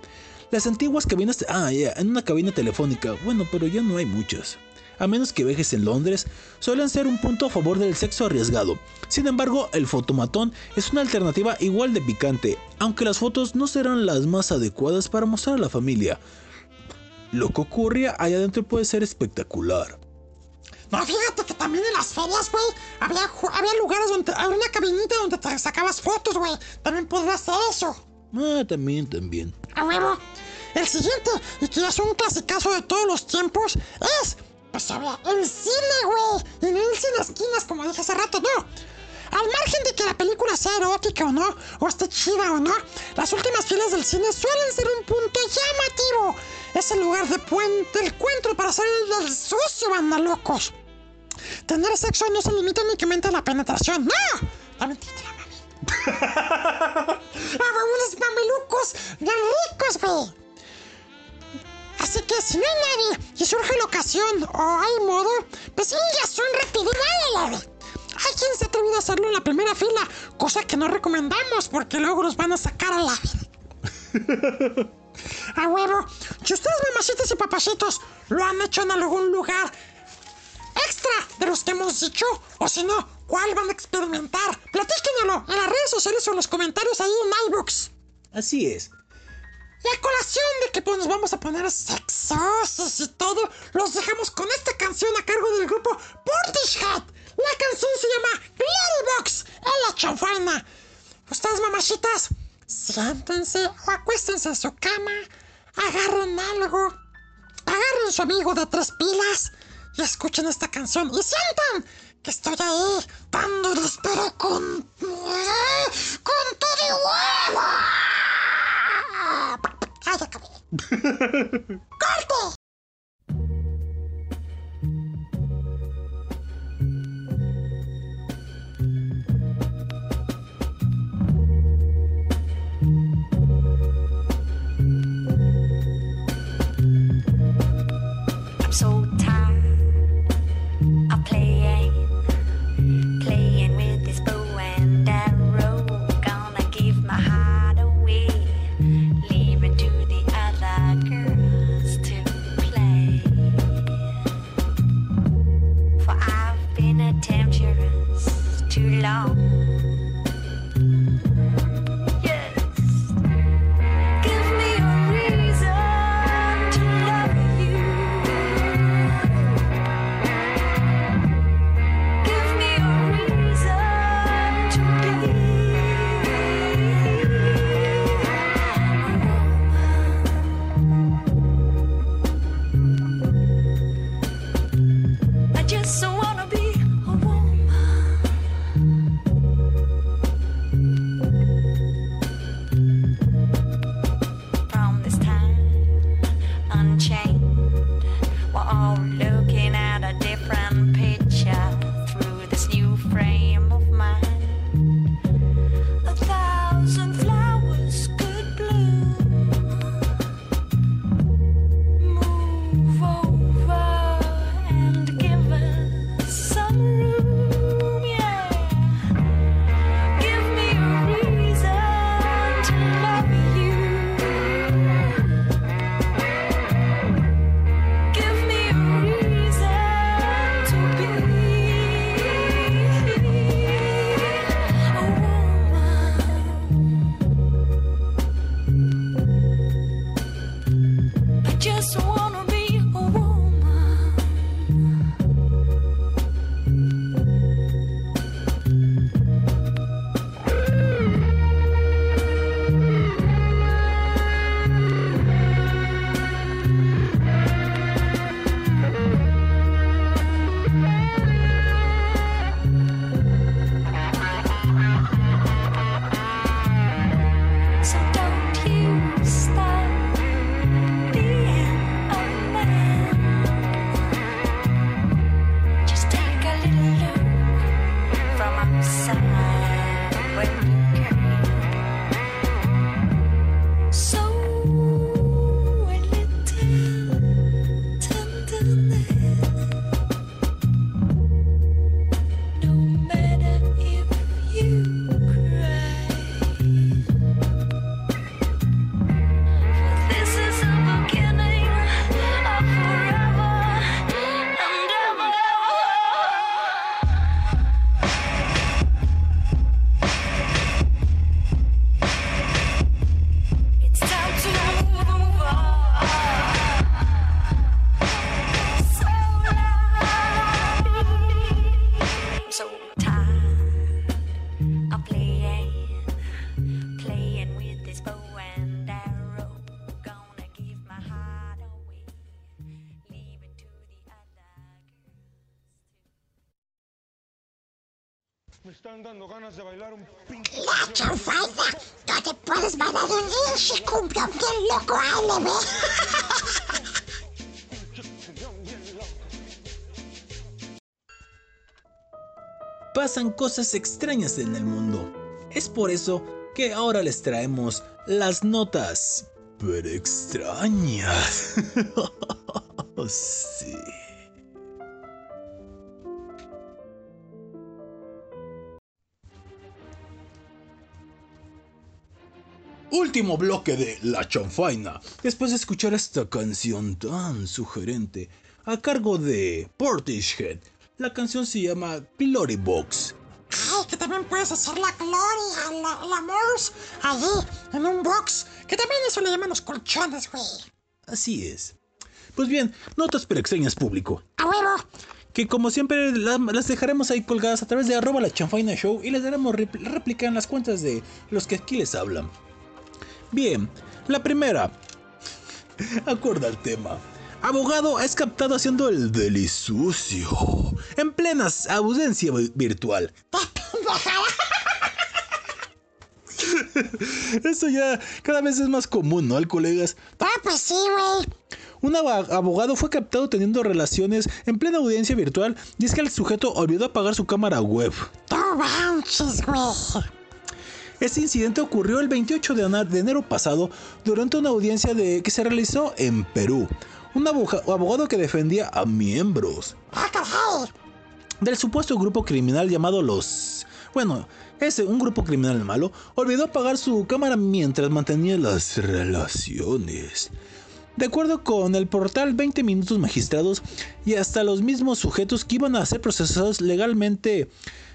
Speaker 4: Las antiguas cabinas. Ah, ya, en una cabina telefónica. Bueno, pero ya no hay muchas. A menos que viajes en Londres, suelen ser un punto a favor del sexo arriesgado. Sin embargo, el fotomatón es una alternativa igual de picante, aunque las fotos no serán las más adecuadas para mostrar a la familia. Lo que ocurre allá adentro puede ser espectacular.
Speaker 2: No, fíjate que también en las ferias, güey, había, había lugares donde había una cabinita donde te sacabas fotos, güey. También podrías hacer eso.
Speaker 4: Ah, también, también.
Speaker 2: A huevo. El siguiente, y que es un clasicazo de todos los tiempos, es, pues habla, el cine, güey. Y no el cine esquinas, como dije hace rato, no. Al margen de que la película sea erótica o no, o esté chida o no, las últimas filas del cine suelen ser un punto llamativo. Es el lugar de puente, el encuentro para salir del sucio, banda locos. Tener sexo no se limita únicamente a la penetración, ¡no! También la mami. ¡Ah, mamelucos bien ricos, güey! Así que si no hay nadie y surge la ocasión o hay modo, pues ya son rapidito, dale, Hay quien se ha atrevido a hacerlo en la primera fila, cosa que no recomendamos porque luego los van a sacar a la A huevo. Si ustedes, mamacitas y papacitos, lo han hecho en algún lugar extra de los que hemos dicho, o si no, ¿cuál van a experimentar? Platíquenlo en las redes sociales o en los comentarios ahí en iBooks.
Speaker 4: Así es.
Speaker 2: Y a colación de que pues, nos vamos a poner sexosos y todo, los dejamos con esta canción a cargo del grupo Portishead. La canción se llama Glitterbox en la chanfaina. Ustedes, mamachitas, siéntense o acuéstense en su cama, agarren algo, agarren su amigo de tres pilas y escuchen esta canción y sientan que estoy ahí dándoles pero con... con todo y huevo. ¡Ay, acabé! ¡Corte!
Speaker 4: Pasan cosas extrañas en el mundo. Es por eso que ahora les traemos las notas. Pero extrañas. sí. Último bloque de La Chanfaina. Después de escuchar esta canción tan sugerente a cargo de Portishead. La canción se llama Glory Box.
Speaker 2: Ay, que también puedes hacer la gloria, la, la Morse, allí, en un box, que también eso le llaman los colchones, güey.
Speaker 4: Así es. Pues bien, notas pero extrañas público.
Speaker 2: A huevo.
Speaker 4: Que como siempre la- las dejaremos ahí colgadas a través de arroba la chanfaina show y les daremos réplica en las cuentas de los que aquí les hablan. Bien, la primera. Acorda el tema. Abogado es captado haciendo el delisucio en plena audiencia vi- virtual. Eso ya cada vez es más común, ¿no, colegas?
Speaker 2: Ah, pues sí, güey.
Speaker 4: Un abogado fue captado teniendo relaciones en plena audiencia virtual y es que el sujeto olvidó apagar su cámara web. Este incidente ocurrió el 28 de enero pasado durante una audiencia de, que se realizó en Perú. Un aboga- abogado que defendía a miembros del supuesto grupo criminal llamado los... Bueno, ese, un grupo criminal malo, olvidó apagar su cámara mientras mantenía las relaciones. De acuerdo con el portal 20 Minutos Magistrados y hasta los mismos sujetos que iban a ser procesados legalmente,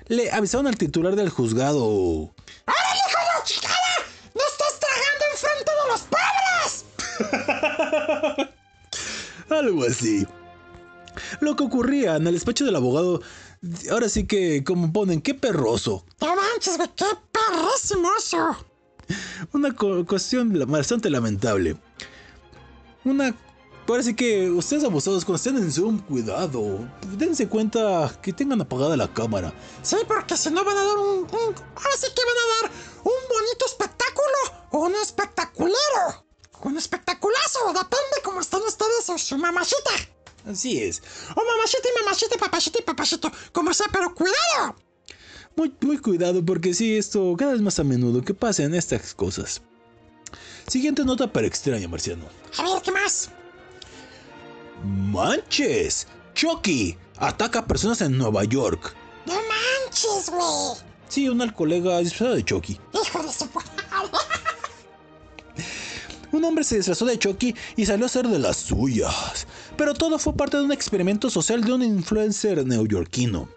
Speaker 4: le avisaron al titular del juzgado.
Speaker 2: ¡Órale, hijo de la chingada! ¡No estás tragando enfrente de los pobres!
Speaker 4: Algo así. Lo que ocurría en el despacho del abogado, ahora sí que, como ponen, qué perroso.
Speaker 2: No manches, güey, qué perrísimoso.
Speaker 4: Una cuestión bastante lamentable. Una. Sí que ustedes abusados, cuando estén en Zoom, cuidado. Dense cuenta que tengan apagada la cámara.
Speaker 2: Sí, porque si no van a dar un, un- Ahora sí que van a dar un bonito espectáculo o un espectaculero. Un espectaculazo, depende cómo estén ustedes o su mamachita.
Speaker 4: Así es.
Speaker 2: O mamachita y mamachita, papachita y papachito, como sea, pero cuidado.
Speaker 4: Muy, muy cuidado porque sí, esto cada vez más a menudo que pasen estas cosas. Siguiente nota para extraña, Marciano.
Speaker 2: A ver, ¿qué más?
Speaker 4: ¡Manches! Chucky ataca a personas en Nueva York.
Speaker 2: No manches, güey.
Speaker 4: Sí, una colega disfrazada de Chucky.
Speaker 2: Hijo de su...
Speaker 4: Un hombre se disfrazó de Chucky y salió a hacer de las suyas. Pero todo fue parte de un experimento social de un influencer neoyorquino.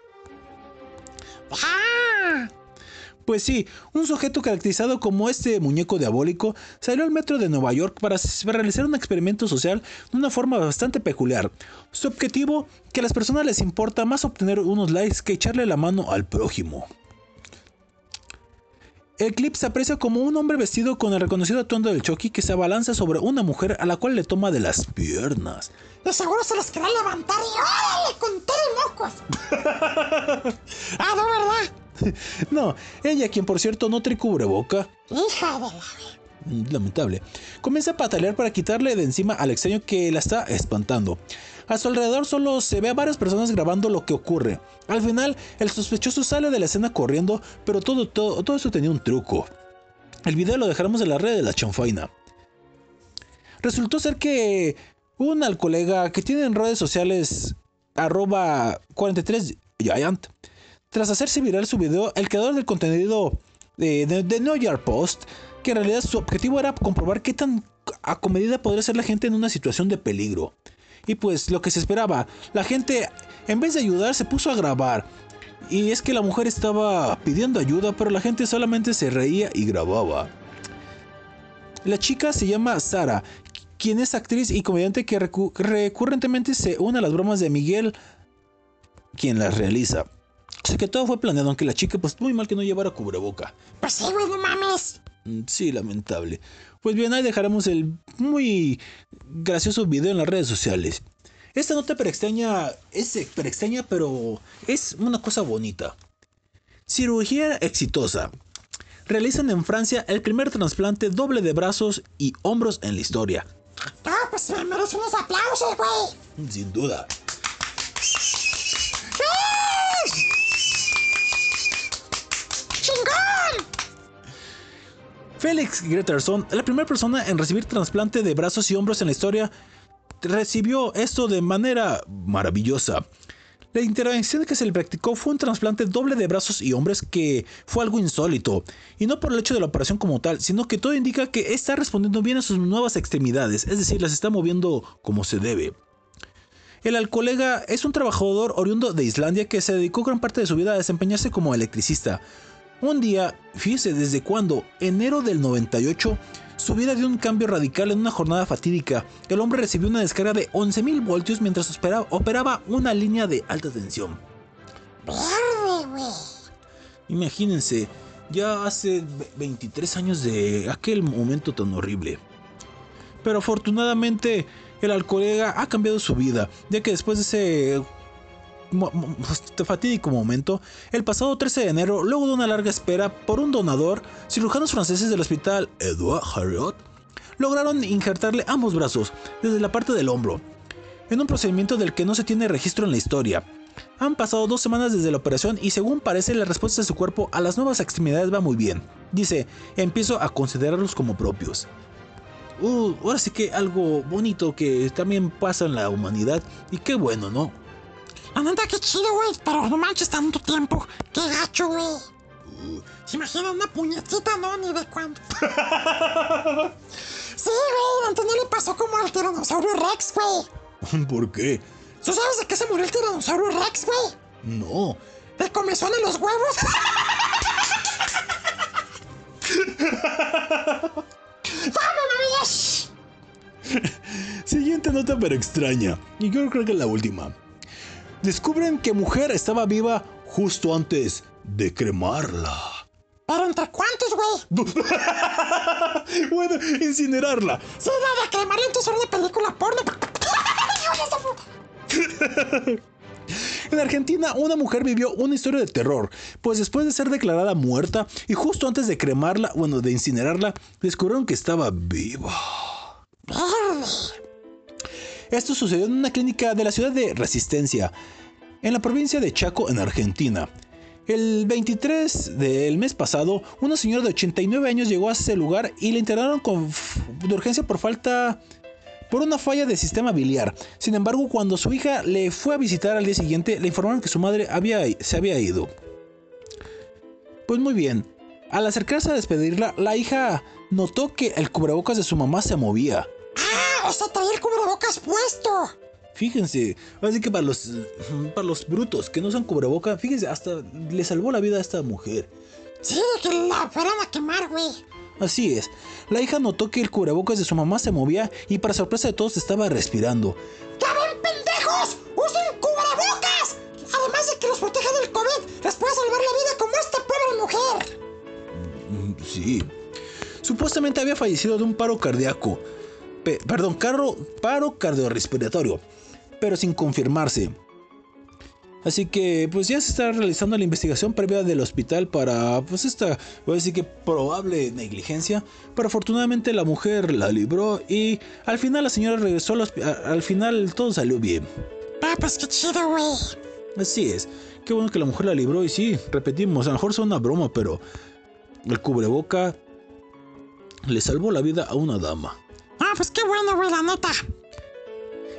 Speaker 2: ¡Ah!
Speaker 4: Pues sí, un sujeto caracterizado como este muñeco diabólico salió al metro de Nueva York para realizar un experimento social de una forma bastante peculiar. Su objetivo, que a las personas les importa más obtener unos likes que echarle la mano al prójimo. El clip se aprecia como un hombre vestido con el reconocido atuendo del Chucky que se abalanza sobre una mujer a la cual le toma de las piernas.
Speaker 2: De seguro se les quería levantar y órale, con todo y mocos. ah, no, ¿verdad?
Speaker 4: No, ella quien por cierto no trae cubreboca.
Speaker 2: Hija de la...
Speaker 4: Mm, Lamentable. Comienza a patalear para quitarle de encima al extraño que la está espantando. A su alrededor solo se ve a varias personas grabando lo que ocurre. Al final, el sospechoso sale de la escena corriendo, pero todo, todo, todo eso tenía un truco. El video lo dejaremos en la red de la chanfaina. Resultó ser que un al colega que tiene en redes sociales arroba 43 Giant, tras hacerse viral su video, el creador del contenido de, de, de New York Post, que en realidad su objetivo era comprobar qué tan acomedida podría ser la gente en una situación de peligro. Y pues lo que se esperaba, la gente en vez de ayudar se puso a grabar. Y es que la mujer estaba pidiendo ayuda, pero la gente solamente se reía y grababa. La chica se llama Sara, quien es actriz y comediante que recu- recurrentemente se une a las bromas de Miguel, quien las realiza. Sea que todo fue planeado, aunque la chica pues muy mal que no llevara cubreboca.
Speaker 2: Pues sí, güey, no mames.
Speaker 4: Mm, Sí, lamentable. Pues bien, ahí dejaremos el muy gracioso video en las redes sociales. Esta nota pero extraña es eh, pero es una cosa bonita. Cirugía exitosa. Realizan en Francia el primer trasplante doble de brazos y hombros en la historia.
Speaker 2: No, pues me merece unos aplausos, güey.
Speaker 4: Sin duda. Félix Greterson, la primera persona en recibir trasplante de brazos y hombros en la historia, recibió esto de manera maravillosa. La intervención que se le practicó fue un trasplante doble de brazos y hombros que fue algo insólito, y no por el hecho de la operación como tal, sino que todo indica que está respondiendo bien a sus nuevas extremidades, es decir, las está moviendo como se debe. El colega es un trabajador oriundo de Islandia que se dedicó gran parte de su vida a desempeñarse como electricista. Un día, fíjese desde cuándo, enero del 98, su vida dio un cambio radical en una jornada fatídica. El hombre recibió una descarga de 11.000 voltios mientras operaba, una línea de alta tensión. Imagínense, ya hace ve- 23 años de aquel momento tan horrible. Pero afortunadamente el alcoholega ha cambiado su vida, ya que después de ese fatídico momento, el pasado 13 de enero, luego de una larga espera por un donador, cirujanos franceses del hospital Edouard Harriot lograron injertarle ambos brazos desde la parte del hombro, en un procedimiento del que no se tiene registro en la historia. Han pasado dos semanas desde la operación y según parece la respuesta de su cuerpo a las nuevas extremidades va muy bien. Dice, empiezo a considerarlos como propios. Uh, ahora sí que algo bonito que también pasa en la humanidad y qué bueno, ¿no?
Speaker 2: La neta, qué chido, güey. Pero no manches tanto tiempo. Qué gacho, güey. ¿Se imaginan una puñetita, no? Ni de cuándo. sí, güey. Antes no le pasó como al tiranosaurio Rex, güey.
Speaker 4: ¿Por qué?
Speaker 2: ¿Tú sabes de qué se murió el tiranosaurio Rex, güey?
Speaker 4: No.
Speaker 2: ¿De comezón en los huevos? ¡Vámonos!
Speaker 4: Siguiente nota pero extraña. Y yo creo que es la última. Descubren que mujer estaba viva justo antes de cremarla.
Speaker 2: ¿Pero entre cuántos, güey?
Speaker 4: bueno, incinerarla.
Speaker 2: Sí, nada, que Mariento era una película porno.
Speaker 4: En Argentina, una mujer vivió una historia de terror, pues después de ser declarada muerta y justo antes de cremarla, bueno, de incinerarla, descubrieron que estaba viva. Esto sucedió en una clínica de la ciudad de Resistencia, en la provincia de Chaco, en Argentina. El 23 del mes pasado, una señora de 89 años llegó a ese lugar y la internaron con de urgencia por falta por una falla de sistema biliar. Sin embargo, cuando su hija le fue a visitar al día siguiente, le informaron que su madre había, se había ido. Pues muy bien. Al acercarse a despedirla, la hija notó que el cubrebocas de su mamá se movía.
Speaker 2: Traía el cubrebocas puesto.
Speaker 4: Fíjense, así que para los, para los brutos que no usan cubrebocas, fíjense, hasta le salvó la vida a esta mujer.
Speaker 2: Sí, que la fueran a quemar, güey.
Speaker 4: Así es, la hija notó que el cubrebocas de su mamá se movía y para sorpresa de todos estaba respirando.
Speaker 2: ¡Ya ven, pendejos! ¡Usen cubrebocas! Además de que los protege del COVID, les puede salvar la vida como esta pobre mujer.
Speaker 4: Mm, Sí. Supuestamente había fallecido de un paro cardíaco. Pe- perdón, carro, paro cardiorrespiratorio. Pero sin confirmarse. Así que pues ya se está realizando la investigación previa del hospital para pues esta, voy a decir que probable negligencia, pero afortunadamente la mujer la libró y al final la señora regresó al hospi- a- al final todo salió bien.
Speaker 2: Pues qué chido, güey.
Speaker 4: Así es, qué bueno que la mujer la libró y sí, repetimos, a lo mejor es una broma, pero el cubreboca le salvó la vida a una dama.
Speaker 2: Ah, pues qué bueno, güey, la neta.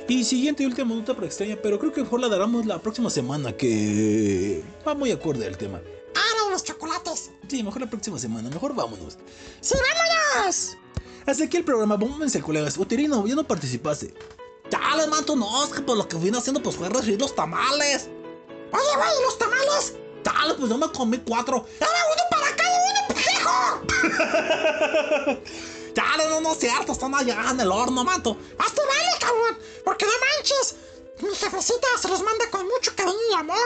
Speaker 4: Y siguiente y última nota pero extraña, pero creo que mejor la daremos la próxima semana, que va muy acorde al tema.
Speaker 2: Ah, los chocolates.
Speaker 4: Sí, mejor la próxima semana, mejor vámonos.
Speaker 2: ¡Sí, vámonos!
Speaker 4: Hasta aquí el programa, vámonos, colegas. Uterino, ya no participaste.
Speaker 5: Chale, manto, no, es que pues lo que vine haciendo pues fue recibir los tamales.
Speaker 2: Oye, güey, ¿y los tamales?
Speaker 5: Chale, pues yo me comí cuatro.
Speaker 2: ¡Era uno para cada uno, pendejo!
Speaker 5: Chale, no, no es cierto, están allá en el horno, manto.
Speaker 2: ¡Hazte vale, cabrón! Porque no manches. Mi jefecita se los manda con mucho cariño y amor.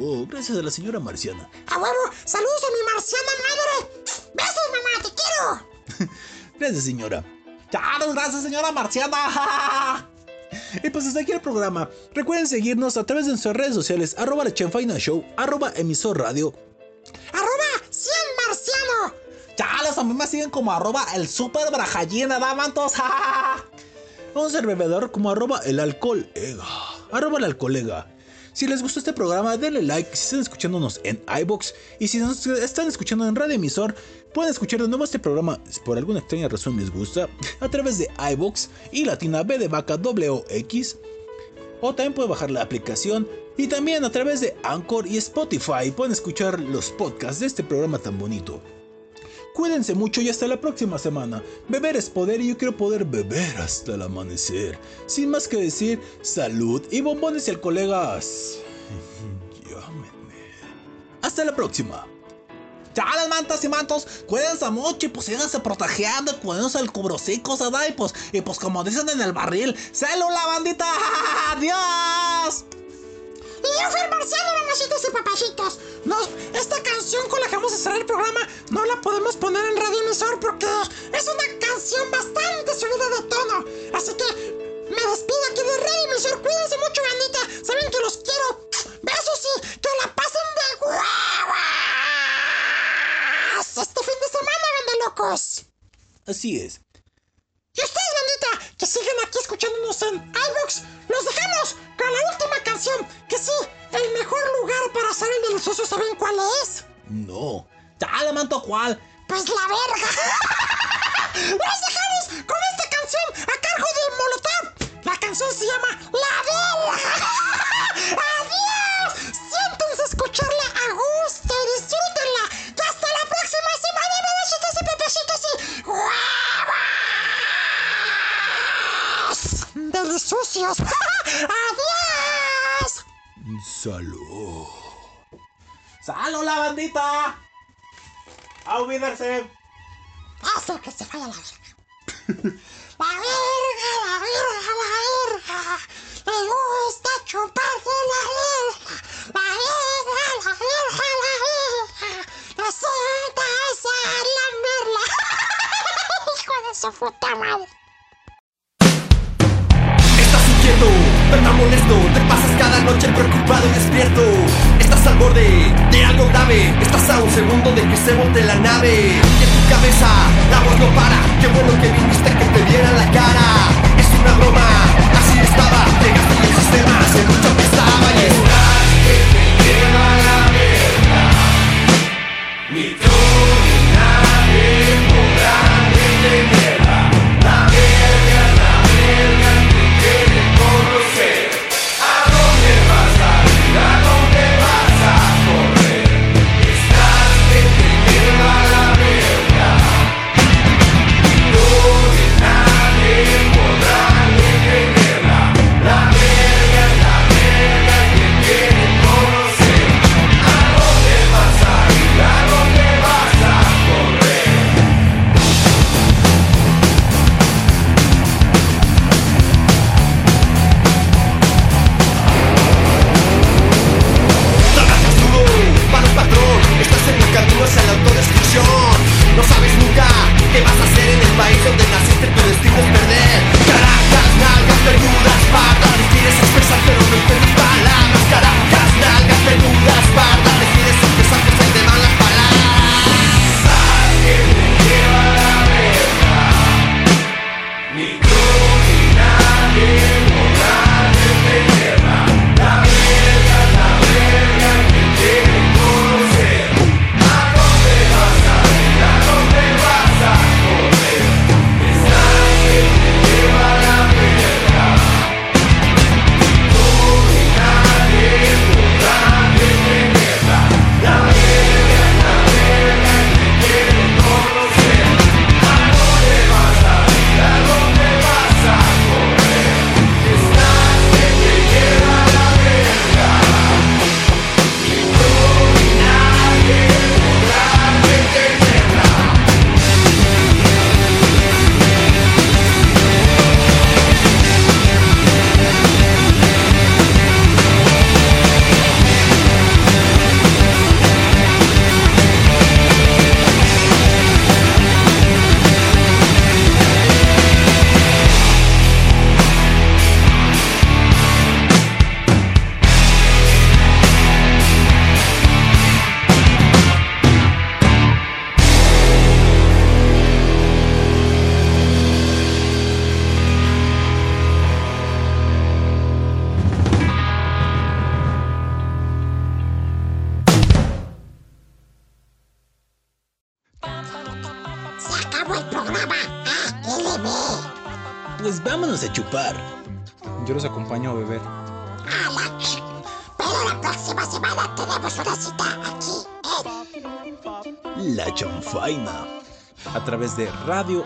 Speaker 4: Oh, gracias a la señora marciana.
Speaker 2: A huevo, saludos a mi marciana madre. Besos, mamá, te quiero.
Speaker 4: Gracias, señora.
Speaker 5: Chale, gracias, señora marciana.
Speaker 4: Y pues hasta aquí el programa. Recuerden seguirnos a través de nuestras redes sociales, arroba la show, arroba emisor radio.
Speaker 5: Mantos, a mí me siguen como arroba el super brajallina, ¿da, mantos?
Speaker 4: Un servidor como arroba el alcohol. Arroba el alcoholega. Si les gustó este programa, denle like. Si están escuchándonos en iBox y si nos están escuchando en Radio Emisor, pueden escuchar de nuevo este programa. Si por alguna extraña razón les gusta, a través de iBox y Latina B de Vaca WX. O también pueden bajar la aplicación. Y también a través de Anchor y Spotify pueden escuchar los podcasts de este programa tan bonito. Cuídense mucho y hasta la próxima semana. Beber es poder y yo quiero poder beber hasta el amanecer. Sin más que decir, salud y bombones y al colegas. Hasta la próxima.
Speaker 5: Chales, mantas y mantos, cuídense mucho y pues síganse protegiendo, cuídense el cubrocicos, ¿verdad? Y pues, y pues como dicen en el barril, ¡célula, bandita! ¡Adiós!
Speaker 2: Y yo el marciano, mamacitos y papacitos. No, esta canción con la que vamos a cerrar el programa no la podemos poner en radio emisor porque es una canción bastante subida de tono. Así que me despido aquí de radio emisor. Cuídense mucho, bandita. Saben que los quiero. Besos y que la pasen de guavas. Este fin de semana, banda locos.
Speaker 4: Así es.
Speaker 2: Y ustedes, bandita, que siguen aquí escuchándonos en iVoox, los dejamos con la última canción. Que sí, el mejor lugar para hacer el delicioso, ¿saben cuál es?
Speaker 4: No.
Speaker 5: Chale, manto, ¿cuál?
Speaker 2: Pues la verga. Los dejamos con esta canción a cargo de Molotov. La canción se llama La verga. Deliciosos. Adiós.
Speaker 4: Salud.
Speaker 5: ¡Salud, la bandita!
Speaker 6: ¡A olvidarse!
Speaker 2: Eso que se vaya la verga. La verga, la verga, la verga. Me gusta chuparte la verga. La verga, la verga, la verga. La suelta esa la merla. Hijo de su puta madre.
Speaker 9: Perma molesto. Te pasas cada noche preocupado y despierto. Estás al borde de algo grave. Estás a un segundo de que se bote la nave. Y en tu cabeza la voz no para. Qué bueno que viniste que te diera la cara. Es una broma, así estaba. Llegaste y el sistema se escuchó que estaba Y lleva la verga Ni tú ni nadie
Speaker 2: pagan, quieres expresar pero no encuentras palabras, carajo. Aquí